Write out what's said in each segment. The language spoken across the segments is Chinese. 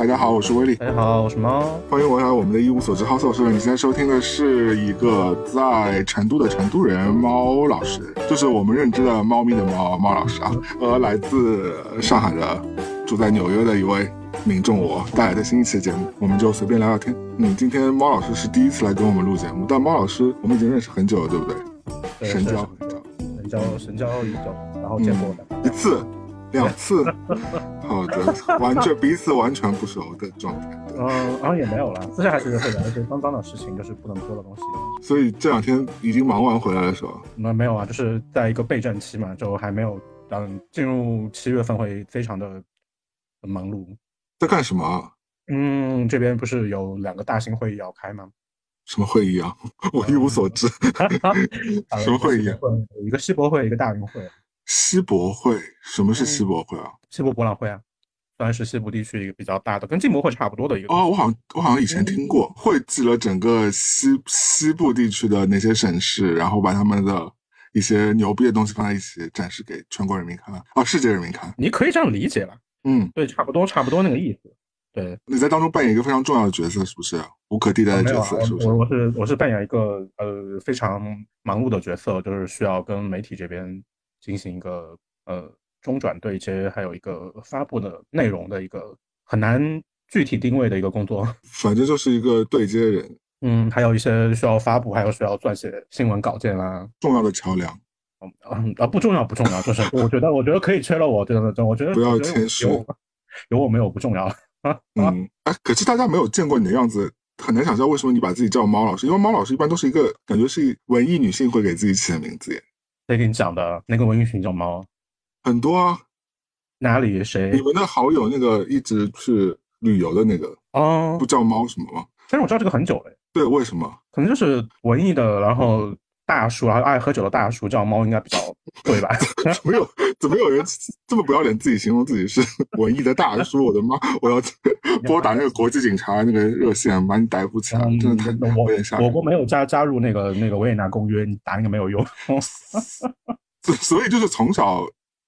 大家好，我是威利。大家好，我是猫。欢迎回来我们的一无所知 House 老师。你现在收听的是一个在成都的成都人猫老师，就是我们认知的猫咪的猫猫老师啊，和来自上海的住在纽约的一位民众我带来的新一期节目，我们就随便聊聊天。嗯，今天猫老师是第一次来跟我们录节目，但猫老师我们已经认识很久了，对不对？神交，神交，神交已久，然后见过的一次。两次，好的，完全彼此完全不熟的状态。嗯，然后也没有了，私下还是会聊一些脏脏的事情，就是不能说的东西。所以这两天已经忙完回来了，是吧？那没有啊，就是在一个备战期嘛，就还没有。嗯，进入七月份会非常的忙碌。在干什么？嗯，这边不是有两个大型会议要开吗？什么会议啊？我一无所知。什么会议？有一个世博会，一个大运会。西博会，什么是西博会啊？西博博览会啊，算是西部地区一个比较大的，跟进博会差不多的一个。哦，我好像我好像以前听过，汇集了整个西西部地区的那些省市，然后把他们的一些牛逼的东西放在一起展示给全国人民看，哦，世界人民看。你可以这样理解了，嗯，对，差不多差不多那个意思。对，你在当中扮演一个非常重要的角色，是不是？无可替代的角色，是不是？我我是我是扮演一个呃非常忙碌的角色，就是需要跟媒体这边进行一个。呃，中转对接，还有一个发布的内容的一个很难具体定位的一个工作，反正就是一个对接人。嗯，还有一些需要发布，还有需要撰写新闻稿件啦，重要的桥梁。嗯啊，不重要，不重要，就是我觉得，我觉得可以缺了我，真的，我觉得不要谦虚，有我没有不重要。嗯，哎，可是大家没有见过你的样子，很难想象为什么你把自己叫猫老师，因为猫老师一般都是一个感觉是文艺女性会给自己起的名字耶。谁给你讲的？那个文艺女性叫猫？很多啊，哪里谁？你们的好友那个一直去旅游的那个哦，不叫猫什么吗？但是我知道这个很久了。对，为什么？可能就是文艺的，然后大叔，然后爱喝酒的大叔叫猫，应该比较 对吧？怎么有怎么有人这么不要脸，自己形容自己是 文艺的大叔？我的妈！我要 拨打那个国际警察那个热线，把你逮捕起来！真的太我我国没有加加入那个那个维也纳公约，你打那个没有用。所以就是从小。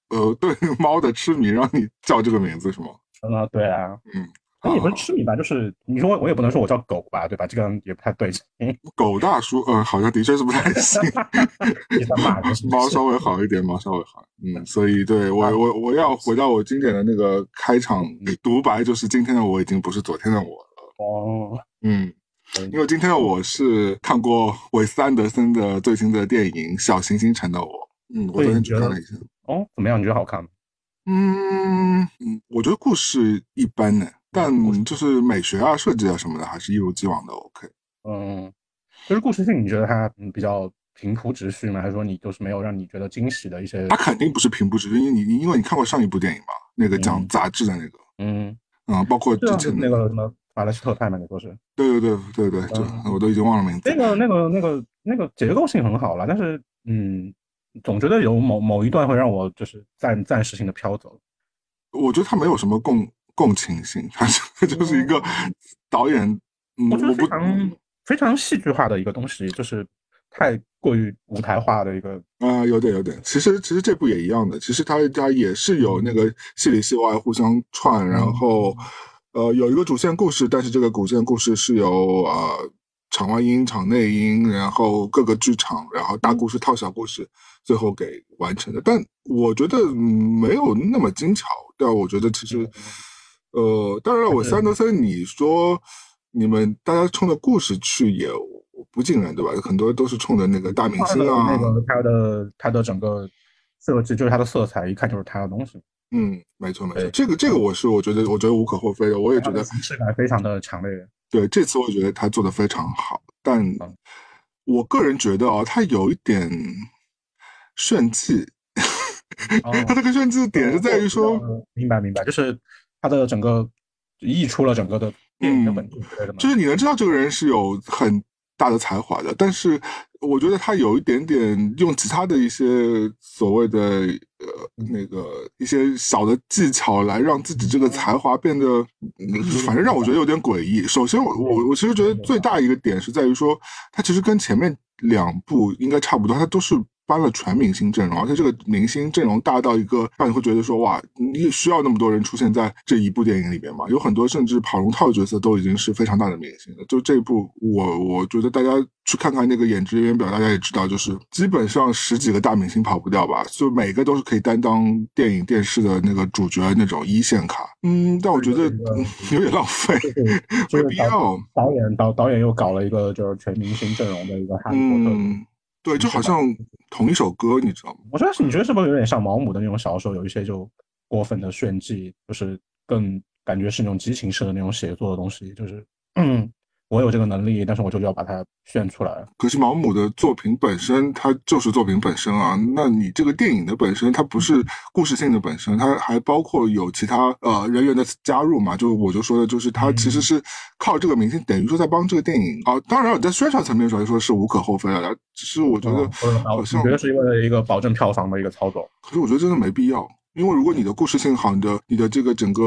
呃，对猫的痴迷让你叫这个名字是吗？啊，对啊，嗯，也不是痴迷吧，就是你说我也不能说我叫狗吧，对吧？这个也不太对。狗大叔，呃，好像的确是不太行。猫稍微好一点，猫稍微好。嗯，所以对我我我要回到我经典的那个开场独白，就是今天的我已经不是昨天的我了。哦，嗯，因为今天的我是看过韦斯安德森的最新的电影《小行星城的我》。嗯，我昨天去看了一下。哦，怎么样？你觉得好看吗？嗯嗯，我觉得故事一般呢，但就是美学啊、设计啊什么的，还是一如既往的 OK。嗯，就是故事性，你觉得它比较平铺直叙吗？还是说你就是没有让你觉得惊喜的一些？它肯定不是平铺直叙，因为你因为你看过上一部电影嘛，那个讲杂志的那个，嗯嗯，包括之前那个什么法莱斯特派嘛，你说是？对对对对对，就我都已经忘了名字。那个那个那个那个结构性很好了，但是嗯。总觉得有某某一段会让我就是暂暂时性的飘走。我觉得它没有什么共共情性，他就是一个导演。我觉得非常非常戏剧化的一个东西，就是太过于舞台化的一个。啊，有点有点。其实其实这部也一样的，其实它它也是有那个戏里戏外互相串，然后呃有一个主线故事，但是这个主线故事是由呃场外音、场内音，然后各个剧场，然后大故事套小故事。最后给完成的，但我觉得没有那么精巧。但我觉得其实，呃，当然了，我三德森，你说你们大家冲着故事去也不尽然，对吧？很多都是冲着那个大明星啊，那个他的他的整个设计就是他的色彩，一看就是他的东西。嗯，没错没错，这个这个我是我觉得我觉得无可厚非的，我也觉得仪式感非常的强烈。对，这次我觉得他做的非常好，但我个人觉得啊，他有一点。炫技，他这个炫技的点是在于说，明白明白，就是他的整个溢出了整个的电影的本质就是你能知道这个人是有很大的才华的，但是我觉得他有一点点用其他的一些所谓的呃那个一些小的技巧来让自己这个才华变得，反正让我觉得有点诡异。首先，我我我其实觉得最大一个点是在于说，他其实跟前面两部应该差不多，他都是。搬了全明星阵容，而且这个明星阵容大到一个让你会觉得说哇，你需要那么多人出现在这一部电影里面吗？有很多甚至跑龙套的角色都已经是非常大的明星了。就这一部，我我觉得大家去看看那个演职人员表，大家也知道，就是基本上十几个大明星跑不掉吧，就每个都是可以担当电影电视的那个主角那种一线卡。嗯，但我觉得 有点浪费，没必要。导演导导演又搞了一个就是全明星阵容的一个哈利波特。对，就好像同一首歌，你知道吗？我觉得是，你觉得是不是有点像毛姆的那种小说，有一些就过分的炫技，就是更感觉是那种激情式的那种写作的东西，就是嗯。我有这个能力，但是我就要把它炫出来。可是毛姆的作品本身，它就是作品本身啊。那你这个电影的本身，它不是故事性的本身，它还包括有其他呃人员的加入嘛？就我就说的，就是它其实是靠这个明星，等于说在帮这个电影啊。当然，在宣传层面上来说是无可厚非的，只是我觉得好像觉得是因为一个保证票房的一个操作。可是我觉得真的没必要。因为如果你的故事性好，你的你的这个整个，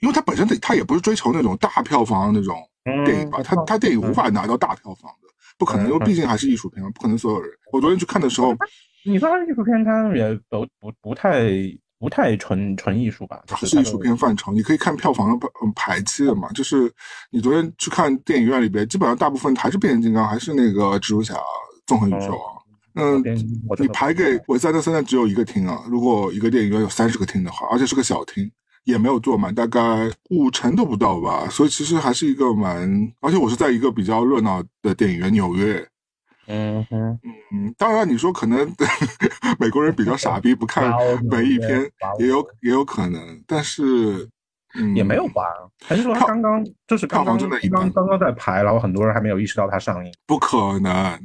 因为它本身它它也不是追求那种大票房那种电影吧，它它电影无法拿到大票房的，不可能，因为毕竟还是艺术片嘛，不可能所有人。我昨天去看的时候，你说艺术片，它也不不不太不太纯纯艺术吧？它是艺术片范畴，你可以看票房的排期的嘛。就是你昨天去看电影院里边，基本上大部分还是变形金刚，还是那个蜘蛛侠纵横宇宙啊。嗯，你排给韦斯特森的只有一个厅啊。如果一个电影院有三十个厅的话，而且是个小厅，也没有做满，大概五成都不到吧。所以其实还是一个蛮……而且我是在一个比较热闹的电影院，纽约。嗯哼，嗯，当然你说可能 美国人比较傻逼，不看文艺片，也有也有可能，但是也没有吧？还是说他刚刚就是票房真的刚刚刚在排，然后很多人还没有意识到它上映？不可能。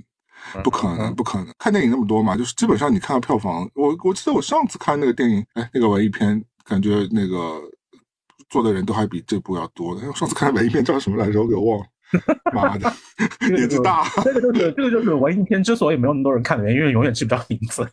不可能，不可能！看电影那么多嘛，就是基本上你看到票房，我我记得我上次看那个电影，哎，那个文艺片，感觉那个做的人都还比这部要多的。上次看文艺片叫什么来着？我给忘了。妈的，年纪大。这个就是这个就是文艺片之所以没有那么多人看的原因，因为永远记不着名字。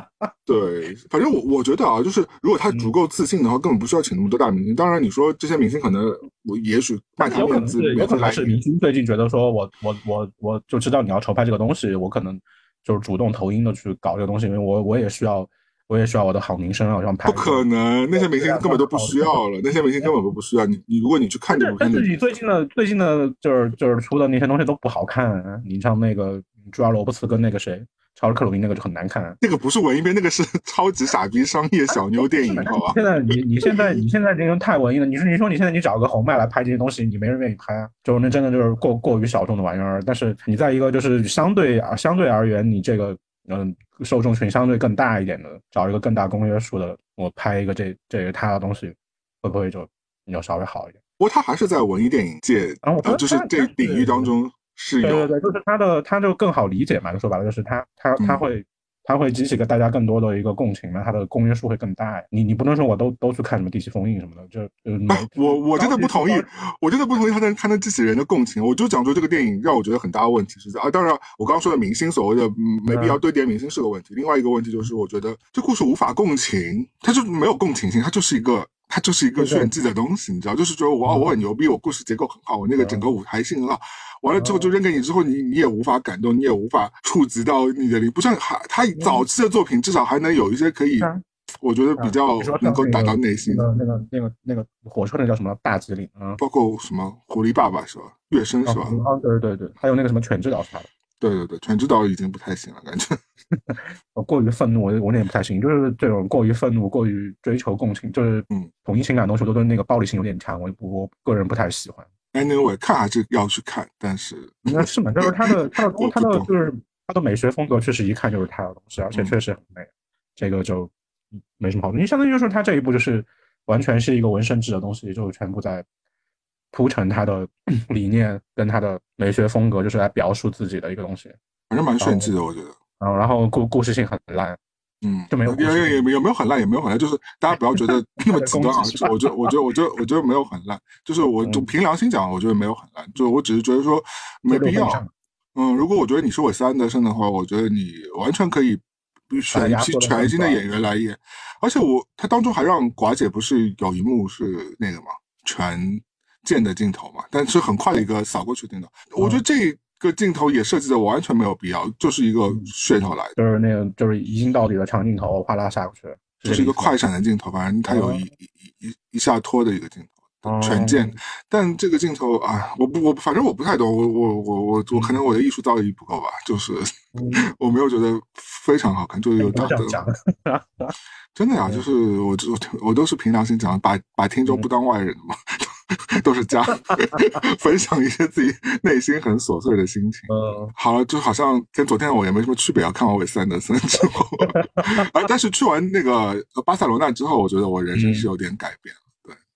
对，反正我我觉得啊，就是如果他足够自信的话，根本不需要请那么多大明星。当然，你说这些明星可能我也许卖他面子，有可能是明星最近觉得说我我我我就知道你要筹拍这个东西，我可能就是主动投音的去搞这个东西，因为我我也需要。我也需要我的好名声啊！我想拍。不可能，那些明星根本都不需要了。那些明星根本都不需要你。你如果你去看这部片子，但是你最近的最近的，就是就是出的那些东西都不好看。你像那个朱亚罗伯茨跟那个谁，乔治克鲁尼那个就很难看。那个不是文艺片，那个是 超级傻逼商业小妞电影，好吧？现在你你现在你现在这个太文艺了。你说你说你现在你找个红麦来拍这些东西，你没人愿意拍啊。就是那真的就是过过于小众的玩意儿。但是你在一个就是相对啊相对而言，你这个。嗯，受众群相对更大一点的，找一个更大公约数的，我拍一个这这个他的东西，会不会就要稍微好一点？不过他还是在文艺电影界，然后就是这领域当中是有，对对对，就是他的他就更好理解嘛，说白了就是他他他会。它会激起个大家更多的一个共情嘛？它的公约数会更大。你你不能说我都都去看什么《地气封印》什么的，就嗯我我真的不同意，我真的不同意他能他能激起人的共情。我就讲说这个电影让我觉得很大的问题是在啊，当然我刚刚说的明星所谓的没必要堆叠明星是个问题。另外一个问题就是我觉得这故事无法共情，它就没有共情性，它就是一个它就是一个炫技的东西，你知道？就是觉得我我很牛逼，我故事结构很好，我那个整个舞台性很好。完了之后就扔给你，之后你你也无法感动，你也无法触及到你的灵，不像还他早期的作品，至少还能有一些可以，我觉得比较能够打到内心。那个那个那个火车那叫什么大吉岭啊？包括什么狐狸爸爸是吧？月升是吧？啊对对对，还有那个什么犬之岛是他的。对对对，犬之岛已经不太行了，感觉。过于愤怒，我我那也不太行，就是这种过于愤怒、过于追求共情，就是嗯，统一情感东西都跟那个暴力性有点强，我我个人不太喜欢。Anyway，看还是要去看，但是 那是嘛？就是他的他的 他的就是他的美学风格，确实一看就是他的东西，而且确实很美。这个就没什么好说。你相当于就是他这一部就是完全是一个纹身制的东西，就全部在铺陈他的 理念跟他的美学风格，就是来表述自己的一个东西。反正蛮炫技的，我觉得。然后，然后故故事性很烂。嗯，就没有，也也也没有没有很烂，也没有很烂，就是大家不要觉得 那么极端啊。我觉得，我觉得，我觉得，我觉得没有很烂，就是我就凭良心讲，我觉得没有很烂，就我只是觉得说没必要。嗯，如果我觉得你是韦斯安德森的话，我觉得你完全可以选一批全新的演员来演。而且我他当中还让寡姐不是有一幕是那个嘛全剑的镜头嘛，但是很快的一个扫过去的镜头，我觉得这。个镜头也设计的完全没有必要，就是一个噱头来的，就是那个就是一镜到底的长镜头，哗啦下过去，就是一个快闪。的镜头，反正它有一哦。一一一下拖的一个镜头。哦。全件，但这个镜头啊，我不我反正我不太懂，我我我我我可能我的艺术造诣不够吧，就是嗯。我没有觉得非常好看，就是有不打的 真的呀，就是我我我都是凭良心讲，把把听众不当外人的嘛，都是家 分享一些自己内心很琐碎的心情。嗯好了，就好像跟昨天我也没什么区别啊。看完韦斯安德森之后，啊，但是去完那个呃巴塞罗那之后，我觉得我人生是有点改变，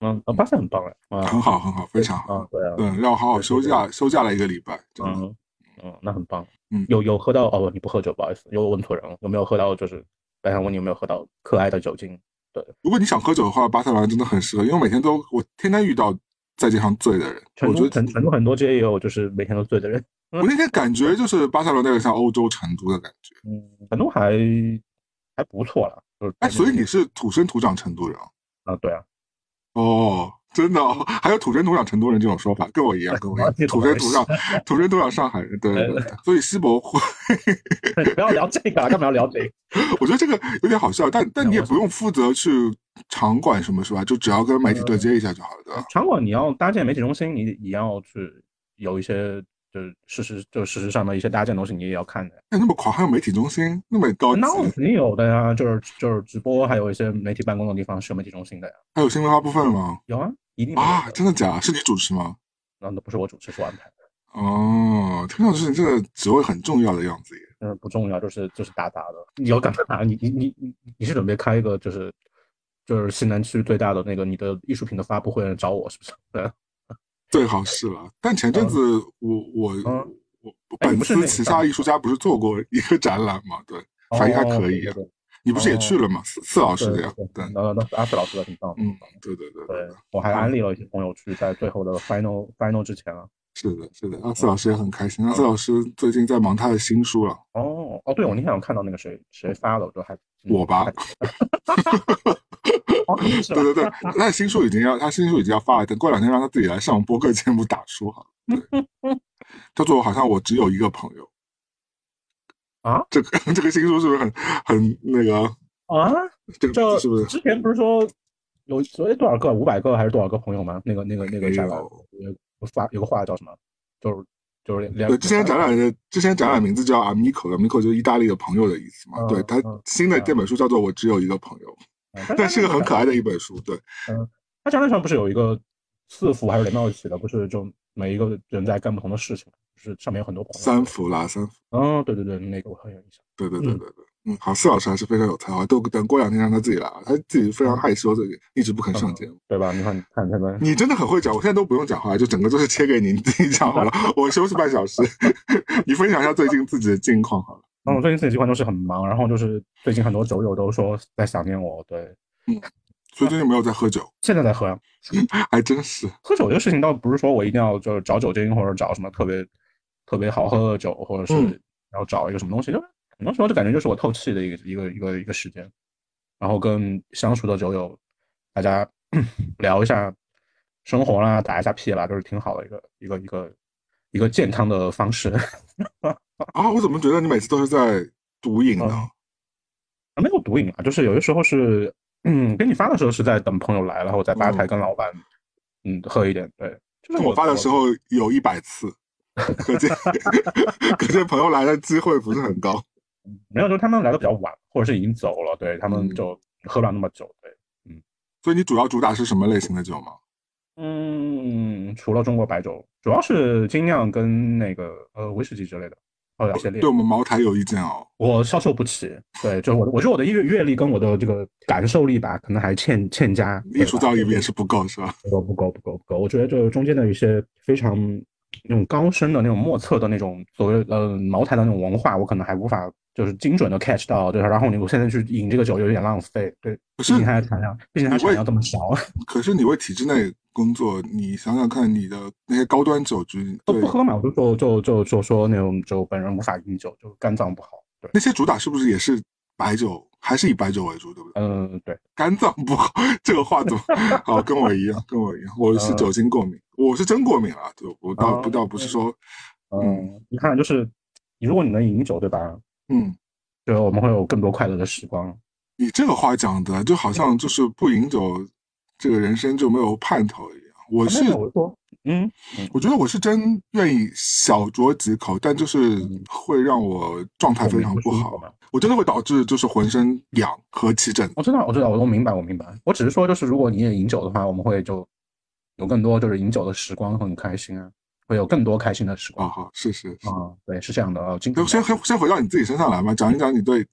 嗯，呃巴塞很棒哎，啊很好，很好，非常好。啊，对啊，嗯，让我好好休假，休假了一个礼拜，嗯嗯，那很棒。嗯有有喝到哦，你不喝酒，不好意思，又问错人了。有没有喝到？就是本想问你有没有喝到可爱的酒精？如果你想喝酒的话，巴塞罗那真的很适合，因为我每天都我天天遇到在街上醉的人，我觉得成成都很多街也有，就是每天都醉的人。我那天感觉就是巴塞罗那有点像欧洲成都的感觉。嗯，成都还还不错了。就是哎，所以你是土生土长成都人啊？啊，对啊，哦，真的、哦，还有土生土长成都人这种说法，跟我一样，跟我一样，你土生土长，土生土长上海人，对对对。所以西博会，不要聊这个啊，干嘛要聊这个？我觉得这个有点好笑，但但你也不用负责去场馆什么，是吧？就只要跟媒体对接一下就好了，对？场馆你要搭建媒体中心，你你要去有一些就是事实就是事实上的一些搭建东西，你也要看的。哎，那么狂，还有媒体中心，那么高级，那我肯定有的呀，就是就是直播，还有一些媒体办公的地方是有媒体中心的呀。还有新闻发布会吗？有啊，一定啊，真的假的？是你主持吗？那那不是我主持，是我安排的。哦，听上去你这个职位很重要的样子耶。嗯，不重要，就是就是打杂的。你要干嘛？你你你你你是准备开一个就是就是西南区最大的那个你的艺术品的发布会找我是不是？对。最好是了，但前阵子我我嗯我本司旗下艺术家不是做过一个展览嘛？对，反应还可以你不是也去了吗？四四老师对的呀，对对，那那是阿四老师的，挺棒的。嗯对对对对对，我还安利了一些朋友去，在最后的 final final 之前啊。是的，是的，阿四老师也很开心。阿四老师最近在忙他的新书了，哦哦，对，我那天有看到那个谁谁发了，我都还我吧？对对对，他的新书已经要，他新书已经要发了，等过两天让他自己来上播客节目打书好了。对，叫做好像我只有一个朋友啊，这个 这个新书是不是很很那个？啊，这个这是不是？之前不是说有所以多少个五百个还是多少个朋友吗？那个那个那个没展览有有发有个话叫什么？就是就是两对，之前展览的之前展览名字叫 Amico，Amico 就是意大利的朋友的意思嘛。嗯对他嗯新的这本书叫做《我只有一个朋友》，嗯但是个很可爱的一。本书。对，嗯他展览上不是有一个四幅还是连到一起的？不是就每一个人在干不同的事情，就是上面有很多朋友。三福啦，三福。嗯，对对对，那个我很有印象。对对对对对，嗯，好，四老师还是非常有才华，都等过两天让他自己来啊，他自己非常害羞，这个一直不肯上节目。对吧？你看，看他们，你真的很会讲，我现在都不用讲话，就整个都是切给你，你自己讲好了。我休息半小时，你分享一下最近自己的近况好了。嗯，我最近自己近况都是很忙，然后就是最近很多酒友都说在想念我，对，嗯所以最近没有在喝酒，现在在喝呀。还真是。喝酒这个事情倒不是说我一定要就是找酒精或者找什么特别特别好喝的酒，或者是嗯要找一个什么东西，就是很多时候就感觉就是我透气的一个一个一个一个时间，然后跟相熟的酒友大家 聊一下生活啦，打一下屁啦，就是挺好的一个一个一个一个健康的方式。啊，我怎么觉得你每次都是在毒瘾呢？嗯没有毒瘾啊，就是有的时候是，嗯，给你发的时候是在等朋友来，然后在吧台跟老板，嗯，喝一点，对，就是我发的时候有一百次，可见可见朋友来的机会不是很高。没有，就是他们来的比较晚，或者是已经走了，对他们嗯就喝不了那么久，对，嗯所以你主要主打是什么类型的酒吗？嗯，除了中国白酒，主要是精酿跟那个呃威士忌之类的，还有一些烈对我们茅台有意见哦。我消受不起，对，就是我，我觉得我的阅阅历跟我的这个感受力吧，可能还欠欠佳，艺术造诣也是不够，是吧？不够不够不够不够，我觉得就是中间的一些非常那种高深的那种莫测的那种所谓呃茅台的那种文化，我可能还无法就是精准的 catch 到，对，然后你我现在去饮这个酒有点浪费，对，可是毕竟它的产量，毕竟它产量这么少，可是你为体制内工作，你想想看，你的那些高端酒局，都不喝嘛，我就说就就就说那种就本人无法饮酒，就肝脏不好，对，那些主打是不是也是白酒，还是以白酒为主，对不对？嗯、对，肝脏不好，这个话怎么 好？跟我一样，跟我一样，我是酒精过敏，我是真过敏了，就我倒哦不倒不是说，嗯，你看，就是如果你能饮酒，对吧？嗯，对我们会有更多快乐的时光。你这个话讲的，就好像就是不饮酒，这个人生就没有盼头一样。我是我说，嗯，我觉得我是真愿意小酌几口，但就是会让我状态非常不好。我真的会导致就是浑身痒和起疹。我知道，我知道，我都明白，我明白。我只是说，就是如果你也饮酒的话，我们会就有更多就是饮酒的时光，很开心啊，会有更多开心的时光。啊，好，是是啊，对，是这样的啊。今先先先回到你自己身上来嘛，讲一讲你对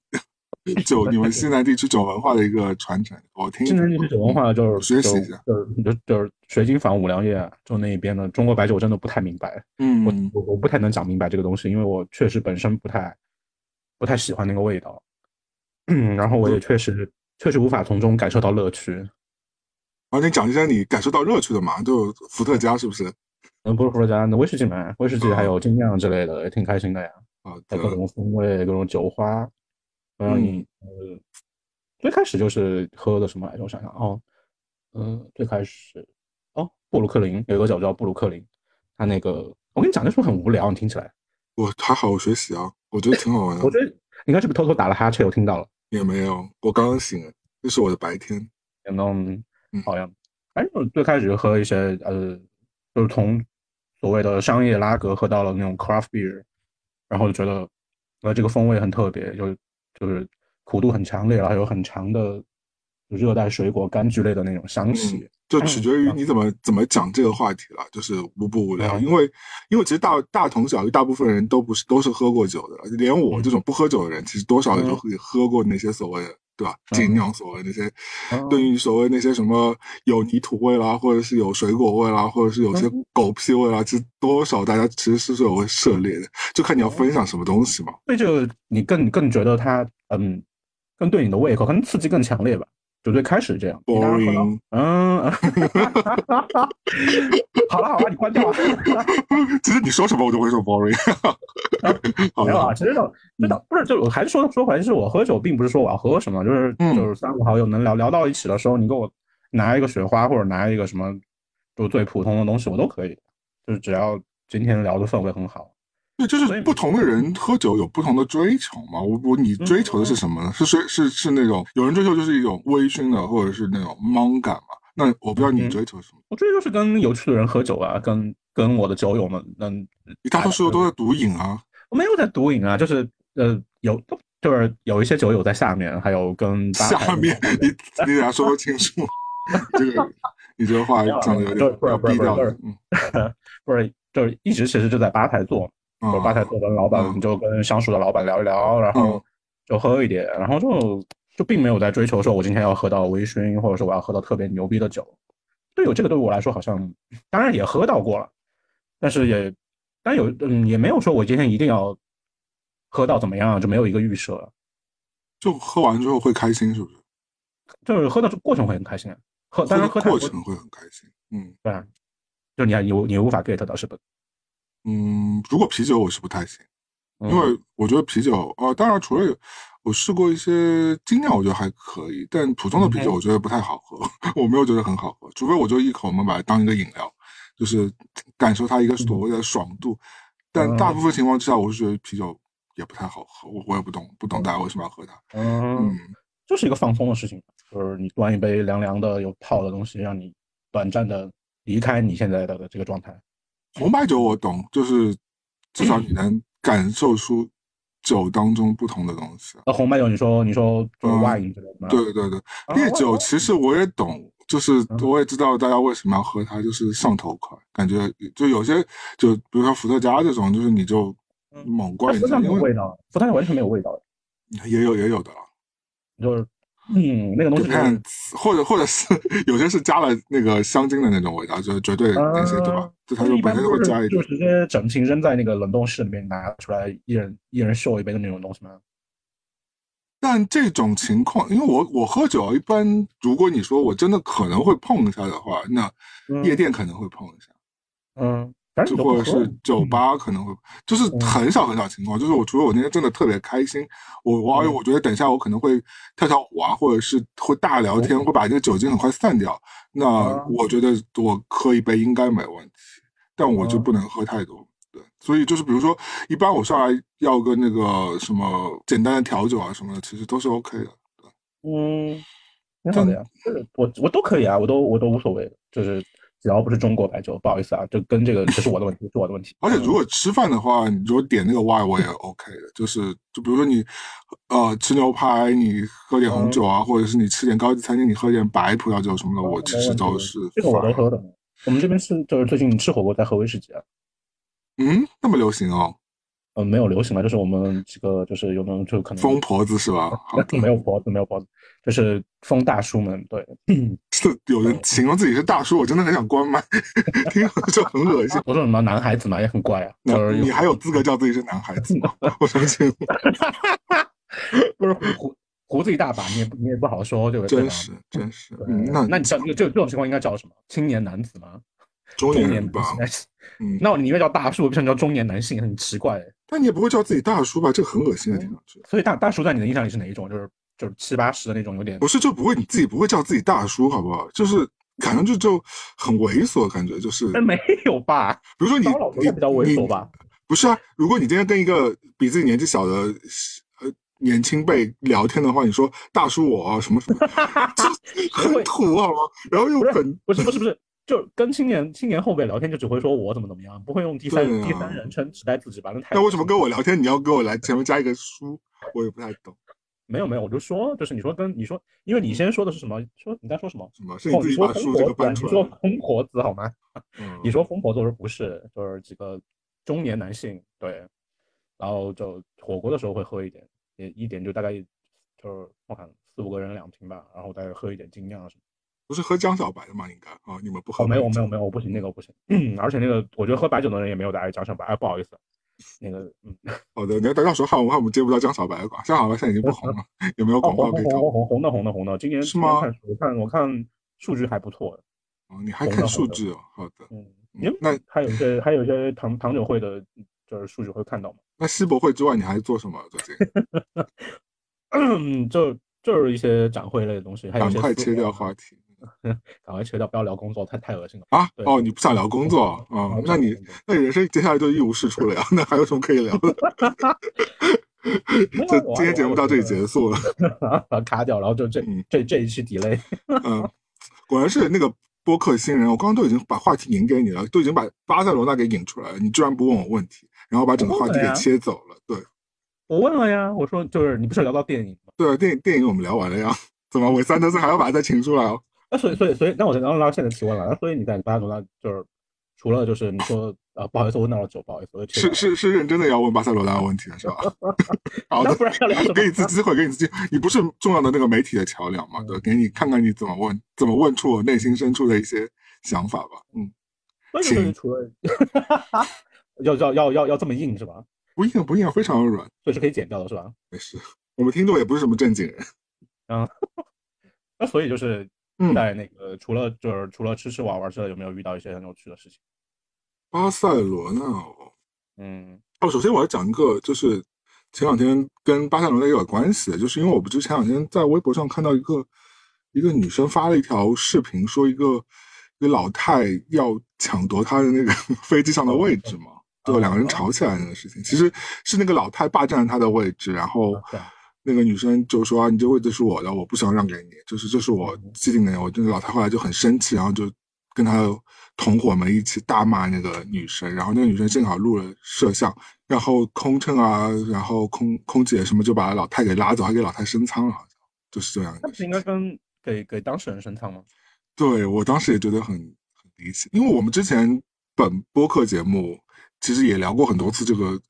酒你们西南地区酒文化的一个传承。我听西南地区酒文化就是学习一下，就是就就是水晶坊五粮液就那一边的中国白酒，我真的不太明白。嗯，我我我不太能讲明白这个东西，因为我确实本身不太。不太喜欢那个味道，嗯，然后我也确实确实无法从中感受到乐趣。啊，你讲一下你感受到乐趣的嘛？就伏特加是不是？嗯，不是伏特加，那威士忌嘛，威士忌还有精酿之类的，也挺开心的呀。啊，各种风味，各种酒花。嗯，你呃，最开始就是喝的什么来着？我想想哦，嗯，最开始哦，布鲁克林有一个酒叫布鲁克林，它那个我跟你讲，那时候很无聊，你听起来。我还好，我学习啊，我觉得挺好玩的。我觉得你刚是不是偷偷打了哈欠？我听到了，也没有，我刚刚醒，这是我的白天。嗯，好像，哎，我最开始喝一些呃，就是从所谓的商业拉格喝到了那种 craft beer，然后就觉得呃这个风味很特别，就就是苦度很强烈，然后有很强的热带水果柑橘类的那种香气。就取决于你怎么怎么讲这个话题了，就是无不无聊，因为因为其实大大同小异，大部分人都不是都是喝过酒的，连我这种不喝酒的人，其实多少也都会喝过那些所谓的对吧？精酿所谓那些，对。于所谓那些什么有泥土味啦，或者是有水果味啦，或者是有些狗屁味啦，其实多少大家其实是有会涉猎的，就看你要分享什么东西嘛。所以就你更更觉得它嗯，更对你的胃口，可能刺激更强烈吧。就最开始这样，boring，嗯，好了好了，你关掉。其实你说什么我都会说 boring。没有啊，其实就真的不是，就还是说说回来，就是我喝酒，并不是说我要喝什么，就是就是三五好友能聊聊到一起的时候，你给我拿一个雪花或者拿一个什么，就最普通的东西我都可以，就是只要今天聊的氛围很好。对，就是不同的人喝酒有不同的追求嘛。我我你追求的是什么呢？是是是是那种有人追求就是一种微醺的，或者是那种懵感嘛？那我不知道你追求什么。我追求是跟有趣的人喝酒啊，跟跟我的酒友们能。你大多数都在毒瘾啊？我没有在毒瘾啊，就是呃有就是有一些酒友在下面，还有跟下面你你俩说清楚，这个你这个话讲的有点低调。嗯，不是，就是一直其实就在吧台坐。就吧台坐的老板，就跟相熟的老板聊一聊，然后就喝一点，然后就就并没有在追求说，我今天要喝到微醺，或者说我要喝到特别牛逼的酒。对，有这个对我来说好像，当然也喝到过了，但是也，但有嗯，也没有说我今天一定要喝到怎么样，就没有一个预设。就喝完之后会开心，是不是？就是喝的过程会很开心，喝当然喝过程会很开心，嗯，对，就你你你无法 get 到是不？嗯，如果啤酒我是不太行，因为我觉得啤酒，呃，当然除了我试过一些精酿，我觉得还可以，但普通的啤酒我觉得不太好喝，我没有觉得很好喝，除非我就一口能把它当一个饮料，就是感受它一个所谓的爽度，但大部分情况之下，我是觉得啤酒也不太好喝，我我也不懂，不懂大家为什么要喝它，嗯，就是一个放松的事情，就是你端一杯凉凉的有泡的东西，让你短暂的离开你现在的这个状态。红白酒我懂，就是至少你能感受出酒当中不同的东西。那红白酒，你说你说就是 wine 之类的对对对，烈酒其实我也懂，就是我也知道大家为什么要喝它，就是上头快。感觉就有些就比如说伏特加这种，就是你就猛灌一下，没有味道，伏特加完全没有味道也有也有的，就是。嗯，那个东西看，或者或者是有些是加了那个香精的那种味道，就是绝对那些对吧？就它就本身会加一点，就直接整瓶扔在那个冷冻室里面拿出来，一人一人秀一杯的那种东西吗？但这种情况，因为我我喝酒一般，如果你说我真的可能会碰一下的话，那夜店可能会碰一下，嗯。就或者是酒吧可能会，就是很少很少情况，就是我除了我那天真的特别开心，我我我觉得等一下我可能会跳跳舞啊，或者是会大聊天，会把这个酒精很快散掉。那我觉得我喝一杯应该没问题，但我就不能喝太多。对，所以就是比如说，一般我上来要个那个什么简单的调酒啊什么的，其实都是 OK 的。嗯，挺好的呀，就是我我都可以啊，我都我都无所谓，就是只要不是中国白酒，不好意思啊，就跟这个这是我的问题，是我的问题。而且如果吃饭的话，你如果点那个 Y 我也 OK 的，就是就比如说你呃吃牛排，你喝点红酒啊，或者是你吃点高级餐厅，你喝点白葡萄酒什么的，我其实都是这个我都喝的。我们这边是就是最近吃火锅在喝威士忌啊。嗯，那么流行哦。嗯，没有流行了，就是我们几个，就是有种就可能疯婆子是吧？没有婆子，没有婆子，就是疯大叔们。对，是有人形容自己是大叔，我真的很想关麦，听着就很恶心。我说什么男孩子嘛，也很怪啊。你还有资格叫自己是男孩子吗？我相信。不是胡胡子一大把，你也你也不好说，对不对？真是真是。那那你叫这这种情况应该叫什么？青年男子吗？中年吧。嗯，那我宁愿叫大叔，不想叫中年男性，很奇怪。但你也不会叫自己大叔吧？这个很恶心的，听上去。所以大大叔在你的印象里是哪一种？就是就是七八十的那种，有点不是就不会你自己不会叫自己大叔，好不好？就是感觉就就很猥琐，感觉就是没有吧？比如说你你比较猥琐吧？不是啊，如果你今天跟一个比自己年纪小的呃年轻辈聊天的话，你说大叔我什么什么，很土好吗？然后又很不是不是不是。就跟青年青年后辈聊天，就只会说我怎么怎么样，不会用第三第三人称指代自己吧？那太……那为什么跟我聊天你要跟我来前面加一个叔？我也不太懂。没有没有，我就说，就是你说跟你说，因为你先说的是什么？说你在说什么？什么？是你自己把叔这个搬出来？你说疯婆子好吗？你说疯婆子，我说不是，就是几个中年男性对，然后就火锅的时候会喝一点，也一点就大概就是我看四五个人两瓶吧，然后再喝一点精酿什么。不是喝江小白的吗？应该啊，你们不喝？没有没有没有，我不行，那个不行。嗯，而且那个我觉得喝白酒的人也没有大家江小白。哎，不好意思，那个嗯，好的，你要到时候喊我，我们接不到江小白吧？江小白现在已经不红了，有没有广告可以红红红的红的红的，今年是吗？我看我看数据还不错哦，你还看数据哦？好的，嗯，那还有一些还有一些糖糖酒会的，就是数据会看到吗？那世博会之外，你还做什么最近？嗯，就就是一些展会类的东西，还有赶快切掉话题。赶快切掉，不要聊工作，太太恶心了啊！哦，你不想聊工作啊？那你那你人生接下来就一无是处了呀？那还有什么可以聊的？这今天节目到这里结束了，卡掉，然后就这这这一期 delay。嗯，果然是那个播客新人，我刚刚都已经把话题引给你了，都已经把巴塞罗那给引出来了，你居然不问我问题，然后把整个话题给切走了。对，我问了呀，我说就是你不是聊到电影吗？对啊，电影电影我们聊完了呀，怎么韦三德斯还要把他再请出来哦？那所以所以所以，那我刚刚拉现在提问了。那所以你在巴塞罗那就是除了就是你说啊，不好意思，我问到了酒，不好意思，是是是认真的要问巴塞罗那的问题是吧？好的，不然要聊什么？给你次机会，给你次机会，你不是重要的那个媒体的桥梁嘛？对，给你看看你怎么问，怎么问出我内心深处的一些想法吧。嗯，请除了 要要要要要这么硬是吧？不硬不硬，非常的软，所以是可以剪掉的是吧？没事，我们听众也不是什么正经人。嗯，那所以就是。在那个除了就是除了吃吃玩玩之外，有没有遇到一些很有趣的事情？巴塞罗那哦，嗯，哦，首先我要讲一个，就是前两天跟巴塞罗那有点关系，就是因为我不是前两天在微博上看到一个一个女生发了一条视频，说一个一个老太要抢夺她的那个 飞机上的位置嘛，对，两个人吵起来那个事情，其实是那个老太霸占她的位置，然后。那个女生就说：“啊，你这位置是我的，我不想让给你，就是这是我既定的。”我这个老太后来就很生气，然后就跟她同伙们一起大骂那个女生。然后那个女生正好录了摄像，然后空乘啊，然后空空姐什么就把老太给拉走，还给老太升舱了，好像就是这样。那不是应该跟给给当事人升舱吗？对我当时也觉得很很离奇，因为我们之前本播客节目其实也聊过很多次这个。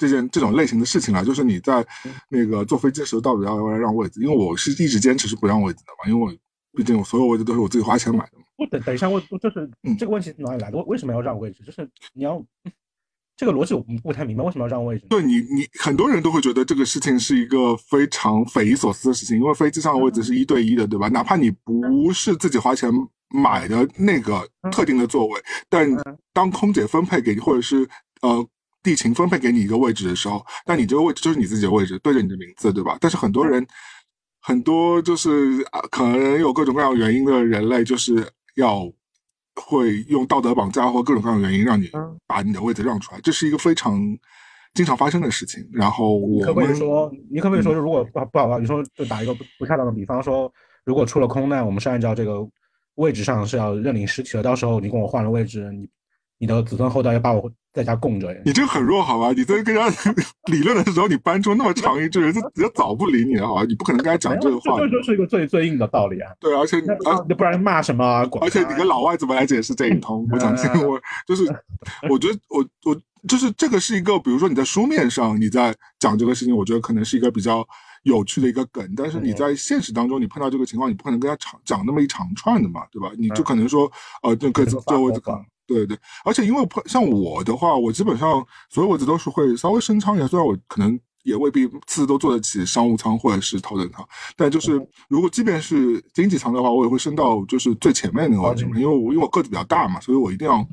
这件这种类型的事情啊，就是你在那个坐飞机的时候，到底要不要让位置？因为我是一直坚持是不让位置的嘛，因为我毕竟我所有位置都是我自己花钱买的嘛。不等等一下，我就是这个问题哪里来的？为为什么要让位置？就是你要这个逻辑我不太明白，为什么要让位置？对你，你很多人都会觉得这个事情是一个非常匪夷所思的事情，因为飞机上的位置是一对一的，对吧？哪怕你不是自己花钱买的那个特定的座位，但当空姐分配给你，或者是呃。地勤分配给你一个位置的时候，那你这个位置就是你自己的位置，对着你的名字，对吧？但是很多人，很多就是啊，可能有各种各样原因的人类，就是要会用道德绑架或各种各样的原因让你嗯把你的位置让出来，这是一个非常经常发生的事情。然后我你可不可以说，你可不可以嗯说，如果不不好吧，你说就打一个不不恰当的比方说，如果出了空难，我们是按照这个位置上是要认领尸体的，到时候你跟我换了位置，你你的子孙后代要把我在家供着，你这个很弱，好吧？你在跟人家 理论的时候，你搬出那么长一句，人家人家早不理你了，好吧？你不可能跟他讲这个话这。就是一个最最硬的道理啊！对，而且你那而不然骂什么而且你跟老外怎么来解释这一通？我相信嗯我就是，我觉得我我就是这个是一个，比如说你在书面上你在讲这个事情，我觉得可能是一个比较有趣的一个梗，但是你嗯在现实当中你碰到这个情况，你不可能跟他长讲那么一长串的嘛，对吧？你就嗯可能说，呃，这个这个这个位可能。对对，而且因为像我的话，我基本上所有位置都是会稍微升舱一下，虽然我可能也未必次次都坐得起商务舱或者是头等舱，但就是如果即便是经济舱的话，我也会升到就是最前面那个位置嘛，因为我因为我个子比较大嘛，所以我一定要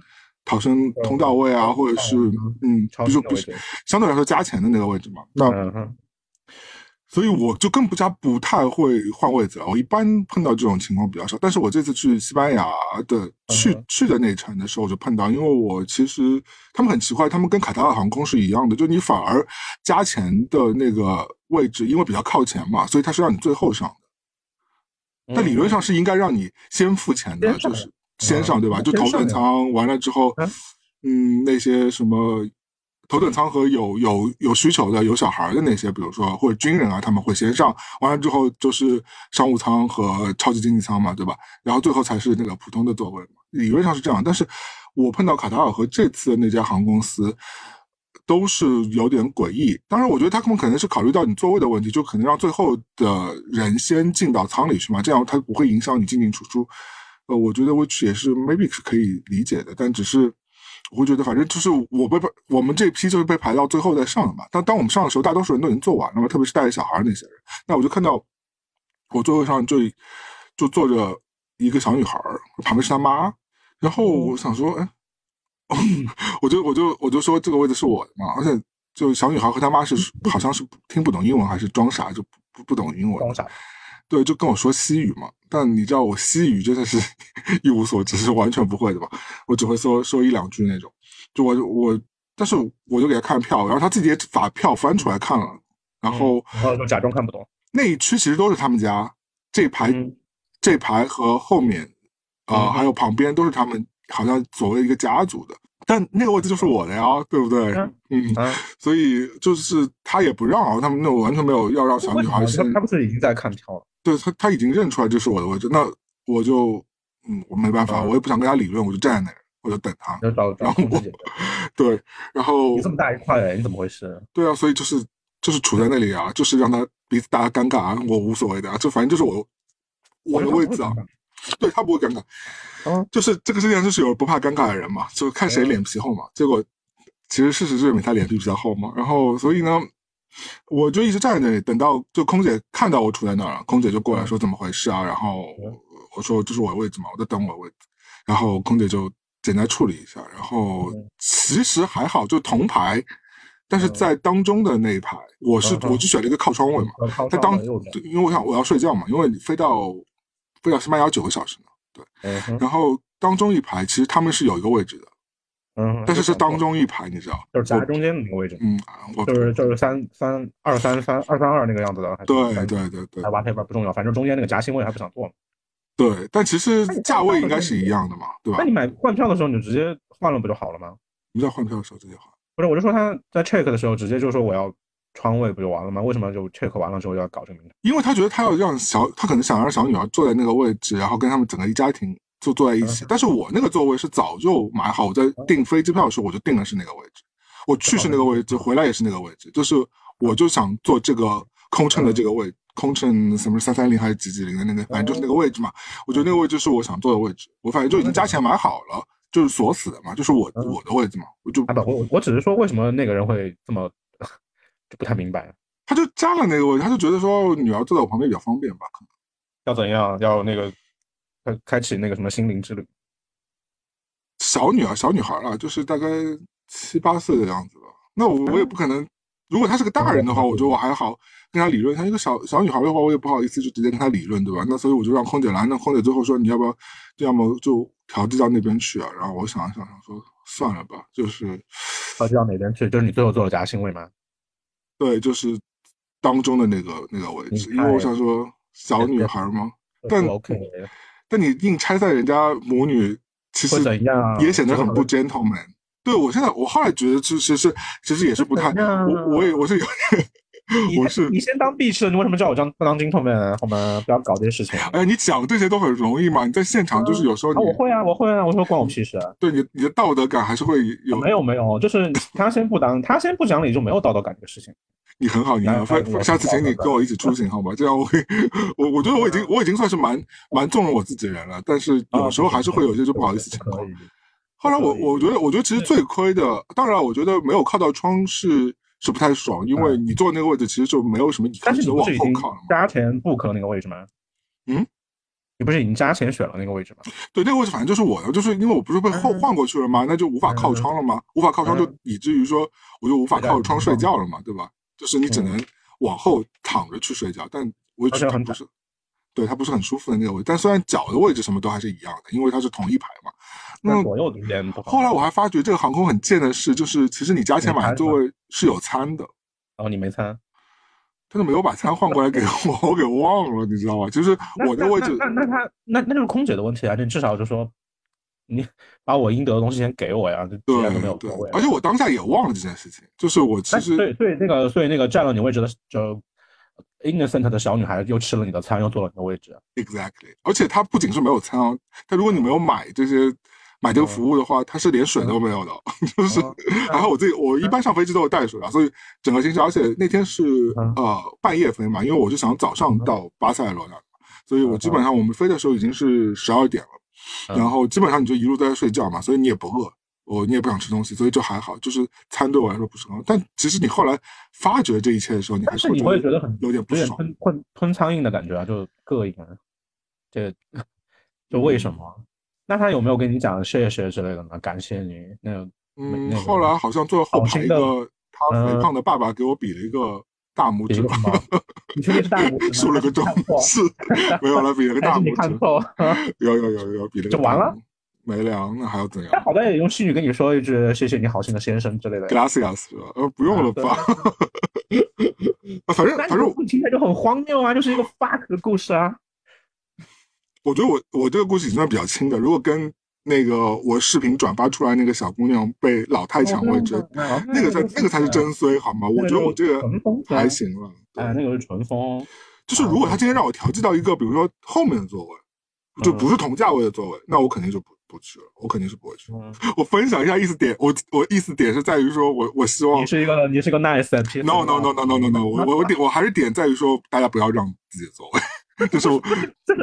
逃生通道位啊，或者是嗯，超比如说不是相对来说加钱的那个位置嘛，那所以我就更不加不太会换位子了。我一般碰到这种情况比较少，但是我这次去西班牙的去、嗯去的那程的时候，我就碰到，因为我其实他们很奇怪，他们跟卡塔尔航空是一样的，就你反而加钱的那个位置，因为比较靠前嘛，所以他是让你最后上的。但理论上是应该让你先付钱的，就是先上对吧？嗯就头等舱完了之后嗯，嗯，那些什么头等舱和有有有需求的、有小孩的那些，比如说或者军人啊，他们会先上，完了之后就是商务舱和超级经济舱嘛，对吧？然后最后才是那个普通的座位，理论上是这样。但是我碰到卡塔尔和这次的那家航空公司。都是有点诡异，当然，我觉得他们可能是考虑到你座位的问题，就可能让最后的人先进到舱里去嘛，这样它不会影响你进进出出。呃，我觉得 which 也是 maybe 是可以理解的，但只是我会觉得，反正就是我被排，我们这批就是被排到最后再上的嘛。当当我们上的时候，大多数人都已经坐完了嘛，特别是带着小孩那些人。那我就看到我座位上就就坐着一个小女孩儿，旁边是她妈。然后我想说，哎，我就我就我就说这个位置是我的嘛，而且就小女孩和她妈是 好像是听不懂英文还是装傻，就不不不懂英文，装傻，对，就跟我说西语嘛。但你知道我西语真的是 一无所知，是完全不会的吧。我只会说说一两句那种。就我我，但是我就给他看票，然后他自己也把票翻出来看了，然后然后就假装看不懂。那一区其实都是他们家，这排、嗯这排和后面，啊、嗯还有旁边都是他们好像所谓一个家族的。但那个位置就是我的呀，对不对？嗯所以就是他也不让啊，他们那我完全没有要让小女孩他他不是已经在看票了？对他他已经认出来这是我的位置，那我就嗯，我没办法，嗯我也不想跟他理论，我就站在那儿，我就等他。然后我。对，然后你这么大一块，你怎么回事？对啊，所以就是就是处在那里啊，就是让他彼此大家尴尬啊，我无所谓的啊，就反正就是我我的位置啊，对他不会尴尬，嗯就是这个世界上就是有不怕尴尬的人嘛，就看谁脸皮厚嘛。结果其实事实证明他脸皮比较厚嘛，然后所以呢，我就一直站在那里，等到就空姐看到我杵在那儿了，空姐就过来说怎么回事啊，然后我说这是我的位置嘛，我在等我的位置，然后空姐就简单处理一下，然后嗯。其实还好，就同排。但是嗯。在当中的那一排，我是我就选了一个靠窗位嘛，他当因为我想我要睡觉嘛，因为你飞到飞到西班牙九个小时呢，对然后当中一排其实他们是有一个位置的，嗯，但是是当中中一排，你知道？就是夹中间的那个位置，嗯，我就是就是三三二三三二三二那个样子的，对对对对哎，whatever 不重要，反正中间那个夹心位还不想坐嘛。对，但其实价位应该是一样的嘛，对吧那？你买换票的时候，你就直接换了不就好了吗？你在换票的时候直接换。不是，我就说他在 check 的时候直接就说我要窗位不就完了吗？为什么就 check 完了之后要搞这个名堂？因为他觉得他要让小，他可能想让小女儿坐在那个位置，然后跟他们整个一家庭就坐在一起。但是我那个座位是早就买好，我在订飞机票的时候我就订的是那个位置，我去是那个位置，回来也是那个位置，就是我就想坐这个空乘的这个位，空乘什么三三零还是几几零的那个，反正就是那个位置嘛。我觉得那个位置是我想坐的位置，我反正就已经加钱买好了，就是锁死的嘛，就是我我的位置嘛，我就啊不，我我只是说为什么那个人会这么就不太明白，他就加了那个位置，他就觉得说女儿坐在我旁边比较方便吧，可能。要怎样？要那个开开启那个什么心灵之旅？小女儿，小女孩啊，就是大概七八岁的样子吧。那我我也不可能，如果她是个大人的话，我觉得我还好跟她理论。她一个小小女孩的话，我也不好意思就直接跟她理论，对吧？那所以我就让空姐来，那空姐最后说你要不要，要么就调剂到那边去啊。然后我想了想，想说算了吧，就是调剂到哪边去？就是你最后做了夹心位吗？对，就是当中的那个那个位置，因为我想说小女孩嘛，但 OK，但你硬拆散人家母女，其实也显得很不 gentleman。对我现在，我后来觉得其实是其实也是不太，我我也我是有点。我是你先当 B 吃的，你为什么叫我当不当金童们好吗？不要搞这些事情。哎，你讲这些都很容易嘛？你在现场就是有时候，我会啊，我会啊，我说关我屁事啊。对你，你的道德感还是会有。没有没有，就是他先不当，他先不讲理就没有道德感这个事情。你很好，你很好，下下次请你跟我一起出行好吗？这样我会，我我觉得我已经我已经算是蛮蛮纵容我自己的人了，但是有时候还是会有一些就不好意思情况。后来我我觉得我觉得其实最亏的，当然我觉得没有靠到窗是。是不太爽，因为你坐那个位置其实就没有什么，但是你不是已经加钱 book 那个位置吗？嗯，你不是已经加钱选了那个位置吗？对，那个位置反正就是我的，就是因为我不是被换换过去了吗？那就无法靠窗了吗？无法靠窗就以至于说我就无法靠窗睡觉了嘛，对吧？就是你只能往后躺着去睡觉，但位置不是。对，它不是很舒服的那个位置，但虽然脚的位置什么都还是一样的，因为它是同一排嘛。那左右中间不后来我还发觉这个航空很贱的是，就是其实你加钱买的座位是有餐的。哦，你没餐？他都没有把餐换过来给我，我给忘了，你知道吗？就是我的位置。那那他那那就是空姐的问题啊！你至少就说，你把我应得的东西先给我呀。对对。而且我当下也忘了这件事情，就是我其实对对那个所以那个占了你位置的就。innocent 的小女孩又吃了你的餐，又坐了你的位置。Exactly，而且她不仅是没有餐哦，她如果你没有买这些买这个服务的话，她是连水都没有的。就是然后我自己，我一般上飞机都有带水啊，所以整个行程，而且那天是呃半夜飞嘛，因为我是想早上到巴塞罗那，所以我基本上我们飞的时候已经是十二点了，然后基本上你就一路都在睡觉嘛，所以你也不饿。我你也不想吃东西，所以就还好，就是餐对我来说不是很好。但其实你后来发觉这一切的时候，你还是你会觉得很有点不爽，吞吞吞苍蝇的感觉啊，就膈应。这 就为什么？那他有没有跟你讲谢谢之类的呢？感谢你那嗯，后来好像最后排一个他肥胖的爸爸给我比了一个大拇指，你确定是大拇指？竖了个中，是没有了，比了个大拇指。有有有有比了个就完了。没了，那还要怎样？他好歹也用西语跟你说一句“谢谢你好心的先生”之类的。Gracias，呃，不用了吧？反正反正听起来就很荒谬啊，就是一个 fuck 的故事啊。我觉得我我这个故事已经算比较轻的，如果跟那个我视频转发出来那个小姑娘被老太抢位置，那个才那个才是真衰，好吗？我觉得我这个还行了。哎，那个是纯疯。就是如果他今天让我调剂到一个，比如说后面的座位，就不是同价位的座位，那我肯定就不。不去了，我肯定是不会去。我分享一下意思点，我我意思点是在于说，我我希望你是一个你是个 nice。No no no no no no no，我我我点我还是点在于说，大家不要让自己的座位，就是我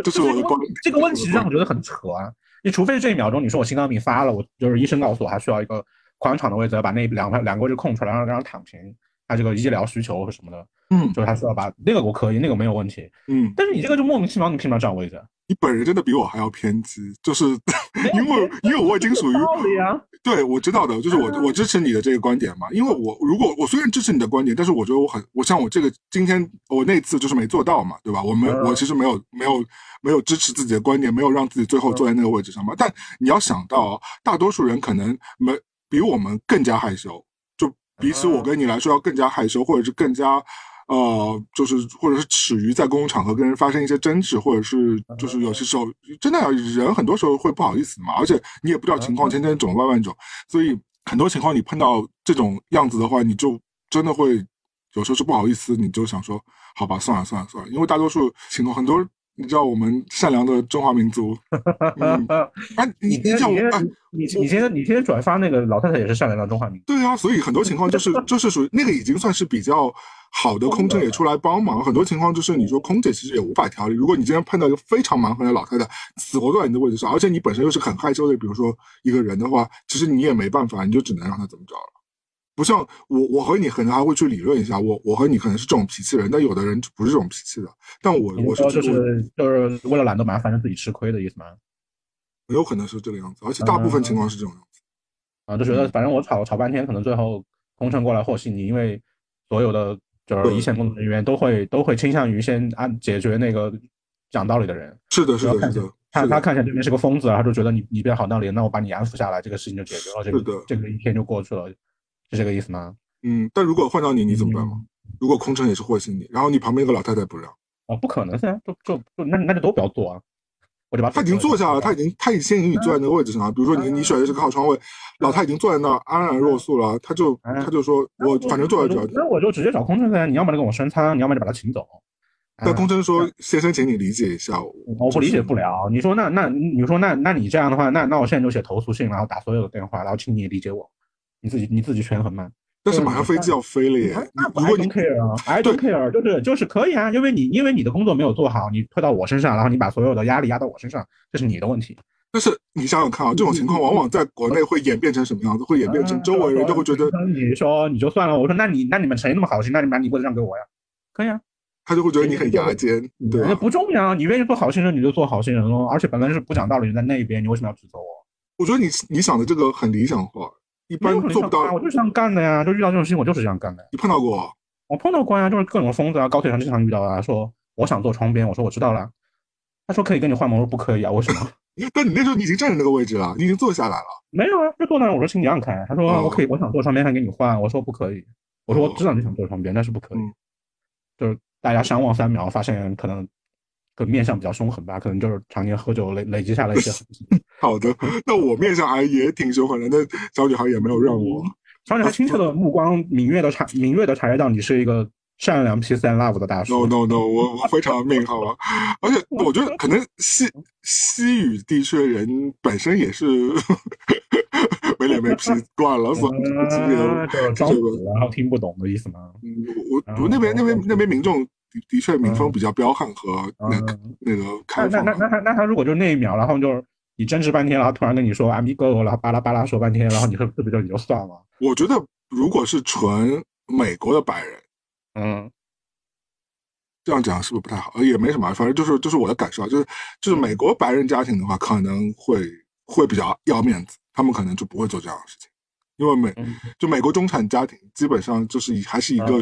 这是我的观。这个问题让我觉得很扯啊！你除非这一秒钟你说我心脏病发了，我就是医生告诉我还需要一个宽敞的位置，要把那两排两个位置空出来，让让躺平。他这个医疗需求什么的，嗯，就是他需要把那个我可以，那个没有问题，嗯。但是你这个就莫名其妙，你凭什么占位置？你本人真的比我还要偏激，就是 因为因为我已经属于对，我知道的，就是我我支持你的这个观点嘛。因为我如果我虽然支持你的观点，但是我觉得我很，我像我这个今天我那次就是没做到嘛，对吧？我们我其实没有没有没有支持自己的观点，没有让自己最后坐在那个位置上嘛。但你要想到，大多数人可能没比我们更加害羞，就比起我跟你来说要更加害羞，或者是更加。呃，就是或者是耻于在公共场合跟人发生一些争执，或者是就是有些时候真的人很多时候会不好意思嘛，而且你也不知道情况，千千种万万种，所以很多情况你碰到这种样子的话，你就真的会有时候是不好意思，你就想说好吧，算了算了算了，因为大多数情况很多。你知道我们善良的中华民族，哎，你你讲，哎，你你今天你今天转发那个老太太也是善良的中华民族，对啊，所以很多情况就是 就是属于那个已经算是比较好的空乘也出来帮忙，很多情况就是你说空姐其实也无法调理。如果你今天碰到一个非常蛮横的老太太死活坐在你的位置上，而且你本身又是很害羞的，比如说一个人的话，其实你也没办法，你就只能让她怎么着了。不像我，我和你可能还会去理论一下。我，我和你可能是这种脾气人，但有的人不是这种脾气的。但我，我是就是就是为了懒得麻烦，让自己吃亏的意思吗？有可能是这个样子，而且大部分情况是这种样子。啊，就觉得反正我吵吵半天，可能最后空乘过来和稀泥，因为所有的就是一线工作人员都会都会倾向于先按解决那个讲道理的人。是的，是的，是的。他他看起来对面是个疯子，他就觉得你你变好道理，那我把你安抚下来，这个事情就解决了，这个这个一天就过去了，是这个意思吗？嗯，但如果换到你，你怎么办嘛？嗯如果空乘也是和稀泥，然后你旁边一个老太太不让，哦，不可能噻，就就就那那就都不要坐啊，我就把他已经坐下了，他已经他已经先已经坐在那个位置上了。比如说你嗯你选的是靠窗位，老太已经坐在那儿安然若素了，他就嗯他就说我反正坐在这儿。那我就直接找空乘噻，你要么就跟我升舱，你要么就把他请走。但空乘说嗯：“先生，请你理解一下我。”我不理解不了。你说那那你说那那你这样的话，那那我现在就写投诉信，然后打所有的电话，然后请你理解我，你自己你自己权衡嘛。但是马上飞机要飞了耶！那如果你 care 啊，I don't care，就是就是可以啊，因为你因为你的工作没有做好，你推到我身上，然后你把所有的压力压到我身上，这是你的问题。但是你想想看啊，这种情况往往在国内会演变成什么样子？会演变成周围人都会觉得，你说你就算了，我说那你那你们谁那么好心，那你把你位置让给我呀？可以啊，他就会觉得你很牙尖，对那？不重要，你愿意做好心人你就做好心人喽。而且本来是不讲道理，在那边，你为什么要指责我？我觉得你你想的这个很理想化，一般做不到啊我。就是这样干的呀，就遇到这种事情我就是这样干的。你碰到过？我碰到过呀，就是各种疯子啊，高铁上经常遇到啊，说我想坐窗边，我说我知道了，他说可以跟你换吗？我说不可以啊，为什么？但你那时候你已经站在那个位置了，你已经坐下来了。没有啊，就坐那儿，我说请你让开，他说哦我可以，我想坐窗边，还给你换，我说不可以，我说我知道你想坐窗边，但是不可以嗯，就是大家相望三秒，发现可能可能面相比较凶狠吧，可能就是常年喝酒累累积下来一些痕迹。好的，那我面相还也挺凶狠的，那小女孩也没有让我。小女孩清澈的目光敏锐的察敏锐的察觉到你是一个善良 peace and love 的大叔 No。no no，我我非常命，好吧？而且我觉得可能西西语地区的人本身也是 没脸没皮惯了，所以这个然后听不懂的意思吗？嗯，我我那边那边那边民众的的确民风比较彪悍和那个嗯那个那开放那那。那他那他如果就是那一秒，然后就是你争执半天，然后突然跟你说 amigo，然后巴拉巴拉说半天，然后你是是不是就你就算了？我觉得如果是纯美国的白人，嗯这样讲是不是不太好？呃也没什么，反正就是就是我的感受啊，就是就是美国白人家庭的话，可能会会比较要面子，他们可能就不会做这样的事情，因为美嗯，就美国中产家庭基本上就是以还是一个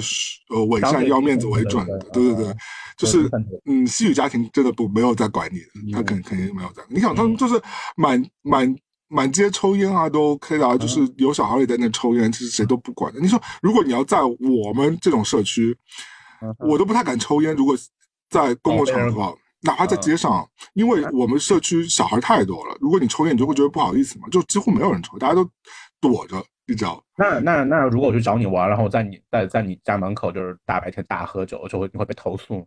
呃伪善要面子为准的，对对对，就是嗯西语家庭真的不没有在管你的，他嗯肯肯定没有在。你想他们就是满满满街抽烟啊都 OK 的啊，就是嗯有小孩也在那抽烟，其实谁都不管的。你说如果你要在我们这种社区，嗯我都不太敢抽烟。如果在公共场合，哪怕在街上，因为我们社区小孩太多了，如果你抽烟，你就会觉得不好意思嘛，就几乎没有人抽，大家都躲着，你知道？那那那如果我去找你玩，然后在你在在你家门口就是大白天大喝酒，就会你会被投诉，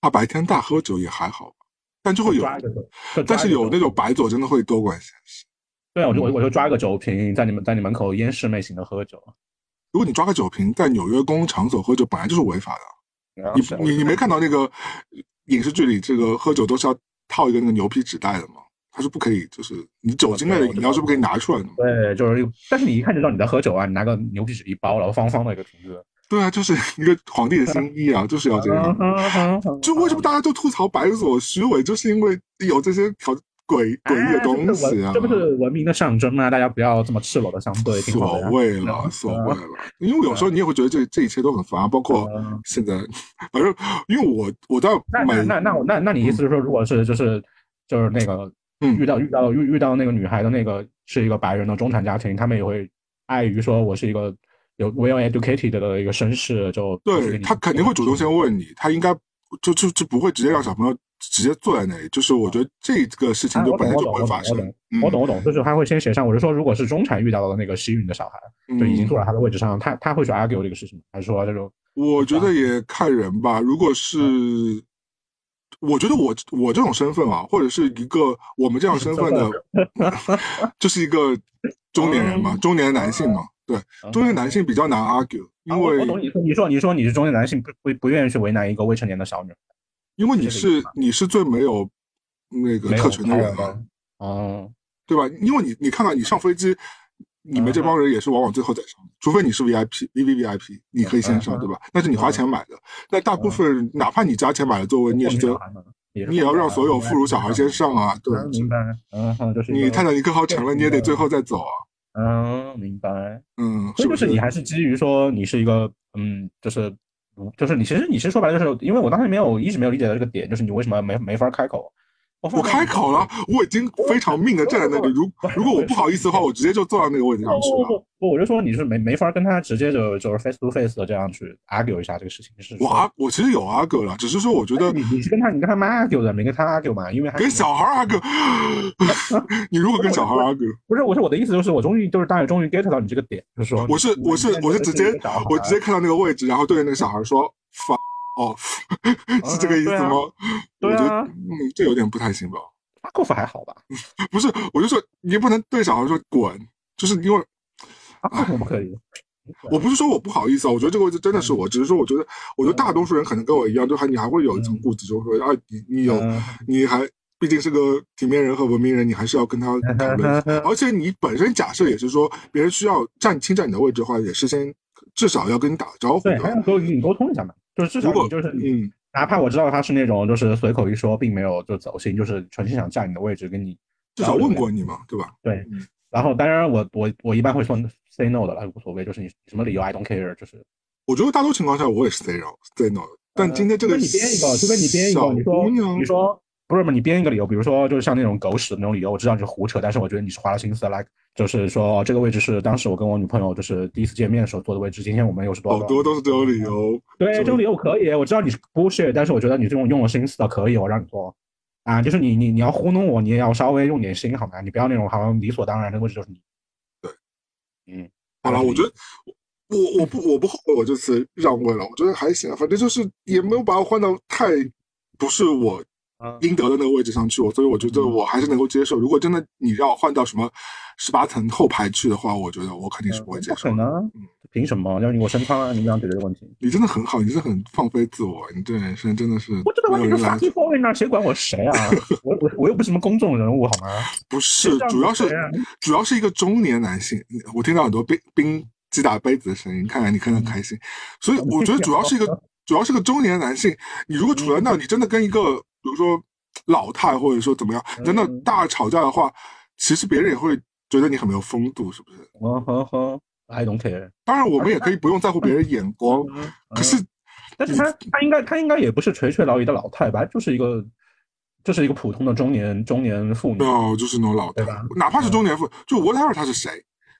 他白天大喝酒也还好，但就会有，但是有那种白酒真的会多管闲事。对啊，我就我就抓个酒瓶在你们在你门口烟室类型的喝酒，如果你抓个酒瓶在纽约公共场所喝酒，本来就是违法的。你你你没看到那个影视剧里，这个喝酒都是要套一个那个牛皮纸袋的吗？它是不可以，就是你酒精类的饮料是不可以拿出来的？对，就是，但是你一看就知道你在喝酒啊，你拿个牛皮纸一包，然后方方的一个瓶子，对啊，就是一个皇帝的新衣啊，就是要这样。嗯 就为什么大家都吐槽白所虚伪，就是因为有这些条诡诡异的东西啊哎这。不是文明的象征吗？大家不要这么赤裸的相对，所。谓了，所谓了，因为有时候你也会觉得这这一切都很烦啊，包括嗯现在，反正因为我我在美那那那那我那那你意思是说，如果是就是就是那个嗯遇到遇到遇遇到那个女孩的那个是一个白人的中产家庭，他们也会碍于说我是一个有 well educated 的一个绅士，就对他肯定会主动先问你，他应该就就就不会直接让小朋友直接坐在那里。就是我觉得这个事情啊就本来就不会发生我懂。嗯我懂，就是他会先协商。我是说，如果是中产遇到的那个西运的小孩，就已经坐在他的位置上，他他会去 argue 这个事情，还是说这种我觉得也看人吧。如果是，我觉得我我这种身份啊，或者是一个我们这样身份的，就是一个中年人嘛，中年男性嘛。对，中年男性比较难 argue，因啊我为我懂你说，你说你说你是中年男性，不不不愿意去为难一个未成年的小女。孩，因为你是你是最没有那个特权的人。啊，哦，对吧？因为你你看看你上飞机，你们这帮人也是往往最后再上，除非你是 VIP、V V V I P，你可以先上，对吧？那是你花钱买的。那大部分哪怕你加钱买了座位，你也是最后面小孩嘛你也要让所有妇孺小孩先上啊，对。嗯明白，嗯，哼就是你泰坦尼克号沉了，你也得最后再走啊。嗯，明白。嗯，所以就是是不是？你还是基于说你是一个，嗯，就是，就是你其实你其实说白了就是因为我当时没有一直没有理解到这个点，就是你为什么没没法开口，我开口了，我已经非常命的站在那里。如 如果我不好意思的话，我直接就坐到那个位置上去了。不，我就说你是没没法跟他直接就就是 face to face 的这样去 argue 一下这个事情。是我啊，我其实有 argue 了，只是说我觉得你你是跟他你跟他妈 argue 的，没跟他 argue 嘛？因为跟小孩 argue。你如果跟小孩 argue，不是，我是我的意思就是我终于就是大概终于 get 到你这个点，就是说我是我是我是直接我直接看到那个位置，然后对着那个小孩说发。哦，是这个意思吗？对啊，嗯，这有点不太行吧？阿克夫还好吧？不是，我就说你不能对小孩说滚，就是因为阿克夫不可以。我不是说我不好意思啊，我觉得这个位置真的是我，只是说我觉得，我觉得大多数人可能跟我一样，就还你还会有一层顾忌，就是说啊，你你有，你还毕竟是个体面人和文明人，你还是要跟他讨论。而且你本身假设也是说，别人需要占侵占你的位置的话，也是先至少要跟你打个招呼，对，还要跟你沟通一下嘛。就是至少你就是嗯，哪怕我知道他是那种就是随口一说，并没有就走心，就是纯心想占你的位置，跟你至少问过你嘛，对吧？对。然后当然我我我一般会说 say no 的，无所谓，就是你什么理由 I don't care，就是我觉得大多情况下我也是 say no say no，但今天这个你编一个，就跟你编一个，你说你说。不是嘛？你编一个理由，比如说就是像那种狗屎的那种理由，我知道你是胡扯，但是我觉得你是花了心思来，就是说这个位置是当时我跟我女朋友就是第一次见面的时候坐的位置，今天我们又是多好多都是这种理由。对，这种理由可以，我知道你是 bullshit，但是我觉得你这种用了心思的可以，我让你做啊，就是你你你要糊弄我，你也要稍微用点心好吗？你不要那种好像理所当然，这个位置就是你。对，嗯，好了，我觉得我我不我不后悔我这次让位了，我觉得还行，反正就是也没有把我换到太不是我。应得的那个位置上去，我所以我觉得我还是能够接受。如果真的你让我换到什么十八层后排去的话，我觉得我肯定是不会接受。不可凭什么？要你我升舱啊？你这样解决问题？你真的很好，你是很放飞自我，你对人生真的是。我真的，你是法律方面那谁管我谁啊？我我我又不是什么公众人物，好吗？不是，主要是主要是一个中年男性。我听到很多冰冰击打杯子的声音，看来你看得开心。所以我觉得主要是一个 主要是个中年男性。你如果处在那，你真的跟一个。比如说老太，或者说怎么样，真的大吵架的话，其实别人也会觉得你很没有风度，是不是？嗯哼哼，I don't care。当然，我们也可以 不用在乎别人眼光，可是，但是他他应该他应该也不是垂垂老矣的老太吧？就是一个就是一个普通的中年中年妇女。哦，就是那种老太，哪怕是中年妇，就 whatever 他是谁，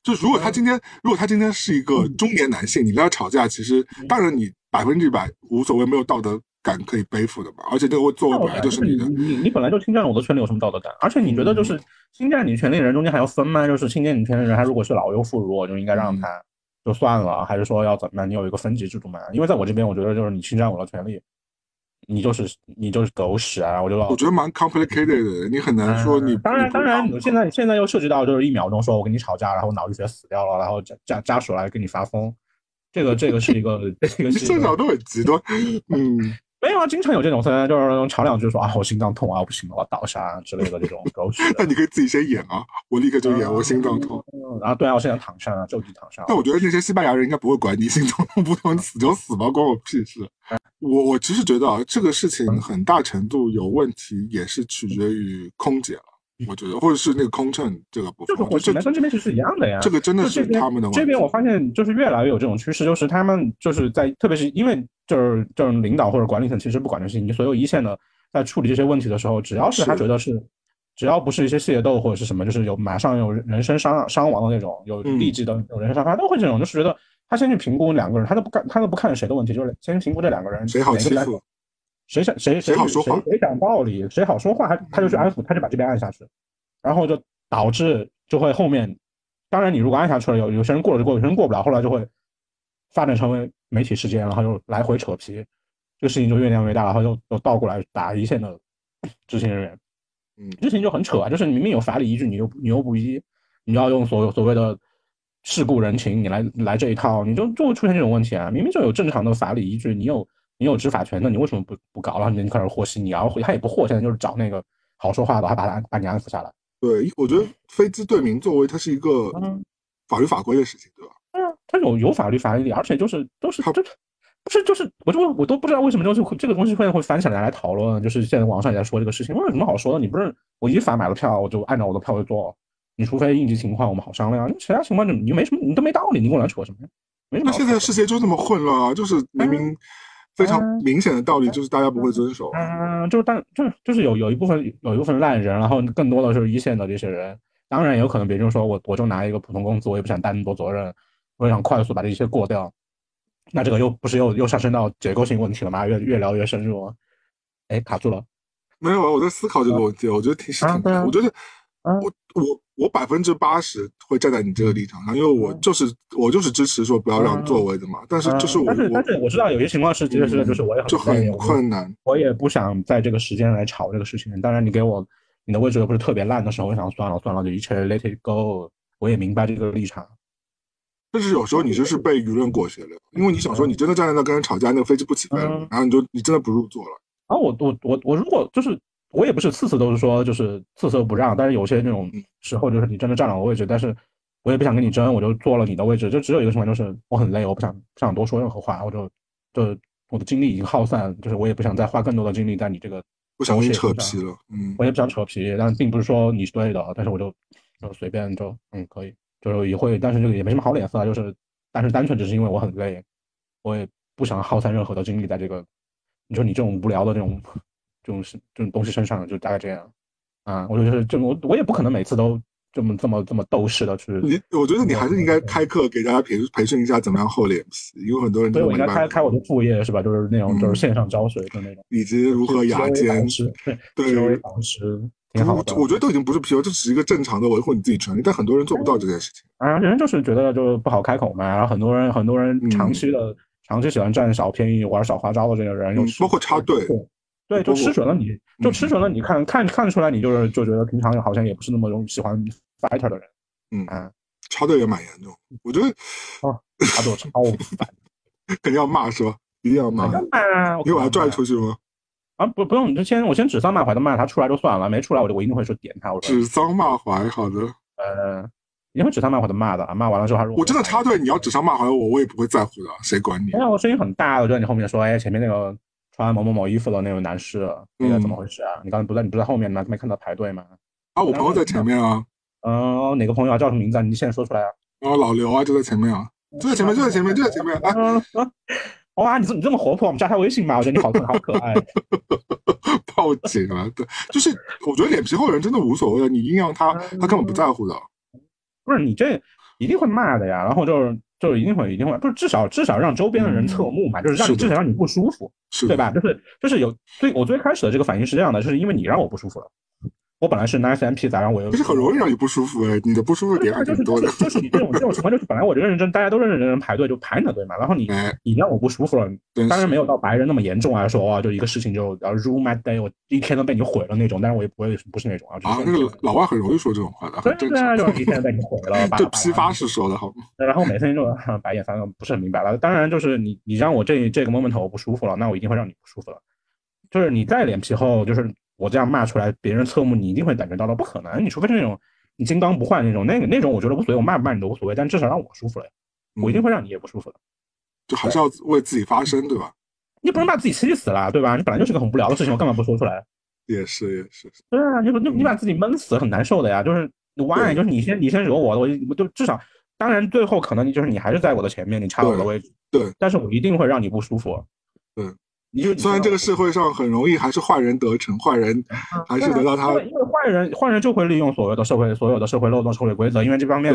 就如果他今天如果他今天是一个中年男性，你跟他吵架，其实当然你百分之百无所谓，没有道德。感可以背负的嘛？而且这个作为本来就是你的，你你本来就侵占我的权利，有什么道德感？而且你觉得就是侵占你权利的人中间还要分吗？就是侵占你权利的人，他如果是老幼妇孺，我就应该让他就算了，还是说要怎么样？你有一个分级制度吗？因为在我这边，我觉得就是你侵占我的权利，你就是你就是狗屎啊！我就我觉得蛮 complicated 的，你很难说你。当然当然，你现在现在又涉及到就是一秒钟说我跟你吵架，然后脑溢血死掉了，然后家家家属来跟你发疯，这个 这个是一个这个这种都很极端，嗯。没有啊，经常有这种，现在就是吵两句说啊，我心脏痛啊，不行了，我倒下之类的这种狗屎。那你可以自己先演啊，我立刻就演，我心脏痛。嗯。啊对啊，我现在躺下，就地躺下。但我觉得那些西班牙人应该不会管你心脏痛不痛，你死就死吧，关我屁事。我我其实觉得啊，这个事情很大程度有问题，也是取决于空姐了。我觉得，或者是那个空乘这个部分，就是火箭跟这边其实是一样的呀。这个真的是他们的问题。这边我发现就是越来越有这种趋势，就是他们就是在，特别是因为就是就是领导或者管理层其实不管这些，你所有一线的在处理这些问题的时候，只要是他觉得是，只要不是一些械斗或者是什么，就是有马上有人身伤伤亡的那种，有立即的有人身伤他，都会这种，就是觉得他先去评估两个人，他都不看他都不看谁的问题，就是先评估这两个人谁好欺负。谁想谁谁好说话，谁讲道理，谁好说话，他他就去安抚，他就把这边按下去，然后就导致就会后面，当然你如果按下去了，有有些人过了就过，有些人过不了，后来就会发展成为媒体事件，然后又来回扯皮，这个事情就越酿越大，然后又又倒过来打一线的执行人员，嗯，事情就很扯啊，就是你明明有法理依据，你又你又不依，你要用所所谓的事故人情，你来来这一套，你就就会出现这种问题啊，明明就有正常的法理依据，你有。你有执法权，那你为什么不不搞？然后你开始和稀泥，然后他也不和，现在就是找那个好说话的，还把他把你安抚下来。对，我觉得非资对名作为，它是一个法律法规的事情，对吧？嗯，它有有法律法律，而且就是都是这不是就是我就我都不知道为什么就是这个东西会会翻起来来讨论，就是现在网上也在说这个事情，有什么好说的？你不是我依法买了票，我就按照我的票去做，你除非应急情况我们好商量，你其他情况你你没什么，你都没道理，你跟我来扯什么呀？没什么。那现在世界就这么混乱啊，就是明明。非常明显的道理，就是大家不会遵守。嗯，就是但就是就是有有一部分有一部分烂人，然后更多的是一线的这些人。当然有可能，别人说我我就拿一个普通工资，我也不想担那么多责任，我想快速把这一切过掉。那这个又不是又又上升到结构性问题了吗？越越聊越深入。哎，卡住了。没有啊，我在思考这个问题，我觉得挺是挺，我觉得我我我百分之八十会站在你这个立场上，因为我就是我就是支持说不要让座位的嘛。但是就是我，但是但是我知道有些情况是，就是就是我也很就很困难，我也不想在这个时间来吵这个事情。当然，你给我你的位置又不是特别烂的时候，我想算了算了，就一切 let it go。我也明白这个立场。但是有时候你就是被舆论裹挟了，因为你想说你真的站在那跟人吵架，那个飞机不起飞了，然后你就你真的不入座了。然后我我我我如果就是我也不是次次都是说就是次次都不让，但是有些那种时候就是你真的占了我位置，但是我也不想跟你争，我就坐了你的位置。就只有一个情况就是我很累，我不想不想多说任何话，我就就我的精力已经耗散，就是我也不想再花更多的精力在你这个不想跟你扯皮了。嗯，我也不想扯皮，但并不是说你是对的，但是我就就随便就嗯可以，就是也会，但是这个也没什么好脸色，就是但是单纯只是因为我很累，我也不想耗散任何的精力在这个。你说你这种无聊的这种，这种是这种东西身上，就大概这样啊。我就是这我我也不可能每次都这么这么这么斗士的去。你我觉得你还是应该开课给大家培培训一下怎么样厚脸皮，因为很多人。所以我应该开开我的副业是吧？就是那种就是线上教学的那种，以及如何牙尖。对对，老师挺好的。我觉得都已经不是 P U，这只是一个正常的维护你自己权利，但很多人做不到这件事情。啊，人就是觉得就不好开口嘛，然后很多人很多人长期的。长期喜欢占小便宜、玩小花招的这个人，又包括插队，对，就吃准了，你就吃准了。你看看看得出来，你就是就觉得平常好像也不是那么容易喜欢 fighter 的人，嗯啊，插队也蛮严重。我觉得啊，插队超烦，肯定要骂是吧？一定要骂！你把他拽出去吗？啊，不不用，你就先我先指桑骂槐的骂他，出来就算了，没出来我就我一定会说点他。我说指桑骂槐，好的，呃。你会指桑骂槐的骂的，骂完了之后他说我真的插队，你要指桑骂槐我，我也不会在乎的，谁管你？哎，我声音很大，我就在你后面说，哎，前面那个穿某某某衣服的那位男士，那个怎么回事啊？你刚才不在，你不在后面吗？没看到排队吗？啊，我朋友在前面啊。嗯，哪个朋友啊？叫什么名字？啊？你现在说出来啊？啊，老刘啊，就在前面啊，就在前面，就在前面，就在前面啊。哇，你这你这么活泼，我们加他微信吧。我觉得你好可好可爱。报警啊！对，就是我觉得脸皮厚的人真的无所谓的，你硬要他，他根本不在乎的。不是你这一定会骂的呀，然后就是就是一定会一定会，不是至少至少让周边的人侧目嘛，就是让你至少让你不舒服，对吧？就是就是有最我最开始的这个反应是这样的，就是因为你让我不舒服了。我本来是 nice MP 的，然后我又？就是很容易让你不舒服哎，你的不舒服点还挺多的。就是你这种这种情况，就是本来我认认真，大家都认认真真排队就排你的队嘛，然后你你让我不舒服了，当然没有到白人那么严重啊，说哇就一个事情就要 rule my day，我一天都被你毁了那种，但是我也不会不是那种啊。啊，那个老外很容易说这种话的，对对啊，就是一天被你毁了，就批发式说的好吗？然后每天就白眼翻，不是很明白了。当然就是你你让我这这个 moment 我不舒服了，那我一定会让你不舒服了。就是你再脸皮厚，就是。我这样骂出来，别人侧目，你一定会感觉到的。不可能，你除非是那种你金刚不坏那种，那个那种我觉得无所谓，我骂不骂你都无所谓，但至少让我舒服了，我一定会让你也不舒服的。就还是要为自己发声，对吧？你不能把自己气死了，对吧？你本来就是个很无聊的事情，我干嘛不说出来？也是也是。对啊，你你你把自己闷死很难受的呀。就是 why？就是你先你先惹我，我我就至少，当然最后可能你就是你还是在我的前面，你插我的位置，对。但是我一定会让你不舒服。对。你就虽然这个社会上很容易还是坏人得逞，坏人还是得到他，因为坏人坏人就会利用所谓的社会所有的社会漏洞、社会规则，因为这方面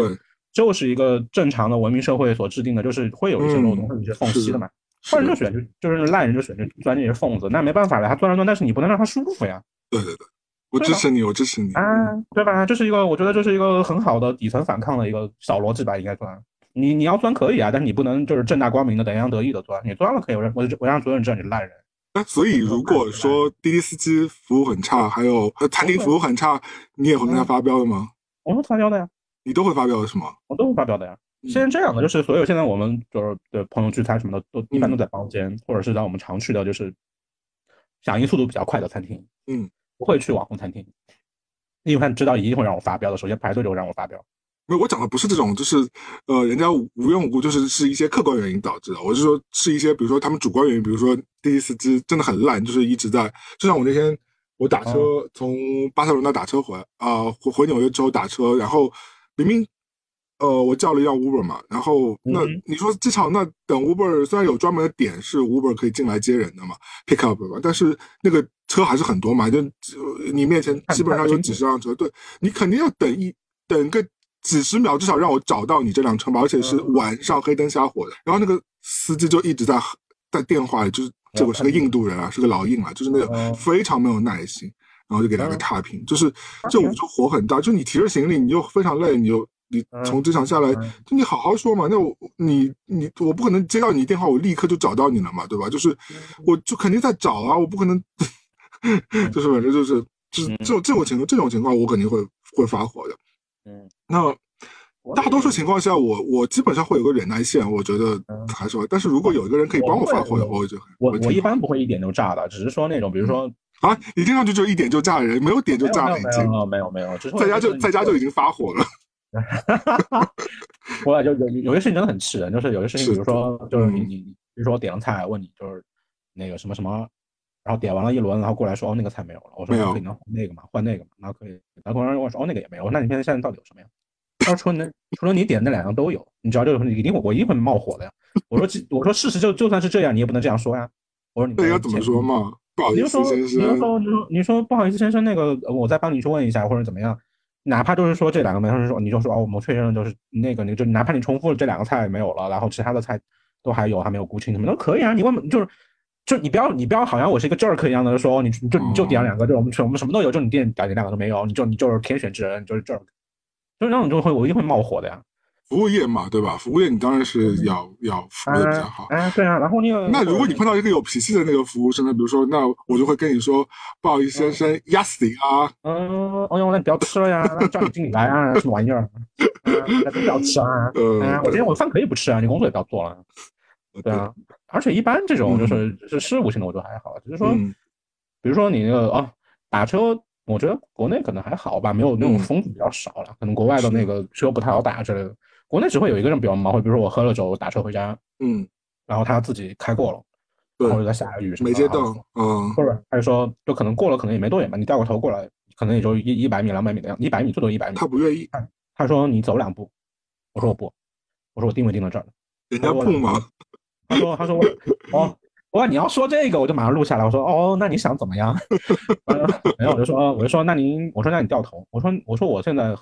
就是一个正常的文明社会所制定的，就是会有一些漏洞、会有一些缝隙的嘛。坏人就选就就是烂人就选就钻那些缝子，那没办法了，他钻了钻，但是你不能让他舒服呀。对对对，我支持你，我支持你啊，对吧？这是一个我觉得这是一个很好的底层反抗的一个小逻辑吧，应该算。你你要钻可以啊，但是你不能就是正大光明的、洋洋得意的钻。你钻了可以，我让我我让所有人知道你是烂人。那所以如果说滴滴司机服务很差，还有餐厅服务很差，你也会跟他发飙的吗？我会发飙的呀。你都会发飙的是吗？我都会发飙的呀。现在这样的就是所有现在我们就是的朋友聚餐什么的，都一般都在包间，或者是让我们常去的就是响应速度比较快的餐厅。嗯，不会去网红餐厅，因为他知道一定会让我发飙的。首先排队就会让我发飙。没有，我讲的不是这种，就是呃，人家无缘无故，就是是一些客观原因导致的。我是说，是一些比如说他们主观原因，比如说滴滴司机真的很烂，就是一直在。就像我那天我打车从巴塞罗那打车回啊回回纽约之后打车，然后明明呃，我叫了一辆 Uber 嘛，然后那嗯你说机场那等 Uber 虽然有专门的点是 Uber 可以进来接人的嘛，pick up 嘛，但是那个车还是很多嘛，就就你面前基本上有几十辆车，对你肯定要等一等个几十秒，至少让我找到你这辆车嘛，而且是晚上黑灯瞎火的，然后那个司机就一直在在电话里，就是这个是个印度人啊，是个老印啊，就是那种嗯非常没有耐心。然后就给他个嗯。差评，就是这我就火很大，就你提着行李，你又非常累，你又你嗯。从机场下来，嗯。就你好好说嘛。那我你你我不可能接到你电话，我立刻就找到你了嘛，对吧？就是嗯。我就肯定在找啊，我不可能，就是反正就是就是这种这种情况，这种情况我肯定会会发火的。嗯，那大多数情况下，我我基本上会有个忍耐线，我觉得嗯还是会。但是如果有一个人可以帮我发火我我就我我一般不会一点就炸的，只是说那种比如说啊，你听上去就一点就炸人，没有点就炸了已经。有没有没有没有，只是在家就在家就已经。发火了。后来就有有些事情真的很气人，就是有些事情，比如说就是你嗯你你，比如说我点了菜，问你就是那个什么什么，然后点完了一轮，然后过来说哦那个菜没有了，我说那可以能换那个嘛，换那个嘛，然后可以，然后突然问我说哦那个也没有，我说那你现在现在到底有什么呀？他说除了那除了你点的那两样都有，你只要这个你一定会我一定会冒火的呀。我说其我说事实就就算是这样，你也不能这样说呀。我说你那要怎么说？嘛？不好意思，你就说，先你就生。说，你说，你说不好意思，先生，那个呃我再帮你去问一下，或者怎么样，哪怕就是说这两个没有说，你就说哦，我们确认了就是那个，你就哪怕你重复了这两个菜没有了，然后其他的菜都还有，还没有估清，什么都可以啊。你问就是，就你不要你不要好像我是一个 jerk 一样的说，你你就你就点两个，就我们我们什么都有，就你点点两个都没有，你就你就是天选之人，你就是 jerk，就那种就会我一定会冒火的呀。服务业嘛，对吧？服务业你当然是要要服务的比较好。啊，对啊，然后那个那如果你碰到一个有脾气的那个服务生呢，比如说，那我就会跟你说，不好意思，先生，压死你啊！嗯，哎呦，那你不要吃了呀，那叫你经理来啊，什么玩意儿？啊，那不要吃啊！呃啊，我今天我饭可以不吃啊，你工作也不要做了。对啊，而且一般这种就是是事务性的，我觉得还好，只是说，嗯。比如说你那个啊，打车，我觉得国内可能还好吧，没有那种嗯。风比较少了，可能国外的那个车不太好打之类的。国内只会有一个人比较忙，会比如说我喝了酒打车回家，嗯，然后他自己开过了，对或者在下雨什么的，没接到，嗯。或者还是说就可能过了，可能也没多远吧，你掉个头过来，可能也就一一百米、两百米的样，一百米最多一百米。他不愿意，他说你走两步，我说我不，我说我定位定到这儿了。人家碰嘛，他说他说我哦，我说你要说这个，我就马上录下来。我说哦，那你想怎么样？呃没有，我就说我就说那您我说那你掉头，我说我说我现在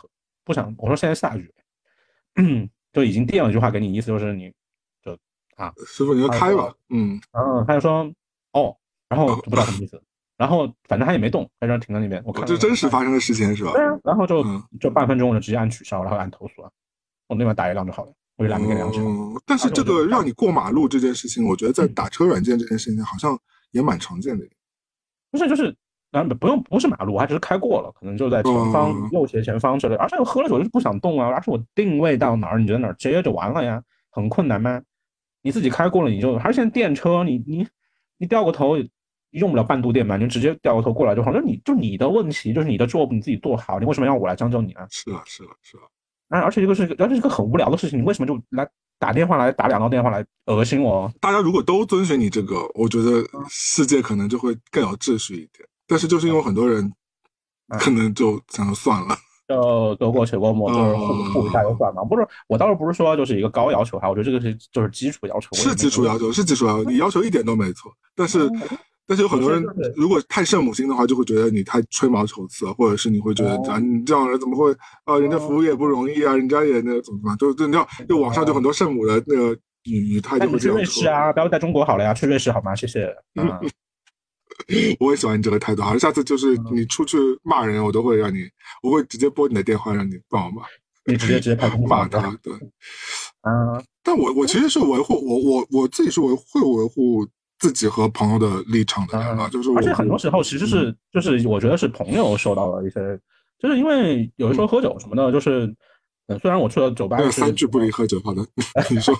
不想，我说现在下雨，就已经垫了一句话给你，意思就是你就啊师傅你就开吧，嗯，然后，他就说哦，然后就不知道什么意思，然后反正他也没动，在这儿停在那边，我看这真实发生的事情是吧？对啊，然后就嗯就半分钟我就直接按取消，然后按投诉啊，我那边打一辆就好了，我就懒得给两场。嗯，但是这个让你过马路这件事情，我觉得在打车软件这件事情好像也蛮常见的。不是，就是，然后不用，不是马路，还只是开过了，可能就在前方、嗯右斜前方之类。而且我喝了酒就是不想动啊，而且我定位到哪儿，你就在哪儿接就完了呀，很困难吗？你自己开过了，你就，还是现在电车，你你你掉个头，用不了半度电吧，你就直接掉个头过来就好。那你就你的问题，就是你的 job 你自己做好，你为什么要我来将就你呢？是啊，是啊，是啊，啊，而且这个是，而且是个很无聊的事情，你为什么就来打电话来打两道电话来恶心我？大家如果都遵循你这个，我觉得世界可能就会更有秩序一点。但是就是因为很多人嗯可能就想说算了，就得过且过嘛，就是互嗯互一下就算嘛。不是，我倒是不是说就是一个高要求哈，我觉得这个是就是基础要求，是基础要求，是基础要求，你要求一点都没错。但是嗯但是有很多人如果太圣母心的话，就会觉得你太吹毛求疵，或者是你会觉得哦啊，你这样人怎么会啊？人家服务业不容易啊，人家也那个怎么怎么，就就你知道，就网上就很多圣母的那个语语态就会这样说。瑞士啊，不要在中国好了呀，去瑞士好吗？谢谢。嗯，我也喜欢你这个态度，好像，下次就是嗯你出去骂人，我都会让你，我会直接拨你的电话让你帮我骂你直接直接拍公法骂他。对，嗯，但我我其实是维护我我我自己是维会维护自己和朋友的立场的人了，就是我而且很多时候其实是就是我觉得是朋友受到了一些，就是因为有的时候喝酒什么的，就是。呃，虽然我去了酒吧是三句不离喝酒，好的，你说，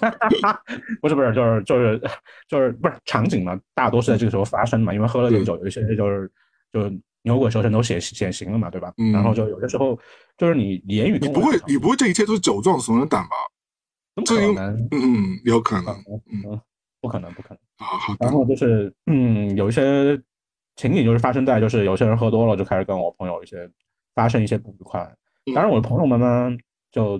不是不是，就是就是就是不是场景嘛，大多是在这个时候发生嘛，因为喝了点酒，有一些就是就牛鬼蛇神都显显形了嘛，对吧？嗯然后就有些时候就是你言语你不会你不会这一切都是酒壮怂人胆吧？有可能？嗯，有可能，嗯，不可能，不可能。然，后就是嗯，有一些情景就是发生在就是有些人喝多了就开始跟我朋友一些发生一些不愉快。当然，我的朋友们呢就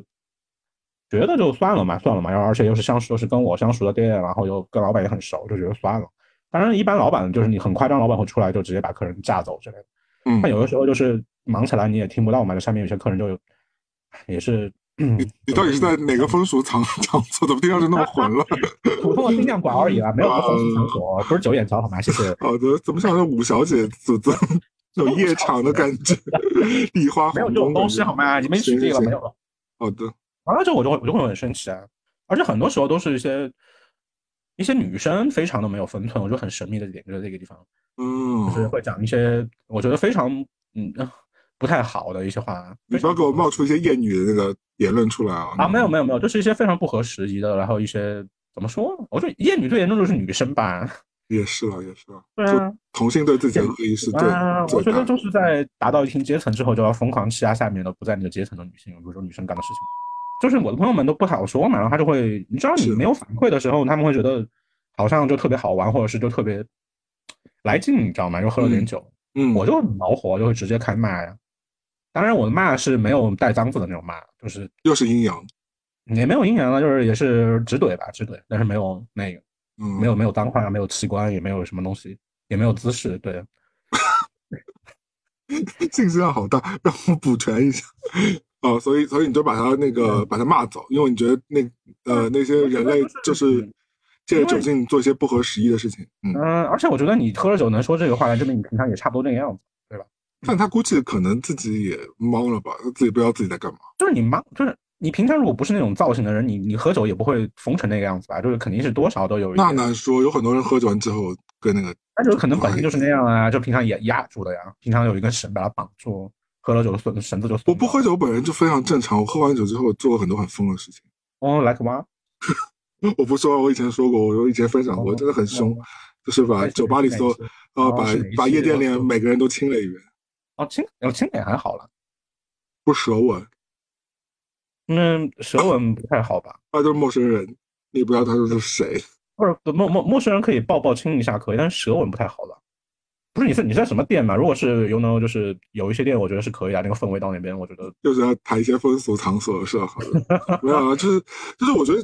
觉得就算了嘛，算了嘛，然后而且又是相熟，是跟我相熟的店，然后又跟老板也很熟，就觉得算了。当然，一般老板就是你很夸张，老板会出来就直接把客人架走之类的。嗯但有的时候就是忙起来你也听不到嘛，就下面有些客人就有也是。你你到底是在哪个风俗场场所？怎么听上去那么混乱？普通的宾馆馆而已啦，没有什么风俗场所，不是九眼桥好吗？谢谢。好的，怎么像是五小姐组织有夜场的感觉？礼花没有这种东西好吗？你们举例了没有？好的。完了之后我就会我就会很生气啊，而且很多时候都是一些一些女生非常的没有分寸，我觉得很神秘的点就在这个地方，嗯，就是会讲一些我觉得非常嗯不太好的一些话。你不要给我冒出一些厌女的那个言论出来啊！啊，没有没有没有，就是一些非常不合时宜的，然后一些怎么说？我觉得艳女最严重就是女生吧。也是啊，也是啊。对啊，同性对自己的恶意是对。啊，我觉得就是在达到一定阶层之后，就要疯狂欺压下面的不在那个阶层的女性，比如说女生干的事情。就是我的朋友们都不好说嘛，然后他就会，你知道你没有反馈的时候，他们会觉得好像就特别好玩，或者是就特别来劲，你知道吗？又喝了点酒，嗯，我就很恼火，就会直接开骂呀。当然，我的骂是没有带脏字的那种骂，就是又是阴阳，也没有阴阳了，就是也是直怼吧，直怼，但是没有那个，嗯，没有没有脏话，没有器官，也没有什么东西，也没有姿势，对。信息量好大，让我补全一下。哦，所以所以你就把他那个把他骂走，因为你觉得那呃那些人类就是借着酒劲做一些不合时宜的事情。嗯嗯，而且我觉得你喝了酒能说这个话来证明你平常也差不多这个样子？但他估计可能自己也懵了吧，他自己不知道自己在干嘛。就是你忙，就是你平常如果不是那种造型的人，你你喝酒也不会疯成那个样子吧？就是肯定是多少都有一那难说，有很多人喝酒完之后跟那个，那就可能本身就是那样啊，就平常也压住的呀，平常有一根绳把它绑住。喝了酒绳绳子就我不喝酒本人就非常正常，我喝完酒之后做过很多很疯的事情。哦，like what？我不说，我以前说过，我以前分享过，真的很凶，就是把酒吧里所呃把把夜店里每个人都亲了一遍。哦，亲，哦亲也还好了，不舌吻。那，舌吻不太好吧？啊，就是陌生人，你也不知道他是谁。不是陌陌陌生人可以抱抱亲一下可以，但是舌吻不太好了。不是你是你在什么店嘛？如果是 you know 就是有一些店，我觉得是可以啊。那个氛围到那边，我觉得就是要谈一些风俗场所是好的。没有啊，就是就是我觉得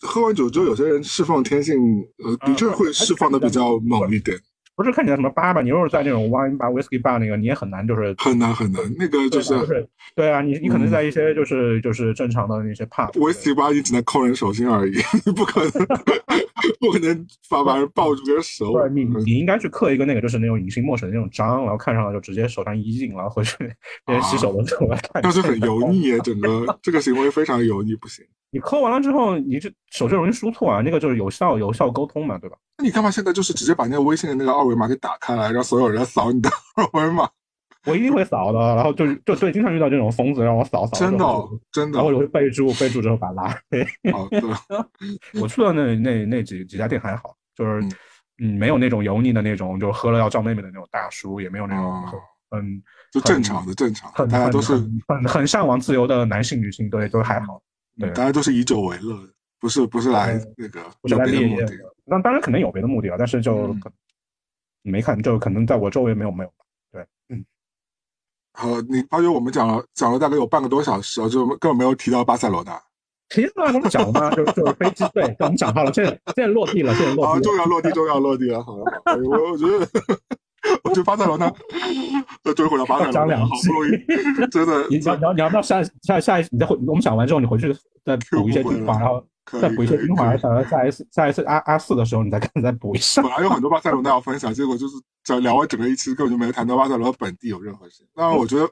喝完酒之后，有些人释放天性，呃，的确会释放的比较猛一点。不是看起来什么吧吧，你如果在那种 wine bar、whisky bar 那个，你也很难就是很难很难。那个就是对啊，你你可能在一些就是就是正常的那些 pub whisky bar，你只能抠人手心而已，不可能 不可能把把人抱住跟手。不是你你应该去刻一个那个就是那种隐形墨水的那种章，然后看上了就直接手上一印，然后回去别人洗手的时候来看。但是很油腻耶，整个这个行为非常油腻，不行。你抠完了之后，你这手就容易输错啊，那个就是有效有效沟通嘛，对吧？那你干嘛现在就是直接把那个微信的那个二维码给打开来，让所有人扫你的二维码？我一定会扫的，然后就就对，经常遇到这种疯子让我扫扫。真的真的，然后我会备注备注之后把拉黑。好的，我去的那那那几几家店还好，就是嗯没有那种油腻的那种，就喝了要照妹妹的那种大叔，也没有那种嗯就正常的正常，大家都是很很向往自由的男性女性，对都还好。对，大家都是以酒为乐，不是不是来那个不是来猎目的。那当然可能有别的目的啊，但是就没看，就可能在我周围没有没有。对，嗯。好，你发觉我们讲了讲了大概有半个多小时啊，就根本没有提到巴塞罗那。提到我们讲了吗？就就是飞机对，我们讲到了，现在现在落地了，现在落地。啊，终于要落地，终于要落地了。好了，好了，我我觉得。我觉得巴塞罗那，呃，终于回到巴塞罗那，好不容易，真的。你要你要你要不要下下下一次你再回我们讲完之后，你回去再补一些精华，然后再补一些精华，想要下一次下一次阿阿四的时候，你再看再补一下。本来有很多巴塞罗那要分享，结果就是讲聊完整个一期，根本就没有谈到巴塞罗那本地有任何事。当然，我觉得，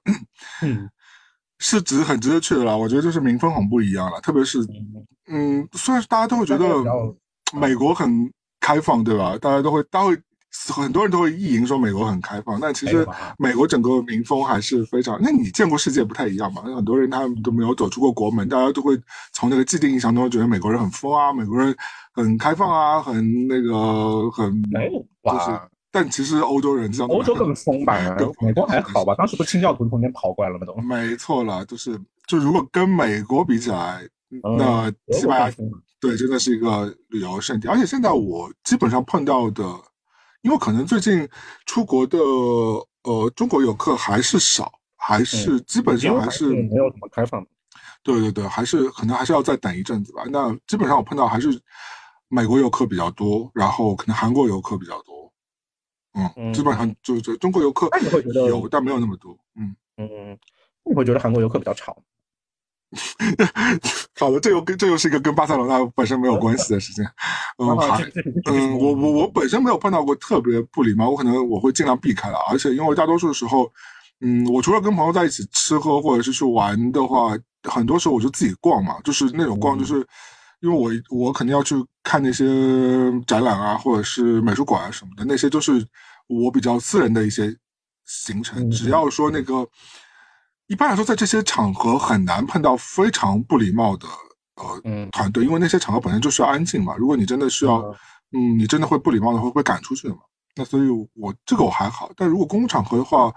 嗯，是值很值得去的啦。我觉得就是民风很不一样了，特别是，嗯，虽然大家都会觉得美国很开放，对吧？大家都会，大家会。很多人都会意淫说美国很开放，但其实美国整个民风还是非常。那你见过世界不太一样嘛？很多人他们都没有走出过国门，大家都会从那个既定印象中觉得美国人很疯啊，美国人很开放啊，很那个很没有就是。但其实欧洲人这样，欧洲更疯吧？美国还好吧？当时不是清教徒从那边跑过来了吗？都没错了，就是就如果跟美国比起来，那西班牙对真的是一个旅游胜地，而且现在我基本上碰到的。因为可能最近出国的呃中国游客还是少，还是基本上还是没有怎么开放的。对对对，还是可能还是要再等一阵子吧。那基本上我碰到还是美国游客比较多，然后可能韩国游客比较多，嗯，基本上就是中国游客有，但没有那么多，嗯嗯，你会觉得韩国游客比较吵？好的，这又跟这又是一个跟巴塞罗那本身没有关系的事情。嗯，好嗯，我我我本身没有碰到过特别不礼貌，我可能我会尽量避开了。而且因为大多数时候，嗯，我除了跟朋友在一起吃喝或者是去玩的话，很多时候我就自己逛嘛，就是那种逛，就是因为我我肯定要去看那些展览啊，或者是美术馆啊什么的，那些都是我比较私人的一些行程。只要说那个。一般来说，在这些场合很难碰到非常不礼貌的呃团队，因为那些场合本身就需要安静嘛。如果你真的需要，嗯，你真的会不礼貌的话，会被赶出去的嘛。那所以，我这个我还好。但如果公共场合的话，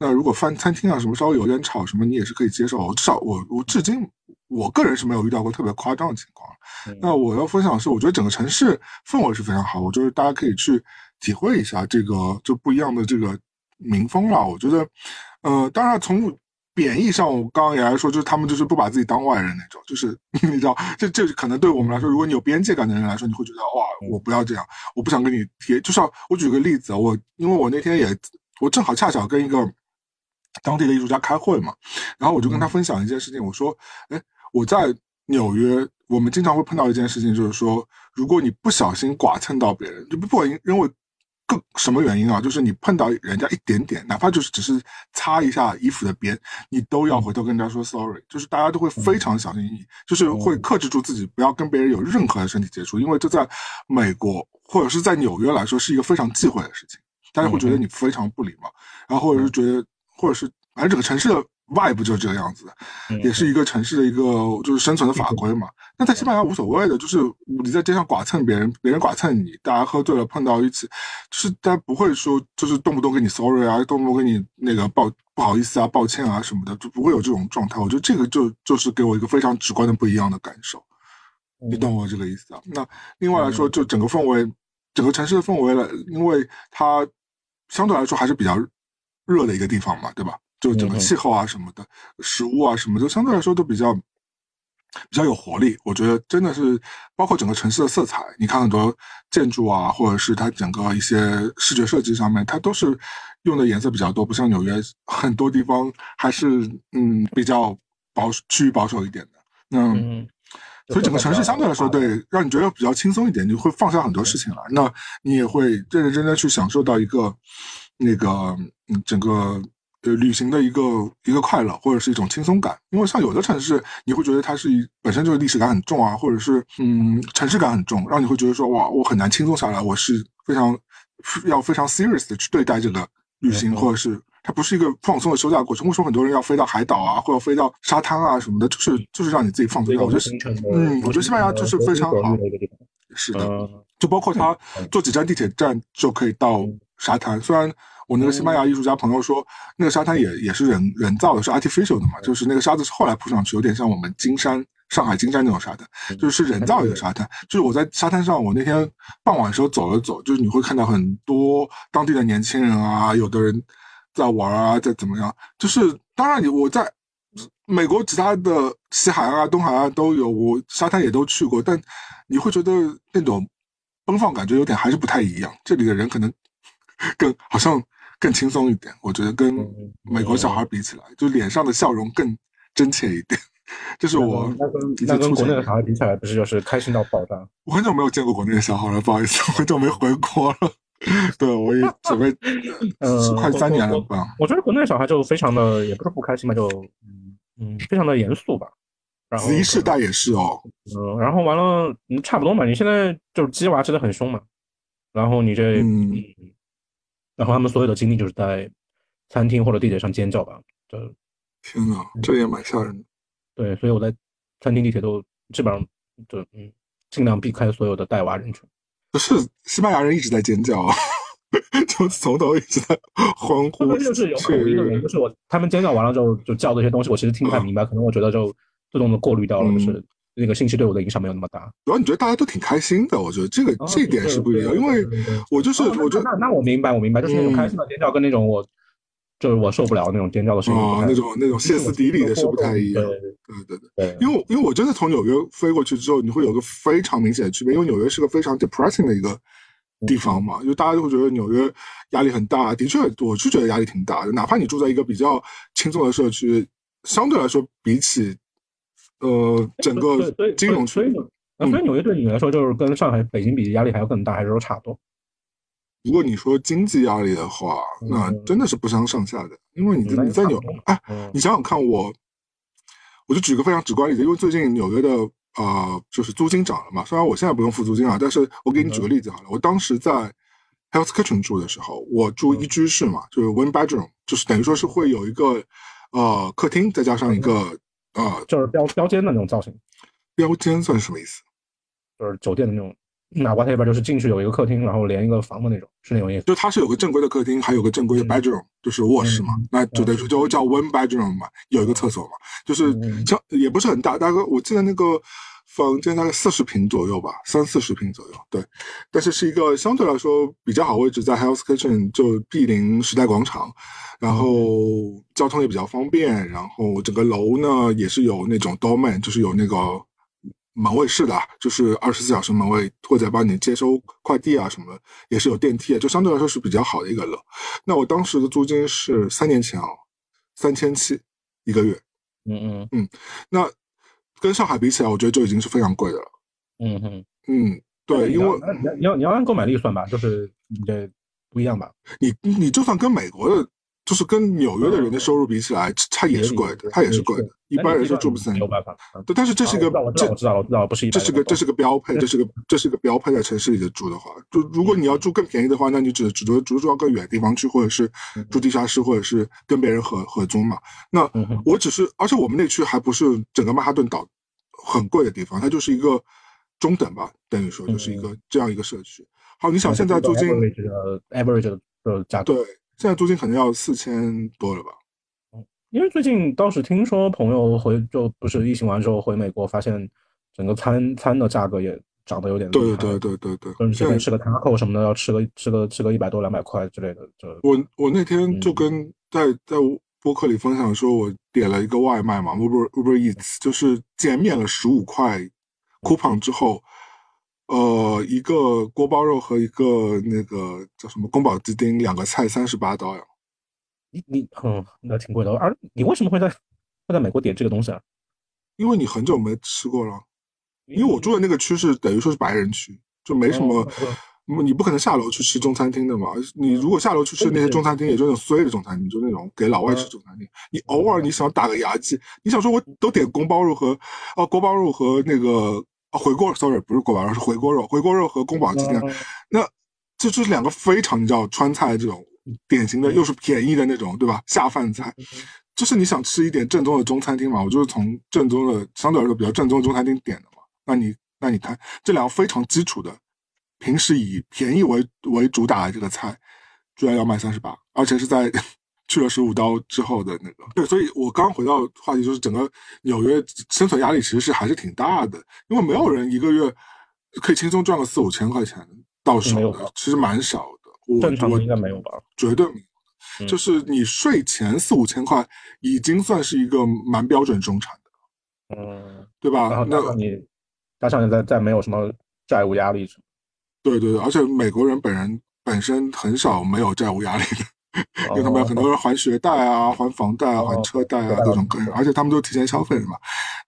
那如果饭餐厅啊什么稍微有点吵什么，你也是可以接受。至少我我至今我个人是没有遇到过特别夸张的情况。那我要分享的是，我觉得整个城市氛围是非常好，我就是大家可以去体会一下这个就不一样的这个民风了。我觉得，呃，当然从贬义上，我刚刚也来说，就是他们就是不把自己当外人那种，就是 你知道，这这可能对我们来说，如果你有边界感的人来说，你会觉得哇，我不要这样，我不想跟你贴。就像我举个例子，我因为我那天也，我正好恰巧跟一个当地的艺术家开会嘛，然后我就跟他分享一件事情，我说，哎，我在纽约，我们经常会碰到一件事情，就是说，如果你不小心剐蹭到别人，就不管因为。更什么原因啊？就是你碰到人家一点点，哪怕就是只是擦一下衣服的边，你都要回头跟人家说 sorry。就是大家都会非常小心翼翼，就是会克制住自己，不要跟别人有任何的身体接触，因为这在美国或者是在纽约来说是一个非常忌讳的事情，大家会觉得你非常不礼貌，然后或者是觉得，或者是反正整个城市的。外部就是这个样子，也是一个城市的一个就是生存的法规嘛。那在西班牙无所谓的，就是你在街上剐蹭别人，别人剐蹭你，大家喝醉了碰到一起，就是大家不会说就是动不动跟你 sorry 啊，动不动跟你那个抱不好意思啊、抱歉啊什么的，就不会有这种状态。我觉得这个就就是给我一个非常直观的不一样的感受，你懂我这个意思啊？那另外来说，就整个氛围，整个城市的氛围了，因为它相对来说还是比较热的一个地方嘛，对吧？就整个气候啊什么的，食物啊什么，都相对来说都比较比较有活力。我觉得真的是包括整个城市的色彩，你看很多建筑啊，或者是它整个一些视觉设计上面，它都是用的颜色比较多，不像纽约很多地方还是嗯比较保趋于保守一点的。嗯，所以整个城市相对来说，对让你觉得比较轻松一点，你会放下很多事情来，那你也会认认真真去享受到一个那个嗯整个。呃，旅行的一个一个快乐，或者是一种轻松感，因为像有的城市，你会觉得它是一本身就是历史感很重啊，或者是嗯城市感很重，让你会觉得说哇，我很难轻松下来，我是非常要非常 serious 的去对待这个旅行，或者是它不是一个放松的休假过程。为什么很多人要飞到海岛啊，或者飞到沙滩啊什么的，就是就是让你自己放松。我觉得嗯，我觉得西班牙就是非常好，是的，就包括它坐几站地铁站就可以到沙滩，虽然。我那个西班牙艺术家朋友说，那个沙滩也也是人人造的，是 artificial 的嘛，就是那个沙子是后来铺上去，有点像我们金山、上海金山那种沙滩，就是人造一个沙滩。就是我在沙滩上，我那天傍晚时候走了走，就是你会看到很多当地的年轻人啊，有的人在玩啊，在怎么样。就是当然，你我在美国其他的西海岸啊、东海岸都有，我沙滩也都去过，但你会觉得那种奔放感觉有点还是不太一样。这里的人可能 更好像。更轻松一点，我觉得跟美国小孩比起来，就脸上的笑容更真切一点。就是我那跟国内的小孩比起来，不是就是开心到爆炸？我很久没有见过国内的小孩了，不好意思，很久没回国了。对，我也准备 呃快三年了吧。我觉得国内的小孩就非常的，也不是不开心吧，就嗯嗯，非常的严肃吧。然后子一世代也是哦。嗯，然后完了，嗯，差不多嘛。你现在就是鸡娃吃的很凶嘛，然后你这嗯。然后他们所有的精力就是在餐厅或者地铁上尖叫吧。这天呐，这也蛮吓人的。对，所以我在餐厅、地铁都基本上就嗯，尽量避开所有的带娃人群。不是西班牙人一直在尖叫，就从头一直在欢呼。就是有口音的人，就是我他们尖叫完了之后就叫这些东西，我其实听不太明白，可能我觉得就自动的过滤掉了，就是。那个信息对我的影响没有那么大，主要你觉得大家都挺开心的，我觉得这个这一点是不一样，因为我就是我觉得那那我明白我明白，就是那种开心的尖叫跟那种我就是我受不了那种尖叫的声音，那种那种歇斯底里的是不太一样，对对对，对，因为因为我真的从纽约飞过去之后，你会有个非常明显的区别，因为纽约是个非常 depressing 的一个地方嘛，就大家就会觉得纽约压力很大，的确，我是觉得压力挺大的，哪怕你住在一个比较轻松的社区，相对来说比起呃整个金融区所以，呃所以纽约对你来说就是跟上海、北京比压力还要更大，还是说差不多？如果你说经济压力的话，那真的是不相上下的，因为你你在纽哎，嗯。你想想看我，我就举个非常直观的例子，因为最近纽约的呃就是租金涨了嘛，虽然我现在不用付租金啊，但是我给你举个例子好了，我当时在 Health Kitchen 住的时候，我住一居室嘛，就是 one bedroom，就是等于说是会有一个呃客厅，再加上一个呃就是标标间的那种造型，标间，算是什么意思？就是酒店的那种，那 whatever，就是进去有一个客厅，然后连一个房的那种，是那种意思。就它是有个正规的客厅，还有个正规的嗯。bedroom，、就是卧室嘛，嗯那就等于说就叫 one bedroom 嘛，有一个厕所嘛，就是嗯。像也不是很大，大概我记得那个房间大概四十平左右吧，三四十平左右，对，但是是一个相对来说比较好位置，在 Hell's Kitchen 就毗邻时代广场，然后交通也比较方便，然后整个楼呢也是有那种 doorman，就是有那个门卫室的啊，就是二十四小时门卫会在帮你接收快递啊什么的，也是有电梯的，就相对来说是比较好的一个楼。那我当时的租金是三年前啊，三千七一个月。嗯嗯嗯那跟上海比起来，我觉得就已经是非常贵的了。嗯嗯，嗯，对，因为你要你要你要按购买力算吧，就是你的不一样吧？你你就算跟美国的，就是跟纽约的人的收入比起来，它也是贵的，它也是贵的。一般人是住不起来没。有办法。嗯对，但是这是一个这我知道我知道不是一这是个这是个标配，这是个这是个标配，在城市里的住的话，就如果你要住更便宜的话，那你只只能只能住到更远的地方去，或者是住地下室，或者是跟别人合合租嘛。那我只是，而且我们那区还不是整个曼哈顿岛很贵的地方，它就是一个中等吧，等于说就是一个这样一个社区。好，你想现在租金，average 的 average 的价格，对，现在租金可能要四千多了吧？因为最近倒是听说朋友回就不是疫情完之后回美国，发现整个餐餐的价格也涨得有点厉害，对对对对对就是对，现在随便吃个 taco 什么的，要吃个吃个吃个一百多两百块之类的，就我我那天嗯就跟在在播客里分享说，我点了一个外卖嘛，Uber Uber Eats，就是减免了十五块 coupon 之后，呃，一个锅包肉和一个那个叫什么宫保鸡丁，两个菜三十八刀呀。你你嗯，那挺贵的。而你为什么会在会在美国点这个东西啊？因为你很久没吃过了，因为我住的那个区是等于说是白人区，就没什么你不可能下楼去吃中餐厅的嘛。你如果下楼去吃那些中餐厅，也就那种衰的中餐厅，就那种给老外吃中餐厅。你偶尔你想打个牙祭，你想说我都点宫包肉和啊锅包肉和那个啊回锅，sorry 不是锅包肉是回锅肉，回锅肉和宫保鸡丁，嗯那这就是两个非常你知道川菜这种典型的又是便宜的那种对吧下饭菜。就是你想吃一点正宗的中餐厅嘛，我就是从正宗的相对来说比较正宗的中餐厅点的嘛。那你那你看这两个非常基础的，平时以便宜为为主打的这个菜，居然要卖三十八，而且是在去了十五刀之后的那个。对，所以我刚回到话题，就是整个纽约生存压力其实是还是挺大的，因为没有人一个月可以轻松赚个四五千块钱到手的其实蛮少的。我我正常的应该没有吧？绝对没有。嗯就是你税前四五千块，已经算是一个蛮标准中产的，嗯，对吧然后？那上你加上你再再没有什么债务压力，对对对，而且美国人本人本身很少没有债务压力的，因为他们很多人还学贷啊、还房贷啊、哦还车贷啊各种各样，而且他们都提前消费的嘛。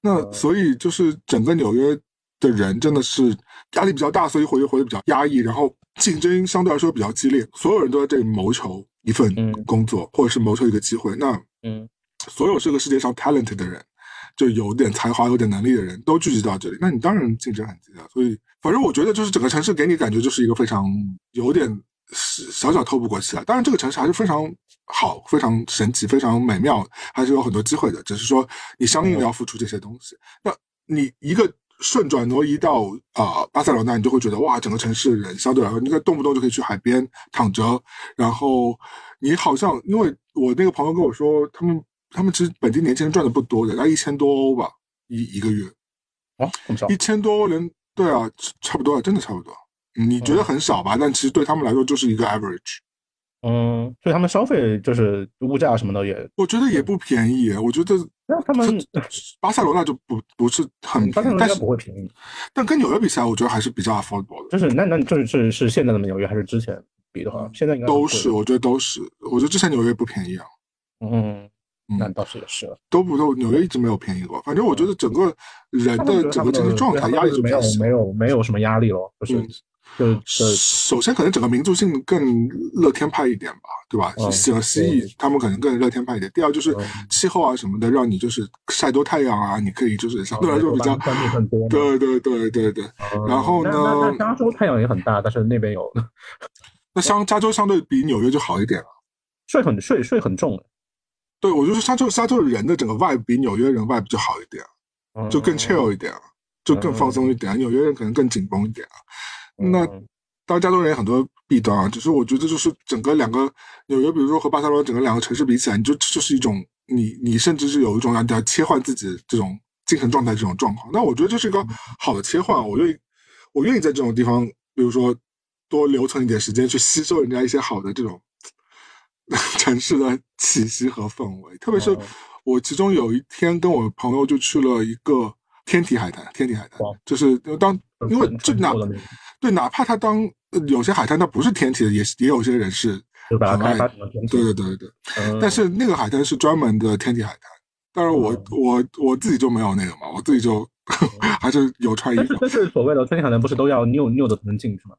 那嗯所以就是整个纽约的人真的是压力比较大，所以活就活得比较压抑，然后竞争相对来说比较激烈，所有人都在这里谋求一份嗯工作，或者是谋求一个机会。那嗯所有这个世界上 talent 的人，就有点才华、有点能力的人都聚集到这里，那你当然竞争很激烈。所以，反正我觉得就是整个城市给你感觉就是一个非常有点小小透不过气来。当然，这个城市还是非常好、非常神奇、非常美妙，还是有很多机会的。只是说你相应的要付出这些东西。那你一个顺转挪移到啊、巴塞罗那，你就会觉得哇，整个城市人相对来说，你看动不动就可以去海边躺着，然后你好像因为我那个朋友跟我说，他们他们其实本地年轻人赚的不多的，大概一千多欧吧，一一个月，哦，这么少一千多欧连对啊，差不多，真的差不多。嗯你觉得很少吧？但其实对他们来说就是一个 average。嗯，所以他们消费就是物价什么的也，我觉得也不便宜。我觉得那他们 巴塞罗那就不不是很巴塞罗那便宜，但是不会便宜，但跟纽约比起来，我觉得还是比较 affordable 的。就是那那就是是是现在的纽约还是之前比的话，现在应该都是，我觉得都是。我觉得之前纽约不便宜啊，嗯，那嗯，倒是也是了。都不都纽约一直没有便宜过。反正我觉得整个人的整个经济状态压力就没有没。有没有什么压力咯，就是嗯就就首先，可能整个民族性更乐天派一点吧，对吧？嗯像蜥蜴，他们可能更乐天派一点。第二就是嗯气候啊什么的，让你就是晒多太阳啊，你可以就是相对来说比较，关注更多。对对对对对。嗯然后呢加州太阳也很大，但是那边有 那相加州相对比纽约就好一点了。税很税税很重，对，我就是加州加州人的整个 vibe 比纽约人 vibe 就好一点，嗯就更 chill 一点，就更放松一点。纽约人可能更紧绷一点。那嗯。当然，加州人也很多弊端啊，只是我觉得就是整个两个纽约，比如说和巴塞罗那整个两个城市比起来，你就就是一种你你甚至是有一种让大家切换自己这种精神状态这种状况。那我觉得这是一个好的切换，我愿意我愿意在这种地方，比如说多留存一点时间去吸收人家一些好的这种 城市的气息和氛围，特别是嗯我其中有一天跟我朋友就去了一个天体海滩，天体海滩就是当因为纯这哪对，哪怕他当呃有些海滩它不是天体的，也也有些人是就把它很爱开发成天体。对对对对，嗯但是那个海滩是专门的天体海滩。当然我，嗯我我自己就没有那个嘛，我自己就 还是有穿衣服，但是但是所谓的天体海滩不是都要拗拗的才能进去吗？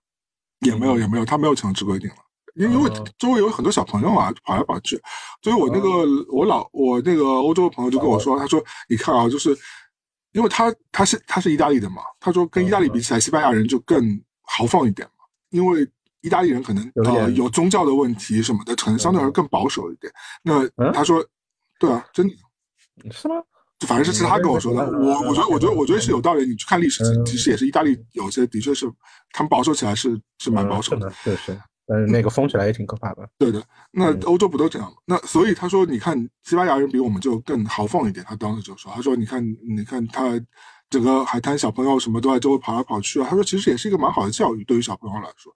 也没有也没有，他没有强制规定了。因因为嗯周围有很多小朋友啊，跑来跑去，所以我那个我老我那个欧洲的朋友就跟我说，他说你看啊，就是因为他他是他是意大利的嘛，他说跟意大利比起来，西班牙人就更豪放一点嘛，因为意大利人可能呃有宗教的问题什么的，可能相对来说更保守一点。那嗯他说，对啊，真的。是吗？就反正是是他跟我说的，嗯我我觉得我觉得我觉得是有道理。你去看历史，嗯其实也是意大利有些的确是他们保守起来是是蛮保守的，是是，但是那个疯起来也挺可怕的。对的，那嗯欧洲不都这样吗？那所以他说，你看西班牙人比我们就更豪放一点。他当时就说，他说你看你看他整个海滩小朋友什么都在周围跑来跑去啊。他说其实也是一个蛮好的教育，对于小朋友来说。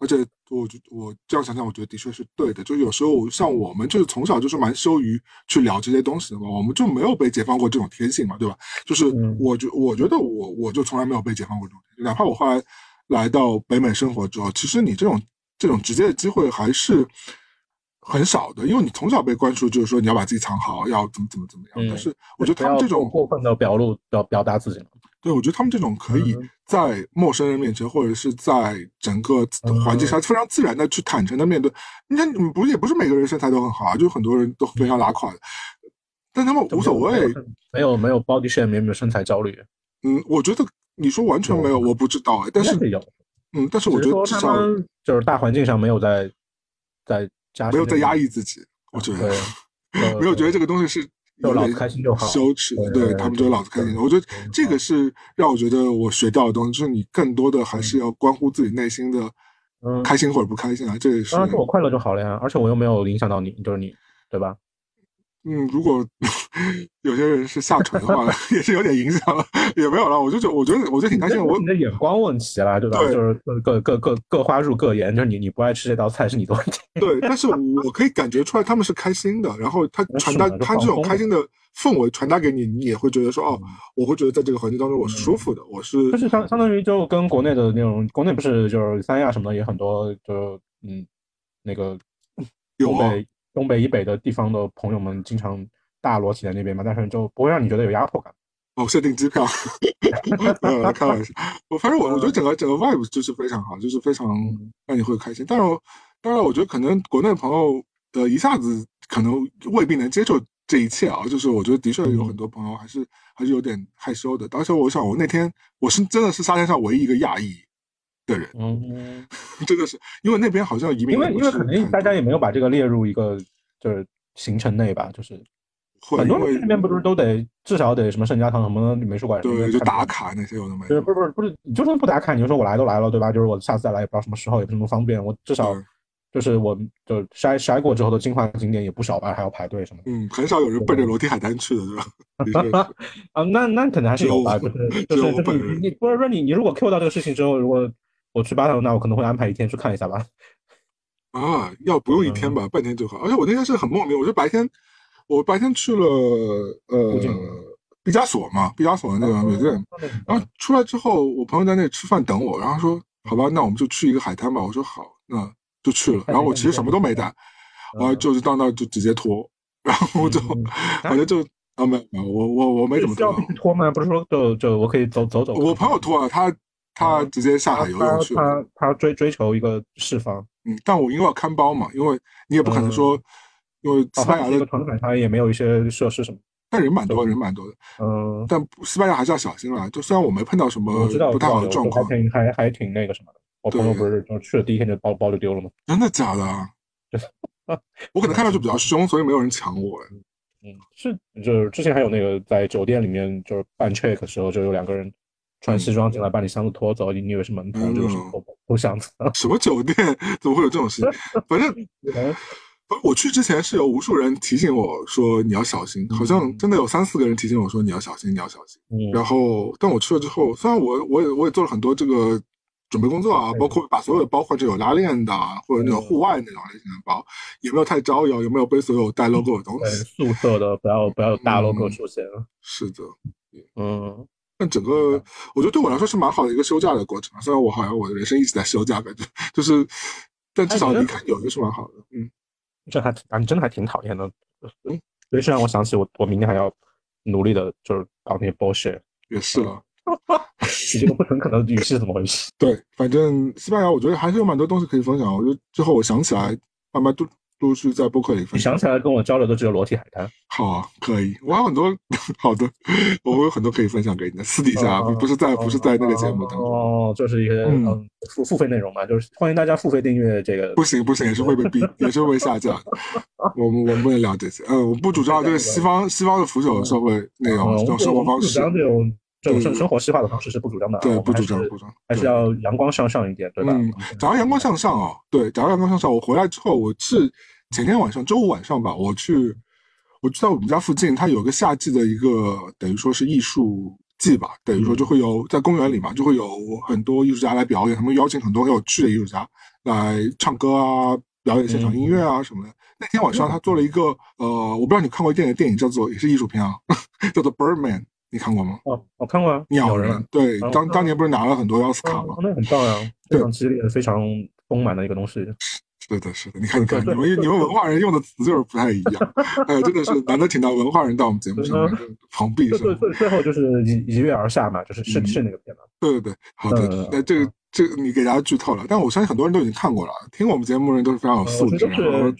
而且我觉我这样想想，我觉得的确是对的。就是有时候像我们就是从小就是蛮羞于去聊这些东西的嘛，我们就没有被解放过这种天性嘛，对吧？就是嗯我觉我觉得我我就从来没有被解放过这种，哪怕我后来来到北美生活之后，其实你这种这种直接的机会还是很少的，因为你从小被灌输就是说你要把自己藏好，要怎么怎么怎么样。嗯但是我觉得他们这种过分的表露表表达自己嘛。对，我觉得他们这种可以嗯在陌生人面前，或者是在整个嗯环境下非常自然的去坦诚的面对。你看，你不也不是每个人身材都很好啊，就很多人都非常拉垮的，但他们无所谓。没有没有 body shame，没有身材焦虑，嗯，我觉得你说完全没有，我不知道哎，但是有。嗯，但是我觉得至少们就是大环境上没有在在加没有在压抑，自己，我觉得对，没有觉得这个东西是就老子有点开心就好羞耻的，对对他们觉得老子开心。我觉得这个是让我觉得我学到的东西，就是你更多的还是要关乎自己内心的嗯开心或者不开心啊，这也是当然是我快乐就好了呀，而且我又没有影响到你，就是你，对吧？嗯，如果 有些人是下垂的话，也是有点影响了，也没有了。我就觉我觉得我觉得挺开心，我你的眼光问题啦，对吧？对就是各各各各花入各眼，就是你你不爱吃这道菜是你的问题。对，但是我可以感觉出来他们是开心的，然后他传达他这种开心的氛围传达给你，你也会觉得说哦嗯，我会觉得在这个环境当中我是舒服的，我是就是相相当于就跟国内的那种，国内不是就是三亚什么的也很多，就嗯那个有啊东北以北的地方的朋友们经常大裸体在那边嘛，但是就不会让你觉得有压迫感。哦，设定机票，开玩笑。我反正我我觉得整个整个 vibe 就是非常好，就是非常嗯让你会开心。当然，当然，我觉得可能国内的朋友呃一下子可能未必能接受这一切啊。就是我觉得的确有很多朋友还是还是有点害羞的。而且我想，我那天我是真的是沙滩上唯一一个亚裔的人，嗯，真的是因为那边好像移民因为因为可能大家也没有把这个列入一个就是行程内吧，就是很多人那边不是都得至少得什么圣家堂什么美术馆什么就打卡那些有的没的。就是不是不是不是，你就算不打卡，你就说我来都来了，对吧？就是我下次再来也不知道什么时候，也不是那么方便。我至少就是我就筛筛过之后的精华景点也不少吧，还要排队什么的。嗯，很少有人奔着楼梯海滩去的，对吧？啊，那那可能还是有吧，就是就是你你不是说你你如果 Q 到这个事情之后，如果我去巴塞罗那，我可能会安排一天去看一下吧。啊，要不用一天吧，半天就好。而且我那天是很莫名，我就白天我白天去了呃毕加索嘛，毕加索的那个美院，然后出来之后，我朋友在那里吃饭等我，然后说好吧，那我们就去一个海滩吧。我说好，那就去了。然后我其实什么都没带，然后就是到那就直接脱，然后就 反正就啊没没我我我没怎么脱。脱吗？不是说就就我可以走走走。我朋友脱了，他他直接下海游泳去。他他追追求一个释放。嗯，但我因为要看包嘛，因为你也不可能说，因为西班牙的船海它也没有一些设施什么，但人蛮多，人蛮多的。嗯，但西班牙还是要小心了。就虽然我没碰到什么不太好的状况，还挺还还挺那个什么的。我朋友不是就去了第一天就包包就丢了吗？真的假的？我可能看到就比较凶，所以没有人抢我。嗯，是就是之前还有那个在酒店里面就是办 check 的时候，就有两个人。穿西装进来把你箱子拖走，你以为是门童就是偷偷箱子？什么酒店怎么会有这种事情？反正，反正我去之前是有无数人提醒我说你要小心，好像真的有三四个人提醒我说你要小心，你要小心。然后，但我去了之后，虽然我我也我也做了很多这个准备工作啊，包括把所有的包换成有拉链的或者那种户外那种类型的包，也没有太招摇，有没有背所有带 logo 的东西？素色的，不要不要有大 logo 出现。是的，嗯。但整个我觉得对我来说是蛮好的一个休假的过程，虽然我好像我的人生一直在休假，感觉就是，但至少离开纽约是蛮好的。嗯，这还啊，你真的还挺讨厌的。嗯，所以是让我想起我我明天还要努力的，就是搞那些 bullshit。也是了，你这个不诚恳的语气怎么回事？对，反正西班牙我觉得还是有蛮多东西可以分享。我觉得之后我想起来慢慢都。都是在播客里分享。你想起来跟我交流的只有裸体海滩。好啊，可以，我有很多好的，我有很多可以分享给你的，私底下不是在不是在那个节目当中。哦，就是一些嗯付付费内容嘛，就是欢迎大家付费订阅这个。不行不行，也是会被逼，也是会被下架。我们我们不能聊这些。嗯，我不主张这个西方西方的腐朽社会内容这种生活方式。这种生生活西化的方式是不主张的。对，不主张不主张，还是要阳光向上一点，对吧？嗯，讲到阳光向上啊，对，讲到阳光向上，我回来之后我是。前天晚上，周五晚上吧，我去，我在我们家附近，它有个夏季的一个等于说是艺术季吧，等于说就会有在公园里嘛，就会有很多艺术家来表演，他们邀请很多很有趣的艺术家来唱歌啊，表演现场音乐啊什么的。那天晚上他做了一个，呃，我不知道你看过电影，电影叫做也是艺术片啊，叫做《Birdman》，你看过吗？哦，我看过啊，鸟人。对，当当年不是拿了很多奥斯卡吗？那很棒呀，非常激烈、非常丰满的一个东西。是的，是的，你看，你看，你们你们文化人用的词就是不太一样，哎，真的是难得请到文化人到我们节目上面蓬荜生辉。最后就是一一跃而下嘛，就是是是那个片嘛。对对对，好的，那这个这你给大家剧透了，但我相信很多人都已经看过了。听我们节目人都是非常有素质，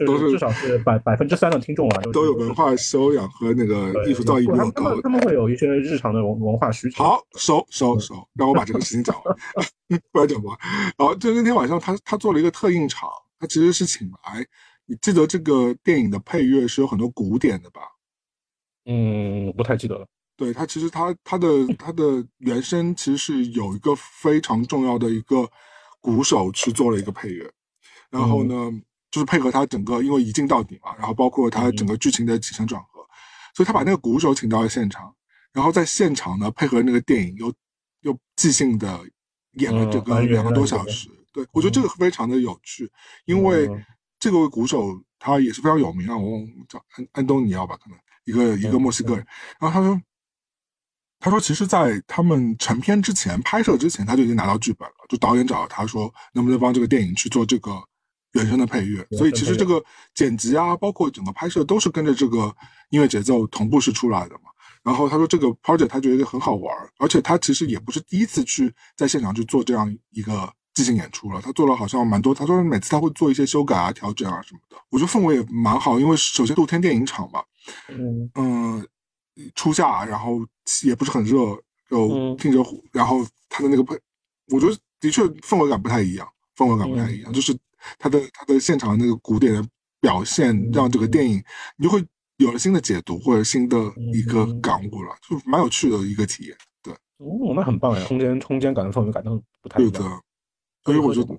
都是至少是百百分之三的听众啊，都有文化修养和那个艺术造诣比较高。他们会有一些日常的文文化需求。好，收收收，让我把这个事情讲完，不然讲不完。好，就那天晚上，他他做了一个特映场。他其实是请来，你记得这个电影的配乐是有很多古典的吧？嗯，不太记得了。对他，其实他他的他的原声其实是有一个非常重要的一个鼓手去做了一个配乐，然后呢，就是配合他整个，因为一镜到底嘛，然后包括他整个剧情的起承转合，所以他把那个鼓手请到了现场，然后在现场呢配合那个电影又又即兴的演了这个两个多小时。对，我觉得这个非常的有趣，因为这个鼓手他也是非常有名啊，我叫安安东尼奥吧，可能一个一个墨西哥人。然后他说，他说其实，在他们成片之前、拍摄之前，他就已经拿到剧本了，就导演找到他说，能不能帮这个电影去做这个原声的配乐。所以其实这个剪辑啊，包括整个拍摄都是跟着这个音乐节奏同步是出来的嘛。然后他说，这个 project 他觉得很好玩，而且他其实也不是第一次去在现场去做这样一个。即兴演出了，他做了好像蛮多。他说每次他会做一些修改啊、调整啊什么的。我觉得氛围也蛮好，因为首先露天电影场嘛，嗯嗯，初夏，然后也不是很热，就听着，然后他的那个配，我觉得的确氛围感不太一样，氛围感不太一样。就是他的他的现场那个古典的表现，让这个电影你就会有了新的解读或者新的一个感悟了，就蛮有趣的一个体验。对，哦，那很棒呀，空间空间感、氛围感都不太一样。所以我觉得，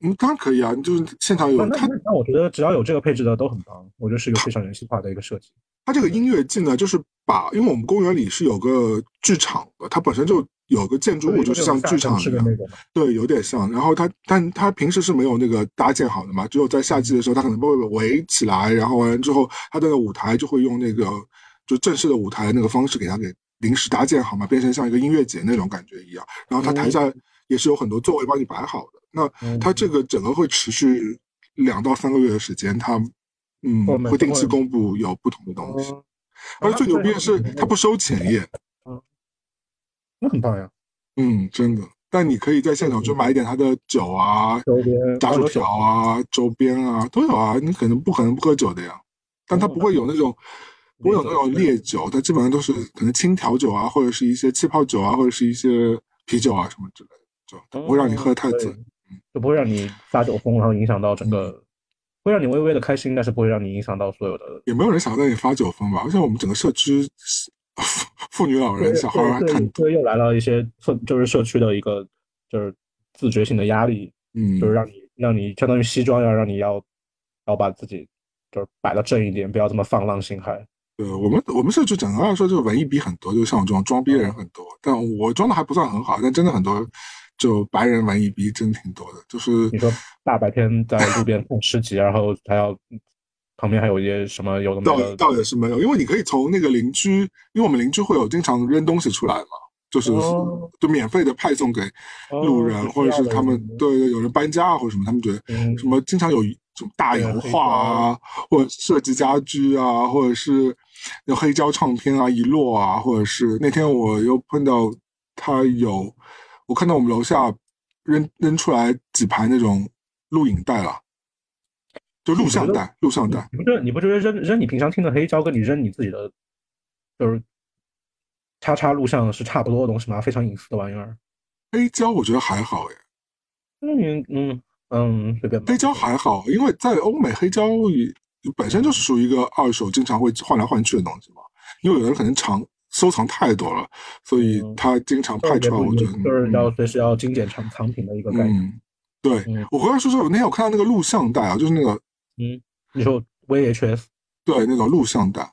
嗯，当然可以啊，就是现场有他。那我觉得只要有这个配置的都很棒，我觉得是一个非常人性化的一个设计。它这个音乐季呢，就是把，因为我们公园里是有个剧场的，它本身就有个建筑物，就是像剧场一样，对，有点像。然后它，但它平时是没有那个搭建好的嘛，只有在夏季的时候，它可能会围起来，然后完了之后，它的舞台就会用那个就正式的舞台那个方式给它给临时搭建好嘛，变成像一个音乐节那种感觉一样。然后它台下也是有很多座位帮你摆好的。那它这个整个会持续两到三个月的时间，它嗯会定期公布有不同的东西，而且最牛逼的是它不收钱耶。嗯那很棒呀，嗯，真的。但你可以在现场就买一点他的酒啊、炸薯条啊、周边啊都有啊。你可能不可能不喝酒的呀，但他不会有那种，不会有那种烈酒，它基本上都是可能轻调酒啊，或者是一些气泡酒啊，或者是一些啤酒啊什么之类的，就不会让你喝太醉，就不会让你发酒疯，然后影响到整个，会让你微微的开心，但是不会让你影响到所有的。也没有人想让你发酒疯吧？而且我们整个社区。妇女、老人、小孩儿看，所以又来了一些，就是社区的一个，就是自觉性的压力，嗯，就是让你让你相当于西装要让你要要把自己就是摆的正一点，不要这么放浪形骸。对我们，我们社区整个来说就是文艺逼很多，就像我这种装逼的人很多，但我装的还不算很好，但真的很多，就白人文艺逼真挺多的。就是你说大白天在路边送诗集，然后还要。旁边还有一些什么有的倒倒也是没有，因为你可以从那个邻居，因为我们邻居会有经常扔东西出来嘛，就是就免费的派送给路人，或者是他们对对有人搬家啊或者什么，他们觉得什么经常有什么大油画啊，或者设计家居啊，或者是有黑胶唱片啊遗落啊，或者是那天我又碰到他有，我看到我们楼下扔扔出来几排那种录影带了。就录像带，录像带。你不觉你不觉得扔扔你平常听的黑胶，跟你扔你自己的，就是叉叉录像是差不多的东西吗？非常隐私的玩意儿。黑胶我觉得还好耶。嗯嗯嗯，随便。黑胶还好，因为在欧美黑胶本身就是属于一个二手，经常会换来换去的东西嘛。因为有人可能藏收藏太多了，所以他经常派出来。我觉得就是要随时要精简藏藏品的一个概念。对我回来说说，那天我看到那个录像带啊，就是那个。嗯，你说 VHS，对，那种录像带，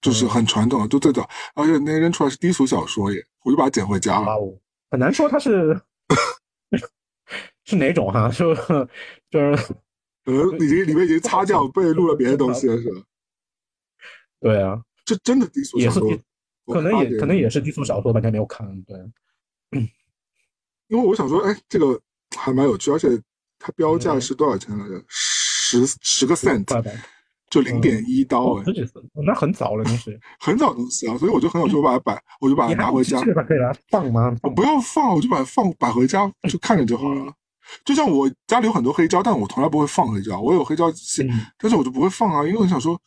就是很传统的，就最早，而且那扔出来是低俗小说耶，我就把它捡回家了。很难说它是 是哪种哈，就就是，呃，已经里面已经擦掉被录了别的东西了，是吧？对啊，这真的低俗小说，可能也可能也是低俗小说，大家没有看，对。因为我想说，哎，这个还蛮有趣，而且它标价是多少钱来着？十十个 cent，就零点一刀哎，那很早了那是，很早东西啊，所以我就很有趣，我把它摆，我就把它拿回家。可以把它放吗？我不要放，我就把它放摆回家，就看着就好了。就像我家里有很多黑胶，但我从来不会放黑胶。我有黑胶机，但是我就不会放啊，因为我想说。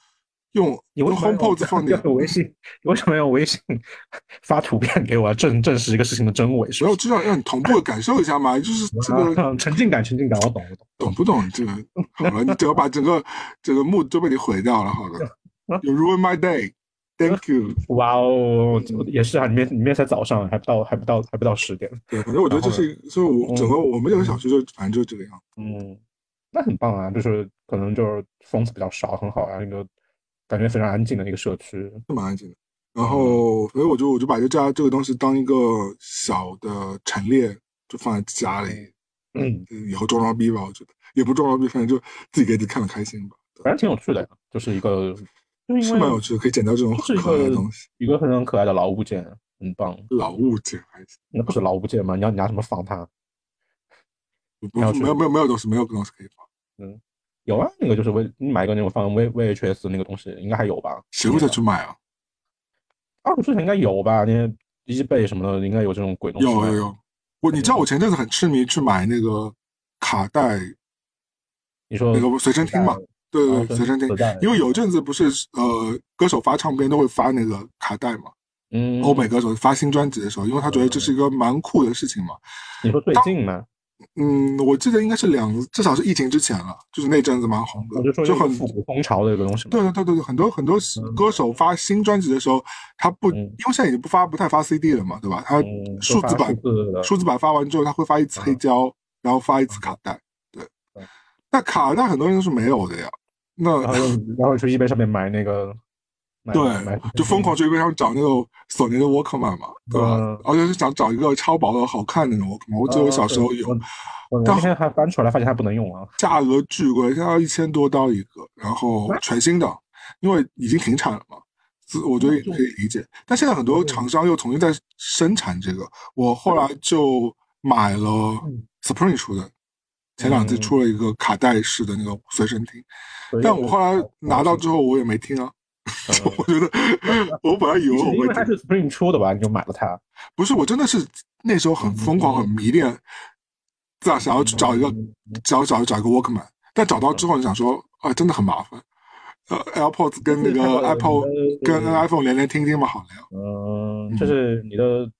用用 HomePod 放点微信，为什么用微信 发图片给我证证实一个事情的真伪？没有，至少让你同步感受一下嘛，就是这个沉浸感，沉浸感，我懂，我懂，懂不懂？这个 好了，你只要把整个整个 mood 都被你毁掉了，好了，You ruin my day，Thank you。哇哦，也是啊，里面里面才早上，还不到还不到还不到十点。对，反正我觉得这是，所以我整个我们这个小区就反正就这个样。嗯，那很棒啊，就是可能就是疯子比较少，很好啊，那个。感觉非常安静的一个社区，是蛮安静的。然后，所以我就我就把这家这个东西当一个小的陈列，就放在家里。嗯，以后装装逼吧，我觉得也不装装逼，反正就自己给自己看的开心吧。反正挺有趣的，就是一个，是蛮有趣的，可以捡到这种可爱的东西。一个非常可爱的老物件，很棒。老物件还行，那不是老物件吗？你要你拿什么放它？没有没有没有东西，没有东西可以放。嗯。有啊，那个就是 V，你买一个那种放 V VHS 那个东西，应该还有吧？谁会再去买啊？二手市场应该有吧？那些机背什么的，应该有这种鬼东西。有有有，我你知道我前阵子很痴迷去买那个卡带，你说那个随身听嘛？对对对，随身听。因为有阵子不是呃，歌手发唱片都会发那个卡带嘛？嗯。欧美歌手发新专辑的时候，因为他觉得这是一个蛮酷的事情嘛。你说最近吗？嗯，我记得应该是两，至少是疫情之前了，就是那阵子蛮红的，就很复古风潮的一个东西。对对对对对，很多很多歌手发新专辑的时候，他不，因为现在已经不发，不太发 CD 了嘛，对吧？他数字版，数字版发完之后，他会发一次黑胶，然后发一次卡带。对，那卡带很多人都是没有的呀。那然后然后去 eBay 上面买那个买对买，就疯狂去微商找那种索尼的 Walkman 嘛，对吧？嗯而且是想找一个超薄的好看的那种 Walkman，我记得我小时候有，我我我那天还翻出来，发现还不能用啊。价格巨贵，现在要一千多刀一个，然后全新的，因为已经停产了嘛，自我觉得也可以理解。但现在很多厂商又重新在生产这个，我后来就买了 Spring 出的，前两季出了一个卡带式的那个随身听，但我后来拿到之后我也没听啊，我觉得我本来以为我会听，因为它是 Spring 出的吧，你就买了它。不是我真的是那时候很疯狂、很迷恋，这样想要去找一个找找找一个 Walkman，但找到之后你想说啊，真的很麻烦。呃，AirPods 跟那个 Apple 跟 iPhone 连连听听嘛，好了呀。嗯，就是你的，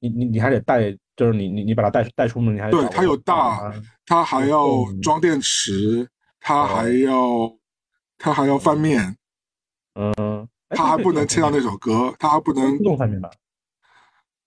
你你你还得带，就是你你你把它带带出门，你还对它有大，它还要装电池，它还要它还要翻面，嗯，他还不能切到那首歌，他还不能自动翻面吧？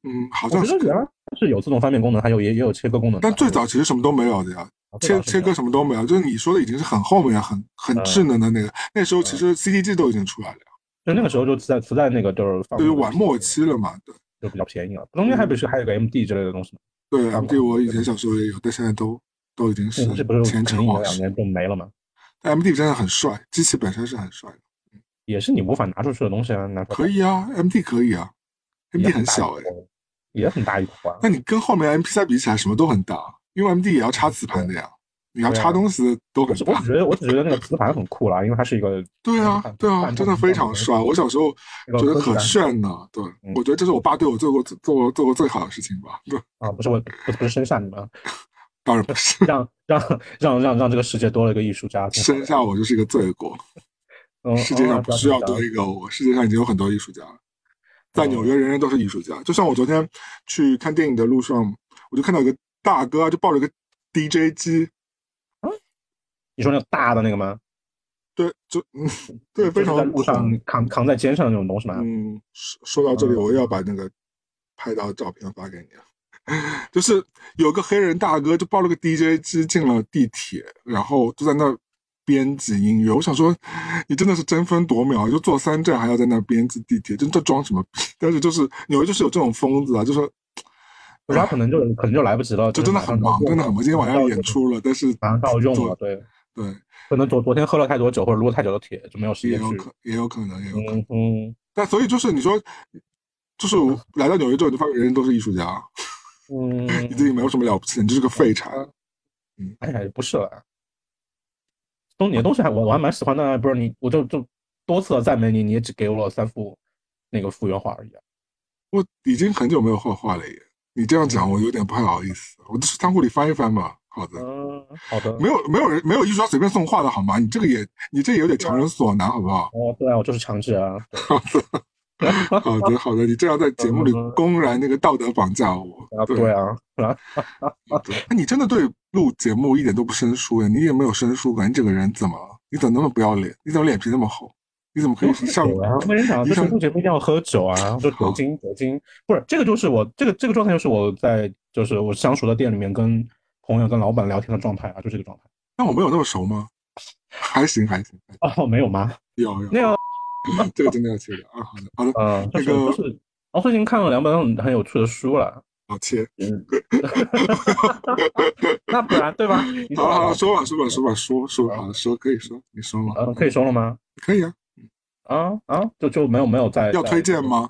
嗯，好像是原来是有自动翻面功能，还有也也有切割功能。但最早其实什么都没有的呀。切切割什么都没有，就是你说的已经是很后面、很很智能的那个。那时候其实 CDG 都已经出来了，就那个时候就在在在那个就是对于晚末期了嘛，对，就比较便宜了。中间还不是还有个 MD 之类的东西吗？对，MD 我以前小时候也有，但现在都都已经是前尘往事，两年就没了嘛。MD 真的很帅，机器本身是很帅的，也是你无法拿出去的东西啊，拿可以啊，MD 可以啊，MD 很小哎，也很大一块。那你跟后面 MP3 比起来，什么都很大。因为 M D 也要插磁盘的呀，你要插东西都很大。我只觉得，我只觉得那个磁盘很酷啦，因为它是一个。对啊，对啊，真的非常帅。我小时候觉得可炫了。对，我觉得这是我爸对我做过做过做过最好的事情吧。对啊，不是我，不不是生下你们？当然不是，让让让让让这个世界多了一个艺术家。生下我就是一个罪过。世界上不需要多一个我，世界上已经有很多艺术家了。在纽约，人人都是艺术家。就像我昨天去看电影的路上，我就看到一个。大哥就抱着个 DJ 机，嗯，你说那个大的那个吗？对，就嗯，对，非常在路上扛扛在肩上的那种东西吗？嗯，说到这里，我又要把那个拍到照片发给你了。就是有个黑人大哥就抱了个 DJ 机进了地铁，然后就在那编辑音乐。我想说，你真的是争分夺秒，就坐三站还要在那编辑地铁，真这装什么逼？但是就是纽约就是有这种疯子啊，就是。他可能就可能就来不及了，就真的很忙，真的很忙。今天晚上要演出了，但是马上要用了，对对，可能昨昨天喝了太多酒或者撸了太久的铁，就没有时间去。也有可也有可能，也有可能。嗯，但所以就是你说，就是来到纽约之后，就发现人人都是艺术家，嗯，你自己没有什么了不起，你就是个废柴。嗯，哎呀，不是了，东你的东西还我我还蛮喜欢的，不是你，我就就多次的赞美你，你也只给我了三幅那个复原画而已。我已经很久没有画画了耶。你这样讲，我有点不太好意思。我去仓库里翻一翻吧。好的，嗯，好的。没有没有人没有艺术家随便送画的好吗？你这个也你这也有点强人所难，好不好？哦，对啊，我就是强制啊。好的，好的，好的。你这样在节目里公然那个道德绑架我。啊，对啊。那你真的对录节目一点都不生疏呀？你也没有生疏感，你这个人怎么了？你怎么那么不要脸？你怎么脸皮那么厚？你怎么可以 上啊？没人讲，就是录节目一定要喝酒啊，就酒精，酒精不是这个，就是我这个这个状态，就是我在就是我相熟的店里面跟朋友、跟老板聊天的状态啊，就这个状态。那我没有那么熟吗？还行，还行。哦，没有吗？有有。那个，这个真的要切的啊。好的，好的。呃，那个就是我最近看了两本很很有趣的书了。好切。嗯。那不然对吧？好好说吧，说吧，说吧，说说好说可以说，你说嘛。嗯，可以说了吗？可以啊。啊啊，就就没有没有在要推荐吗？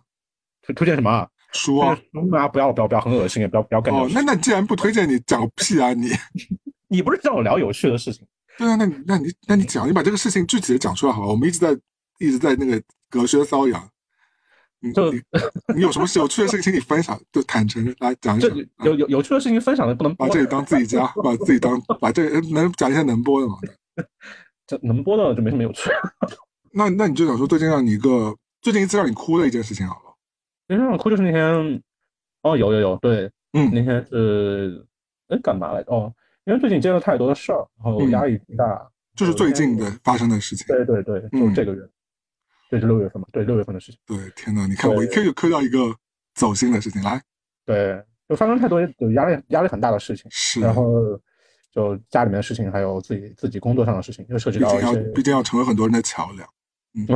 推推荐什么书啊？书啊！不要不要不要，很恶心也不要不要干。哦，那那既然不推荐，你讲个屁啊你！你不是叫我聊有趣的事情？对啊，那你那你那你讲，你把这个事情具体的讲出来好吧？我们一直在一直在那个隔靴搔痒。你你你有什么有趣的事情，请你分享，就坦诚来讲一讲。有有有趣的事情分享的不能把这里当自己家，把自己当把这能讲一些能播的嘛？这能播的就没什么有趣。那那你就想说最近让你一个最近一次让你哭的一件事情好了。最近让我哭就是那天，哦有有有对，嗯，那天是哎干嘛来着？哦，因为最近接了太多的事儿，然后压力挺大。就是最近的发生的事情。对对对，就是这个月，对，是六月份嘛，对六月份的事情。对，天呐，你看我一 Q 就 Q 到一个走心的事情来。对，就发生太多有压力压力很大的事情。是。然后就家里面的事情，还有自己自己工作上的事情，又涉及到一些，毕竟要成为很多人的桥梁。嗯。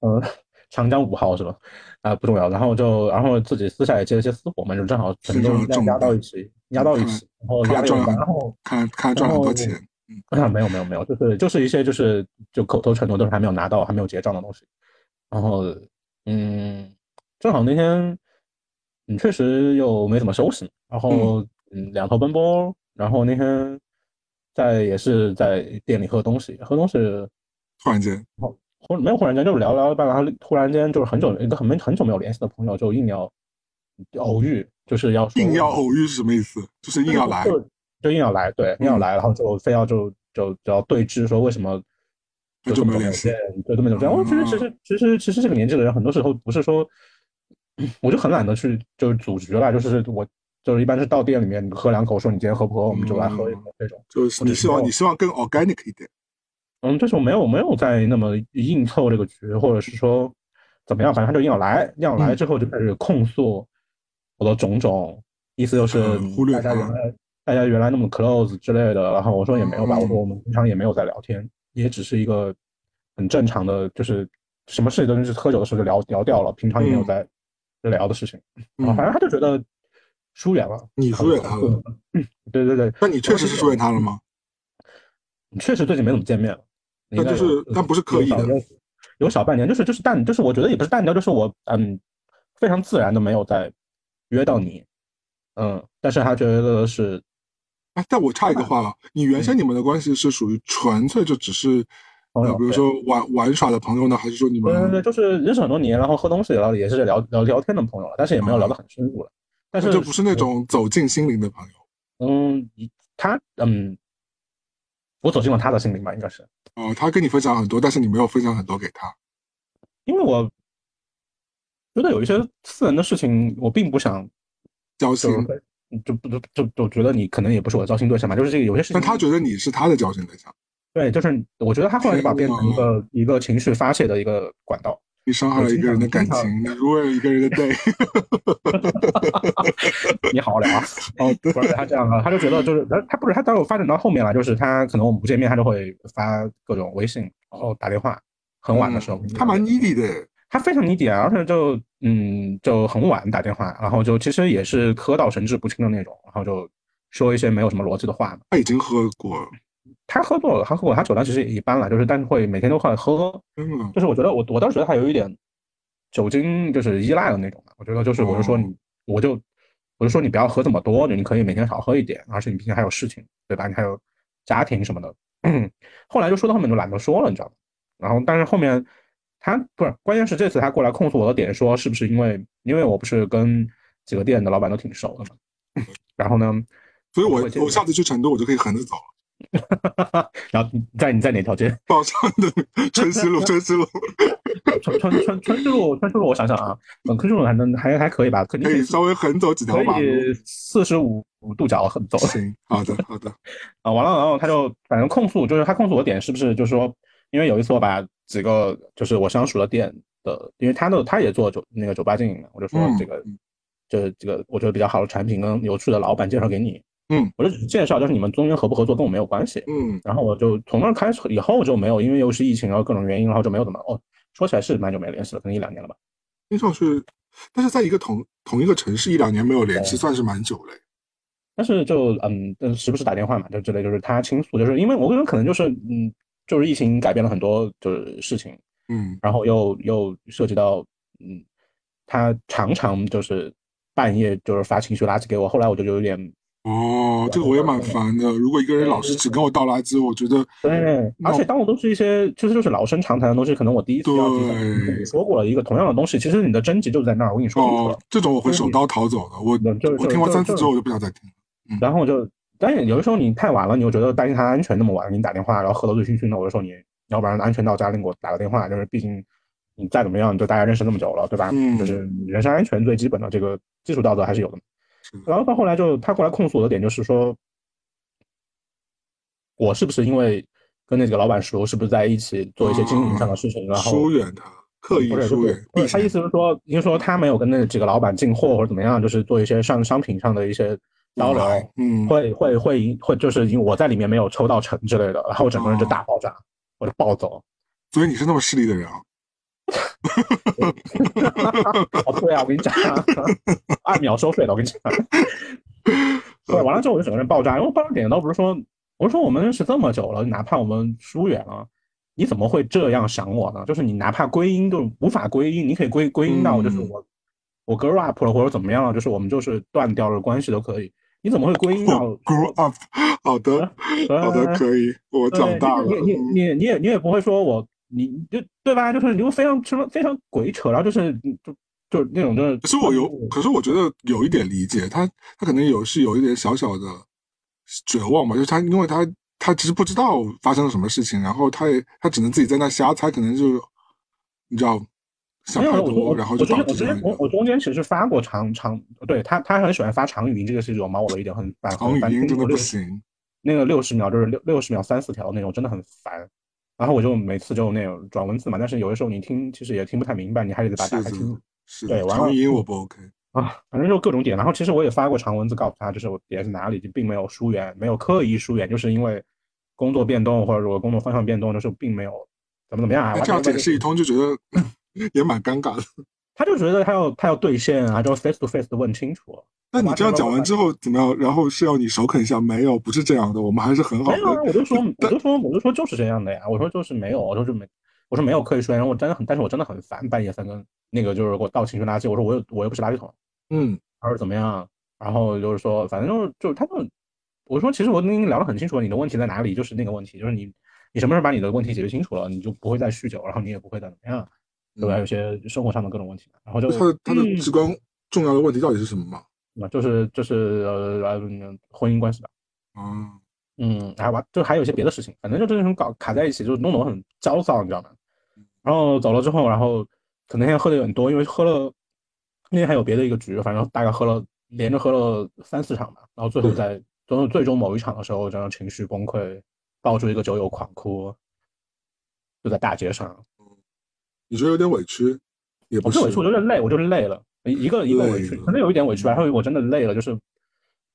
嗯，长江五号是吧？啊，不重要。然后就，然后自己私下也接了些私活嘛，就正好全都压压到一起，压到一起，然后压了，然后看看赚很多钱。啊，没有没有没有，就是就是一些就是就口头承诺都是还没有拿到，还没有结账的东西。然后，嗯，正好那天，嗯，确实又没怎么收拾，然后嗯，两头奔波。然后那天在也是在店里喝东西，喝东西，突然间，忽没有忽然间，就是聊聊半，然后突然间就是很久一个很没很久没有联系的朋友，就硬要偶遇，就是要硬要偶遇是什么意思？就是硬要来，就硬要来，对，硬要来，然后就非要就就就要对峙，说为什么就没有联系，就这么久这样。我觉得其实其实其实这个年纪的人，很多时候不是说，我就很懒得去就是组局了，就是我。就是一般是到店里面喝两口，说你今天喝不喝，我们就来喝一口这种。就是你希望你希望更 organic 一点。嗯，就是我没有没有在那么硬凑这个局，或者是说怎么样，反正他就硬要来，硬要来之后就开始控诉我的种种，意思就是忽略大家原来大家原来那么 close 之类的。然后我说也没有吧，我说我们平常也没有在聊天，也只是一个很正常的，就是什么事情都是喝酒的时候就聊聊掉了，平常也没有在聊的事情。啊，反正他就觉得。疏远了，你疏远他了？嗯，对对对。那你确实是疏远他了吗？你确实最近没怎么见面了。那就是，但不是刻意的。有小半年，就是就是淡，就是我觉得也不是淡掉，就是我嗯非常自然的没有再约到你。嗯，但是他觉得是。哎，但我插一个话啊，你原先你们的关系是属于纯粹就只是，呃，比如说玩玩耍的朋友呢，还是说你们？对对对，就是认识很多年，然后喝东西然后也是聊聊聊天的朋友了，但是也没有聊得很深入了。但是就不是那种走进心灵的朋友。嗯，他嗯，我走进了他的心灵吧，应该是。哦，他跟你分享很多，但是你没有分享很多给他。因为我觉得有一些私人的事情，我并不想交心，就不就就觉得你可能也不是我的交心对象嘛。就是这个有些事情，但他觉得你是他的交心对象。对，就是我觉得他后来就把变成一个一个情绪发泄的一个管道。你伤害了一个人的感情，你辱了一个人的 day。你好好聊啊！哦，不是他这样啊，他就觉得就是他他不是他，待会发展到后面了，就是他可能我们不见面，他就会发各种微信，然后打电话，很晚的时候。他蛮 needy 的，他非常 needy 啊，而且就嗯就很晚打电话，然后就其实也是磕到神志不清的那种，然后就说一些没有什么逻辑的话嘛。他已经喝过。他喝过，他喝过，他酒量其实也一般了，就是但是会每天都会喝，就是我觉得我我当时觉得他有一点酒精就是依赖的那种我觉得就是我就说你我就我就说你不要喝这么多，你可以每天少喝一点，而且你毕竟还有事情对吧？你还有家庭什么的。后来就说到后面就懒得说了，你知道吗？然后但是后面他不是关键是这次他过来控诉我的点说是不是因为因为我不是跟几个店的老板都挺熟的嘛？然后呢？所以我我下次去成都我就可以横着走。然后你在你在哪条街？宝山的春熙路，春熙路，春春春春熙路，春熙路。我想想啊，嗯，春熙路还能还还可以吧？肯定可以稍微横走几条马路，四十五度角横走。行，好的好的。啊，完了，然后他就反正控诉，就是他控诉我点是不是就是说，因为有一次我把几个就是我相熟的店的，因为他的他也做酒那个酒吧经营的，我就说这个就是这个我觉得比较好的产品跟有趣的老板介绍给你。嗯，我就只介绍，就是你们中间合不合作跟我没有关系。嗯，然后我就从那开始以后就没有，因为又是疫情，然后各种原因，然后就没有怎么哦。说起来是蛮久没联系了，可能一两年了吧。听上去，但是在一个同同一个城市一两年没有联系，算是蛮久了。但是就嗯，时不时打电话嘛，就之类，就是他倾诉，就是因为我个人可能就是嗯，就是疫情改变了很多就是事情，嗯，然后又又涉及到嗯，他常常就是半夜就是发情绪垃圾给我，后来我就有点。哦，这个我也蛮烦的。如果一个人老是只跟我倒垃圾，我觉得对。而且当我都是一些，其实就是老生常谈的东西，可能我第一次要跟你说过了一个同样的东西，其实你的症结就在那儿。我跟你说哦，这种我会手刀逃走的。我我听完三次之后，我就不想再听了。然后我就，但是有的时候你太晚了，你又觉得担心他安全，那么晚给你打电话，然后喝得醉醺醺的，我就说你要不然安全到家，你给我打个电话。就是毕竟你再怎么样，就大家认识那么久了，对吧？嗯，就是人身安全最基本的这个基础道德还是有的。然后到后来就他过来控诉我的点就是说，我是不是因为跟那几个老板熟，是不是在一起做一些经营上的事情，然后疏远他，刻意疏远。他意思是说，因为说他没有跟那几个老板进货或者怎么样，就是做一些上商品上的一些交流，嗯，会会会会，就是因为我在里面没有抽到成之类的，然后我整个人就大爆炸，我就暴走。所以你是那么势利的人啊？哦，对啊，我跟你讲，按秒收费的，我跟你讲。对，完了之后我就整个人爆炸，因为爆炸点倒不是说，我说我们认识这么久了，哪怕我们疏远了，你怎么会这样想我呢？就是你哪怕归因都无法归因，你可以归归因到就是我我 grow up 了或者怎么样了，就是我们就是断掉了关系都可以。你怎么会归因到 grow up？好的，好的，可以，我长大了。你你你你也你也不会说我。你就对吧？就是你就非常什么非常鬼扯，然后就是就就那种就是。可是我有，可是我觉得有一点理解他，他可能有是有一点小小的绝望吧，就是他因为他他其实不知道发生了什么事情，然后他也他只能自己在那瞎猜，可能就你知道想太多，然后就导致。我我中间其实发过长长，对他他很喜欢发长语音，这个是惹毛我的一点，很烦。长语音真的不行。那个六十秒就是六六十秒三四条那种，真的很烦。然后我就每次就那种转文字嘛，但是有的时候你听其实也听不太明白，你还得把它打开听。是对，长语音我不 OK 啊，反正就各种点。然后其实我也发过长文字告诉他，就是我点是哪里，就并没有疏远，没有刻意疏远，就是因为工作变动或者说工作方向变动的时候，并没有怎么怎么样啊。这样解释一通就觉得也蛮尴尬的。他就觉得他要他要兑现啊，就 face to face 的问清楚。那你这样讲完之后怎么样？然后是要你首肯一下？没有，不是这样的，我们还是很好的。没有，我就说，我就说，我就说就是这样的呀。我说就是没有，我说就没，我说没有刻意说。然后我真的很，但是我真的很烦半夜三更那个就是给我倒情绪垃圾。我说我又我又不是垃圾桶，嗯，他说怎么样？然后就是说，反正就是就是他就我说其实我跟你聊得很清楚了，你的问题在哪里？就是那个问题，就是你你什么时候把你的问题解决清楚了，你就不会再酗酒，然后你也不会再怎么样，对吧？有些生活上的各种问题，然后就他的他的至关重要的问题到底是什么嘛？那就是就是呃婚姻关系吧，嗯嗯，还完就还有一些别的事情，反正就这种搞卡在一起，就弄得我很焦躁，你知道吗？然后走了之后，然后可能那天喝的有点多，因为喝了那天还有别的一个局，反正大概喝了连着喝了三四场吧，然后最后在最最终某一场的时候，然后情绪崩溃，抱住一个酒友狂哭，就在大街上。你觉得有点委屈？也不是委屈，我有点累，我就是累了。一个一个委屈，可能有一点委屈吧。然后我真的累了，就是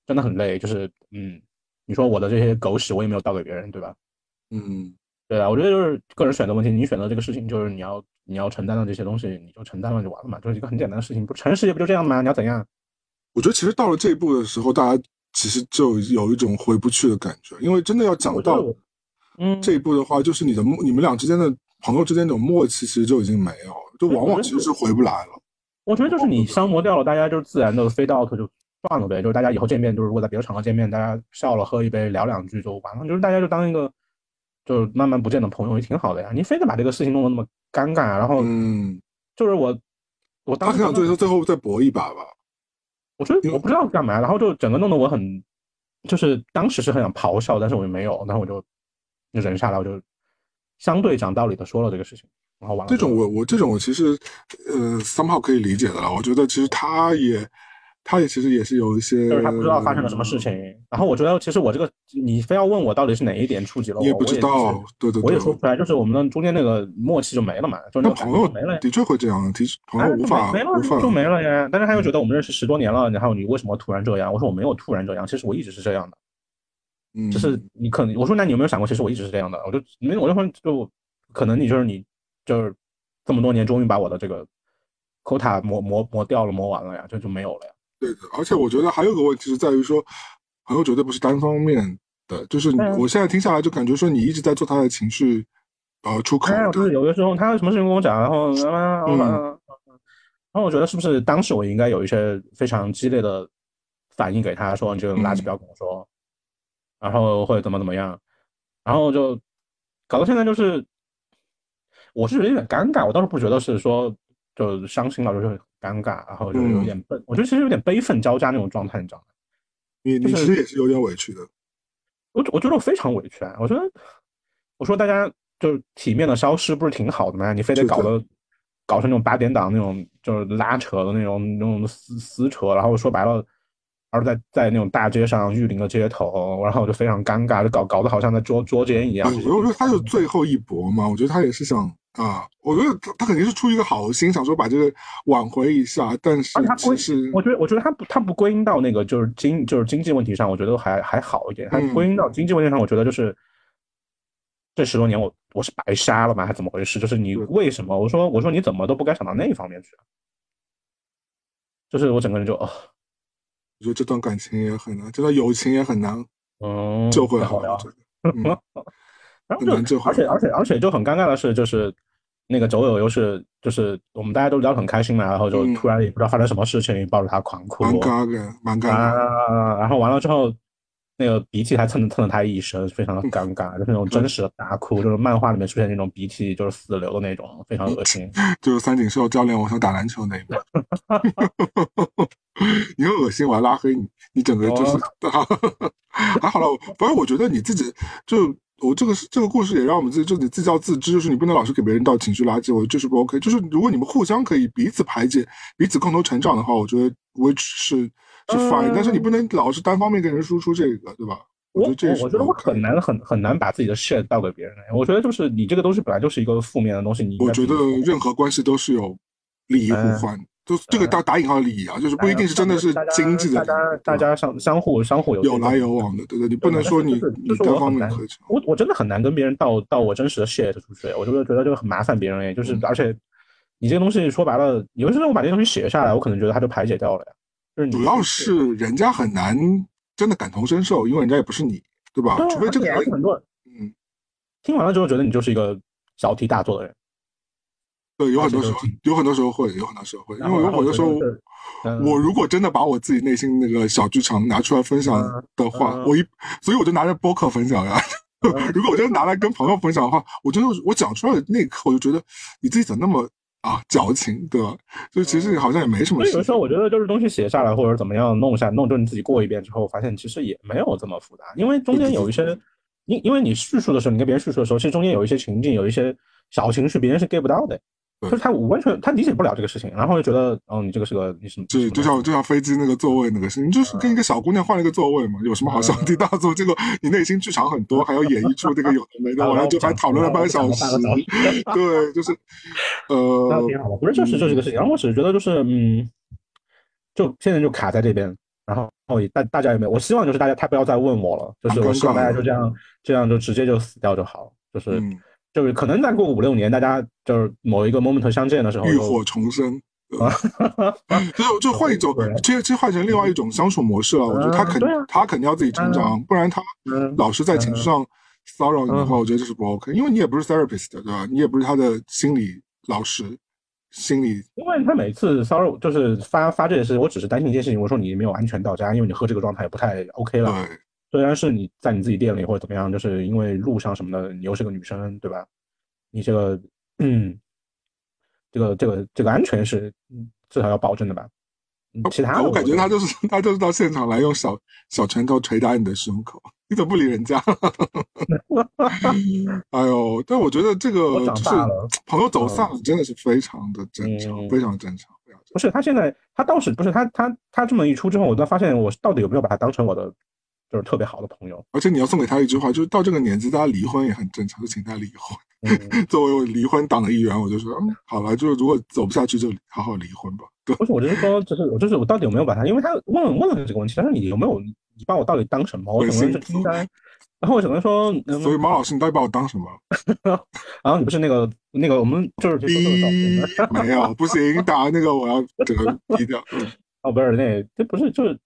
真的很累，就是嗯，你说我的这些狗屎我也没有倒给别人，对吧？嗯，对啊，我觉得就是个人选择问题。你选择这个事情，就是你要你要承担的这些东西，你就承担了就完了嘛，就是一个很简单的事情。不，成人世界不就这样吗？你要怎样？我觉得其实到了这一步的时候，大家其实就有一种回不去的感觉，因为真的要讲到嗯这一步的话，就是你的你们俩之间的朋友之间那种默契，其实就已经没有了，就往往其实是回不来了。我觉得就是你消磨掉了，大家就自然的 fade out 就算了呗。就是大家以后见面，就是如果在别的场合见面，大家笑了喝一杯聊两句就完了。就是大家就当一个就是慢慢不见的朋友也挺好的呀。你非得把这个事情弄得那么尴尬，然后嗯，就是我我当时想最后最后再搏一把吧。我觉得我不知道干嘛，然后就整个弄得我很就是当时是很想咆哮，但是我又没有，然后我就就忍下来，我就相对讲道理的说了这个事情。然后完了，这种我我这种我其实，呃，三炮可以理解的了。我觉得其实他也，他也其实也是有一些，就是他不知道发生了什么事情。然后我觉得其实我这个，你非要问我到底是哪一点触及了我，也不知道，对对对，我也说不出来。就是我们的中间那个默契就没了嘛，就那朋友没了，的确会这样，其实朋友无法无法就没了呀。但是他又觉得我们认识十多年了，然后你为什么突然这样？我说我没有突然这样，其实我一直是这样的。嗯，就是你可能我说那你有没有想过，其实我一直是这样的？我就没，我就说就可能你就是你。就是这么多年，终于把我的这个 quota 磨磨磨掉了，磨完了呀，这就没有了呀。对的，而且我觉得还有个问题是在于说，朋友绝对不是单方面的，就是我现在听下来就感觉说你一直在做他的情绪呃出口。就是有的时候他有什么事情跟我讲，然后然后然后我觉得是不是当时我应该有一些非常激烈的反应给他说，你这个垃圾不要跟我说，然后或者怎么怎么样，然后就搞到现在就是。我是觉得有点尴尬，我倒是不觉得是说就伤心了，就是很尴尬，然后就有点笨。我觉得其实有点悲愤交加那种状态，你知道吗？你你其实也是有点委屈的。我我觉得我非常委屈啊！我觉得我说大家就是体面的消失不是挺好的吗？你非得搞得搞成那种八点档那种就是拉扯的那种那种撕撕扯，然后说白了，而在在那种大街上玉林的街头，然后我就非常尴尬，就搞搞得好像在捉捉奸一样。我觉得他就最后一搏嘛，我觉得他也是想。啊，我觉得他他肯定是出于一个好心，想说把这个挽回一下，但是其实我觉得我觉得他不他不归因到那个就是经就是经济问题上，我觉得还还好一点。他归因到经济问题上，我觉得就是这十多年我我是白瞎了吗？还怎么回事？就是你为什么？我说我说你怎么都不该想到那一方面去？就是我整个人就哦，我觉得这段感情也很难，这段友情也很难，嗯，救回来。好然后 就而且而且而且就很尴尬的是，就是那个周友又是就是我们大家都聊得很开心嘛，然后就突然也不知道发生什么事情，抱着他狂哭，蛮尴尬蛮尴尬的。然后完了之后。那个鼻涕还蹭着蹭了他一身，非常的尴尬，就是那种真实的大哭，就是漫画里面出现那种鼻涕就是死流的那种，非常恶心。就是三井寿教练，我想打篮球那一个。你很恶心，我要拉黑你，你整个就是。还好了，反正我觉得你自己就我这个这个故事也让我们自己就你自教自知，就是你不能老是给别人倒情绪垃圾，我觉得这是不 OK。就是如果你们互相可以彼此排解、彼此共同成长的话，我觉得 which 是。是 fine，但是你不能老是单方面跟人输出这个，对吧？我觉得这我觉得我很难很很难把自己的 shit 倒给别人。我觉得就是你这个东西本来就是一个负面的东西。你我觉得任何关系都是有利益互换，就这个打打引号的利益啊，就是不一定是真的是经济的，大家大家相相互相互有有来有往的，对对，你不能说你你单方面苛求。我我真的很难跟别人倒倒我真实的 shit 出去，我就觉得这个很麻烦别人，就是而且你这个东西说白了，有时候我把这个东西写下来，我可能觉得它就排解掉了呀。主要是人家很难真的感同身受，因为人家也不是你，对吧？除非这个人很多，嗯，听完了之后觉得你就是一个小题大做的人。对，有很多时候，有很多时候会，有很多时候会，因为有很多时候，我如果真的把我自己内心那个小剧场拿出来分享的话，我一，所以我就拿着播客分享呀。如果我真的拿来跟朋友分享的话，我真的我讲出来的那一刻，我就觉得你自己怎么那么。啊，矫情，对吧？就其实好像也没什么。有时候我觉得，就是东西写下来或者怎么样弄下弄，就你自己过一遍之后，发现其实也没有这么复杂。因为中间有一些，因因为你叙述的时候，你跟别人叙述的时候，其实中间有一些情境，有一些小情绪，别人是 get 不到的。就是他完全他理解不了这个事情，然后就觉得，哦，你这个是个你什么？就就像就像飞机那个座位那个事情，就是跟一个小姑娘换了一个座位嘛，有什么好小题大做？结果你内心剧场很多，还要演绎出这个有的没的，完了就还讨论了半个小时。对，就是呃，挺好的，不是就是就是这个事情。然后我只是觉得就是嗯，就现在就卡在这边，然后哦大大家有没有？我希望就是大家他不要再问我了，就是我希望大家就这样这样就直接就死掉就好了，就是。就是可能再过五六年，大家就是某一个 moment 相见的时候，浴火重生啊！就 就换一种，其实其实换成另外一种相处模式了。我觉得他肯他肯定要自己成长，不然他老是在情绪上骚扰你的话，我觉得这是不 OK。因为你也不是 therapist，对吧？你也不是他的心理老师，心理。因为他每次骚扰就是发发这件事，我只是担心一件事情，我说你没有安全到家，因为你喝这个状态也不太 OK 了。对。虽然是你在你自己店里或者怎么样，就是因为路上什么的，你又是个女生，对吧？你这个，嗯，这个这个这个安全是至少要保证的吧？其他我感觉他就是他就是到现场来用小小拳头捶打你的胸口，你怎么不理人家？哎呦，但我觉得这个就是朋友走散了，真的是非常的正常，非常正常。不是他现在他倒是不是他他他这么一出之后，我才发现我到底有没有把他当成我的。就是特别好的朋友，而且你要送给他一句话，就是到这个年纪，大家离婚也很正常，就请他离婚。作为我离婚党的一员，我就说，嗯，好了，就是如果走不下去，就好好离婚吧。对，不是，我就是说，就是我就是我到底有没有把他？因为他问问了这个问题，但是你有没有？你把我到底当什么？我只能是听单。然后我只能说，所以马老师，你到底把我当什么？然后你不是那个那个，我们就是没有，不行，打那个我要这个低调。哦，不是，那这不是就是。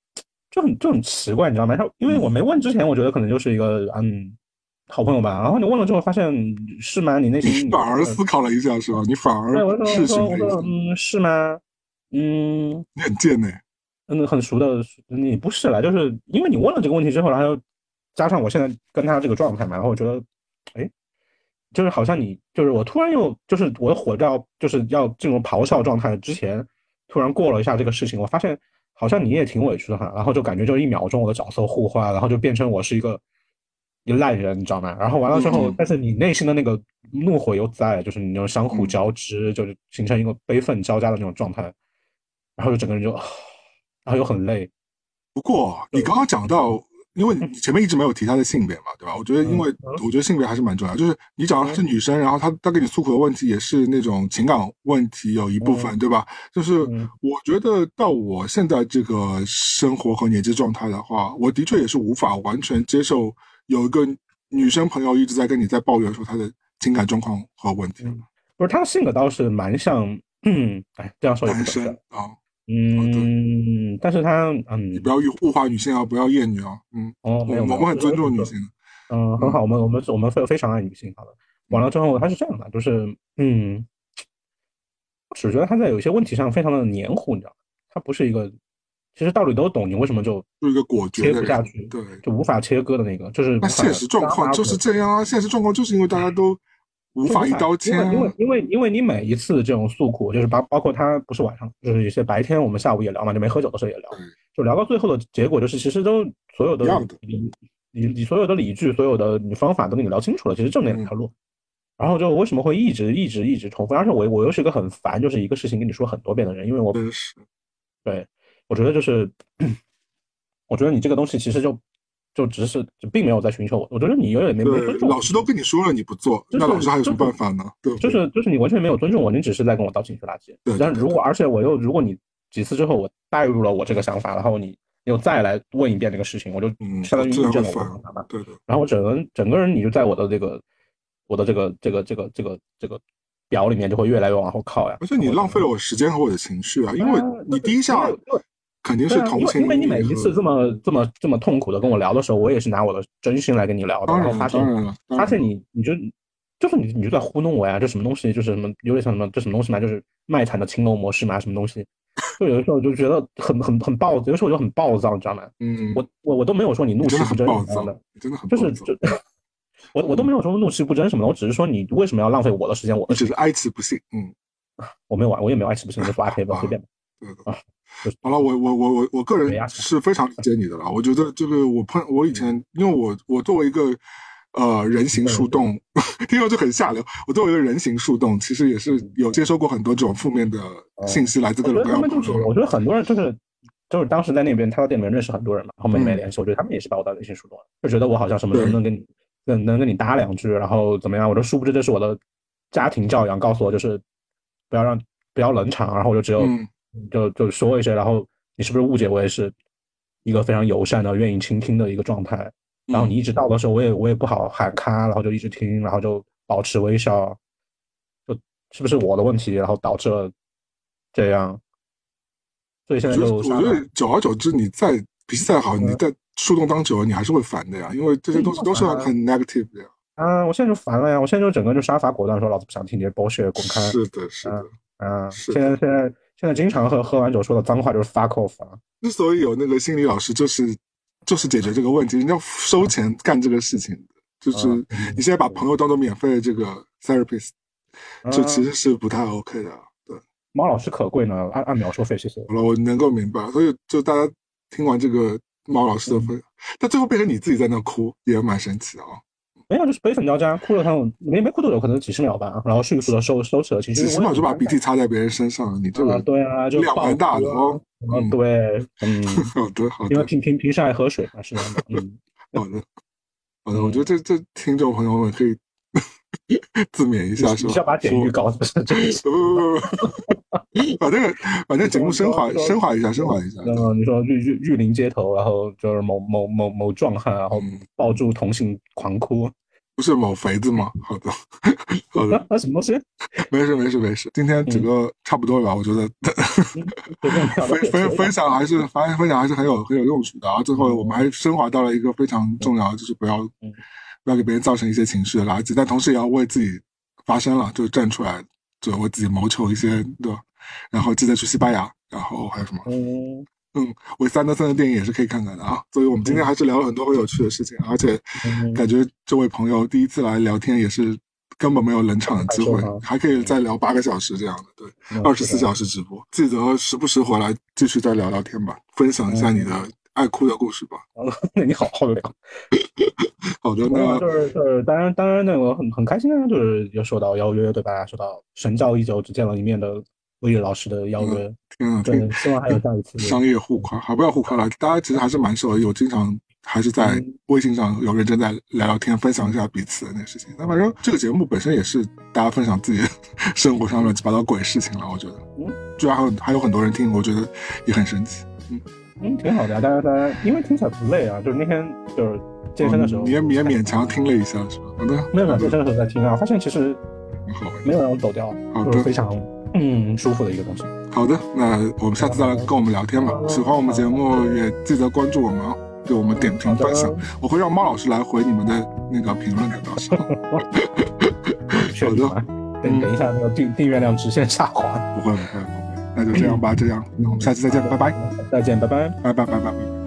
就很就很奇怪，你知道吗？他因为我没问之前，我觉得可能就是一个嗯好朋友吧。然后你问了之后，发现是吗？你内心反而思考了一下，是吧？你反而是说嗯是吗？嗯，你很贱呢。嗯，很熟的，你不是了，就是因为你问了这个问题之后，然后加上我现在跟他这个状态嘛，然后我觉得，哎，就是好像你就是我突然又就是我的火要就是要进入咆哮状态之前，突然过了一下这个事情，我发现。好像你也挺委屈的哈，然后就感觉就一秒钟我的角色互换，然后就变成我是一个一个烂人，你知道吗？然后完了之后，但是你内心的那个怒火又在，就是你那种相互交织，就是形成一个悲愤交加的那种状态，然后就整个人就，然后又很累。不过你刚刚讲到。因为你前面一直没有提她的性别嘛，对吧？我觉得，因为我觉得性别还是蛮重要。就是你讲她是女生，然后她她跟你诉苦的问题也是那种情感问题有一部分，对吧？就是我觉得到我现在这个生活和年纪状态的话，我的确也是无法完全接受有一个女生朋友一直在跟你在抱怨说她的情感状况和问题。不是她的性格倒是蛮像，嗯，哎，这样说也不啊，嗯，但是他嗯你，不要物化女性啊，不要厌女啊。嗯，哦，我没有，我们很尊重女性的。嗯，很好，我们我们我们非非常爱女性。好的，完了之后他是这样的，就是嗯，我只觉得他在有些问题上非常的黏糊，你知道吗？他不是一个，其实道理都懂，你为什么就就一个果决切的人，不下去，对。就无法切割的那个，就是那现实状况就是这样啊，现实状况就是因为大家都无法一刀切啊。因为因为因为你每一次这种诉苦，就是包包括他不是晚上，就是有些白天我们下午也聊嘛，就没喝酒的时候也聊，就聊到最后的结果就是，其实都所有的理理理所有的理据，所有的你方法都跟你聊清楚了，其实就那两条路。然后就为什么会一直一直一直重复？而且我我又是一个很烦，就是一个事情跟你说很多遍的人，因为我对我觉得就是，我觉得你这个东西其实就就只是就并没有在寻求我，我觉得你有点没没尊，重老师都跟你说了你不做，就是那老师还有什么办法呢？对不就？是就是你完全没有尊重我，你只是在跟我倒情绪垃圾。但如果而且我又如果你几次之后我带入了我这个想法，然后你又再来问一遍这个事情，我就嗯，相当于这样会印证了我的想法嘛。对对，然后我整个整个人你就在我的这个我的这个这个这个这个这个表里面就会越来越往后靠呀。而且你浪费了我时间和我的情绪啊，因为你第一下肯定是对啊，因为同情因为你每一次这么这么这么痛苦的跟我聊的时候，我也是拿我的真心来跟你聊的，然后发现发现你你就就是你你就在糊弄我呀，这什么东西？就是什么有点像什么这什么东西嘛？就是卖惨的青楼模式嘛？什么东西？就有的时候就觉得很很很暴，有的时候我就很暴躁，你知道吗？嗯，我我我都没有说你怒气不争什么的，，你真的就是就 我我都没有说怒气不争什么的，我只是说你为什么要浪费我的时间？我只是哀其不幸，嗯，我没有玩，我也没有哀其不是，你就说 OK 吧，随便吧。啊就是。好了，我我我我我个人是非常理解你的了。我觉得这个我碰我以前，因为我我作为一个呃人形树洞，听着就很下流。我作为一个人形树洞，其实也是有接收过很多这种负面的信息来自各种各样的得他们就是，朋友。我觉得很多人就是就是当时在那边，他到店里面认识很多人嘛，后面嗯没联系，我觉得他们也是把我当人形树洞了，就觉得我好像什么都能能跟你能能跟你搭两句，然后怎么样？我都殊不知这是我的家庭教养告诉我，就是不要让不要冷场，然后我就只有、嗯就就说一些，然后你是不是误解我也是一个非常友善的、愿意倾听的一个状态？然后你一直到的时候，我也我也不好喊咔，然后就一直听，然后就保持微笑，就是不是我的问题，然后导致了这样，所以现在就我觉得久而久之，你再脾气再好，你在树洞当久了，你还是会烦的呀，因为这些东西都是很 negative 的呀。啊，我现在就烦了呀，我现在就整个就杀伐果断说老子不想听你的 bullshit，滚开！是的，是的。啊，是现在现在现在经常喝喝完酒说的脏话就是 fuck off 啊，之所以有那个心理老师，就是就是解决这个问题，人家收钱干这个事情，就是嗯你现在把朋友当做免费的这个 therapist，这啊其实是不太 OK 的。对，猫老师可贵呢，按按秒收费，谢谢。好了，我能够明白，所以就大家听完这个猫老师的嗯分，但最后变成你自己在那哭，也蛮神奇的啊。没有，就是悲愤交加，哭了他没没哭多久，可能几十秒吧，然后迅速的收收起了情绪。几十秒就把鼻涕涕擦在别人身上，你这啊，个对啊，就爆量蛮大的哭哦。嗯，对，嗯，好的，好的，因为平平平时爱喝水嘛，是这样的，嗯，好的，好的，我觉得这这听众朋友们可以 自勉一下，是吧？你是要把简玉搞死，这个是不不不不，把这个把这个节目升华升华一下，升华一下。嗯，你说玉玉玉林街头，然后就是某某某某壮汉，然后嗯抱住同性狂哭，不是某肥子吗？好的，好的，啊，什么东西？没事没事没事。今天整个差不多了吧？我觉得分分分享还是发现分享还是很有很有用处的啊。最后我们还升华到了一个非常重要，就是不要嗯不要给别人造成一些情绪的垃圾，但同时也要为自己发声了，就站出来，就为自己谋求一些对吧？然后记得去西班牙，然后还有什么？嗯嗯，韦斯安德森的电影也是可以看看的啊。所以我们今天还是聊了很多很有趣的事情，而且嗯感觉这位朋友第一次来聊天也是根本没有冷场的机会还可以再聊八个小时这样的，对，嗯二十四小时直播。记得时不时回来继续再聊聊天吧，分享一下你的爱哭的故事吧。那 你好好聊。好的，那就是就是，当然当然，那个很很开心啊，就是有受到邀约，对吧？受到神交已久只见了一面的威尔老师的邀约，天啊，对，希望还有下一次。商业互夸，好不要互夸了，大家其实还是蛮熟的，有经常还是在嗯微信上有认真在聊聊天，分享一下彼此的那个事情。那反正这个节目本身也是大家分享自己 生活上乱七八糟鬼事情了，我觉得，嗯，居然还有还有很多人听，我觉得也很神奇。嗯嗯，挺好的呀。大家大家，因为听起来不累啊，就是那天就是健身的时候，也你也勉强听了一下是吧？好的，没有没有健身的时候在听啊，发现其实很好玩。没有让我走掉，好的就是非常嗯舒服的一个东西。好的，那我们下次再来跟我们聊天吧。喜欢我们节目也记得关注我们哦，给我们点评分享。我会让猫老师来回你们的那个评论 的，到时候。确实啊，等等一下那个订订阅量直线下滑。不会不会不会，那就这样吧，这样，那我们下期再见，拜拜，再见，拜拜。拜拜拜拜拜拜。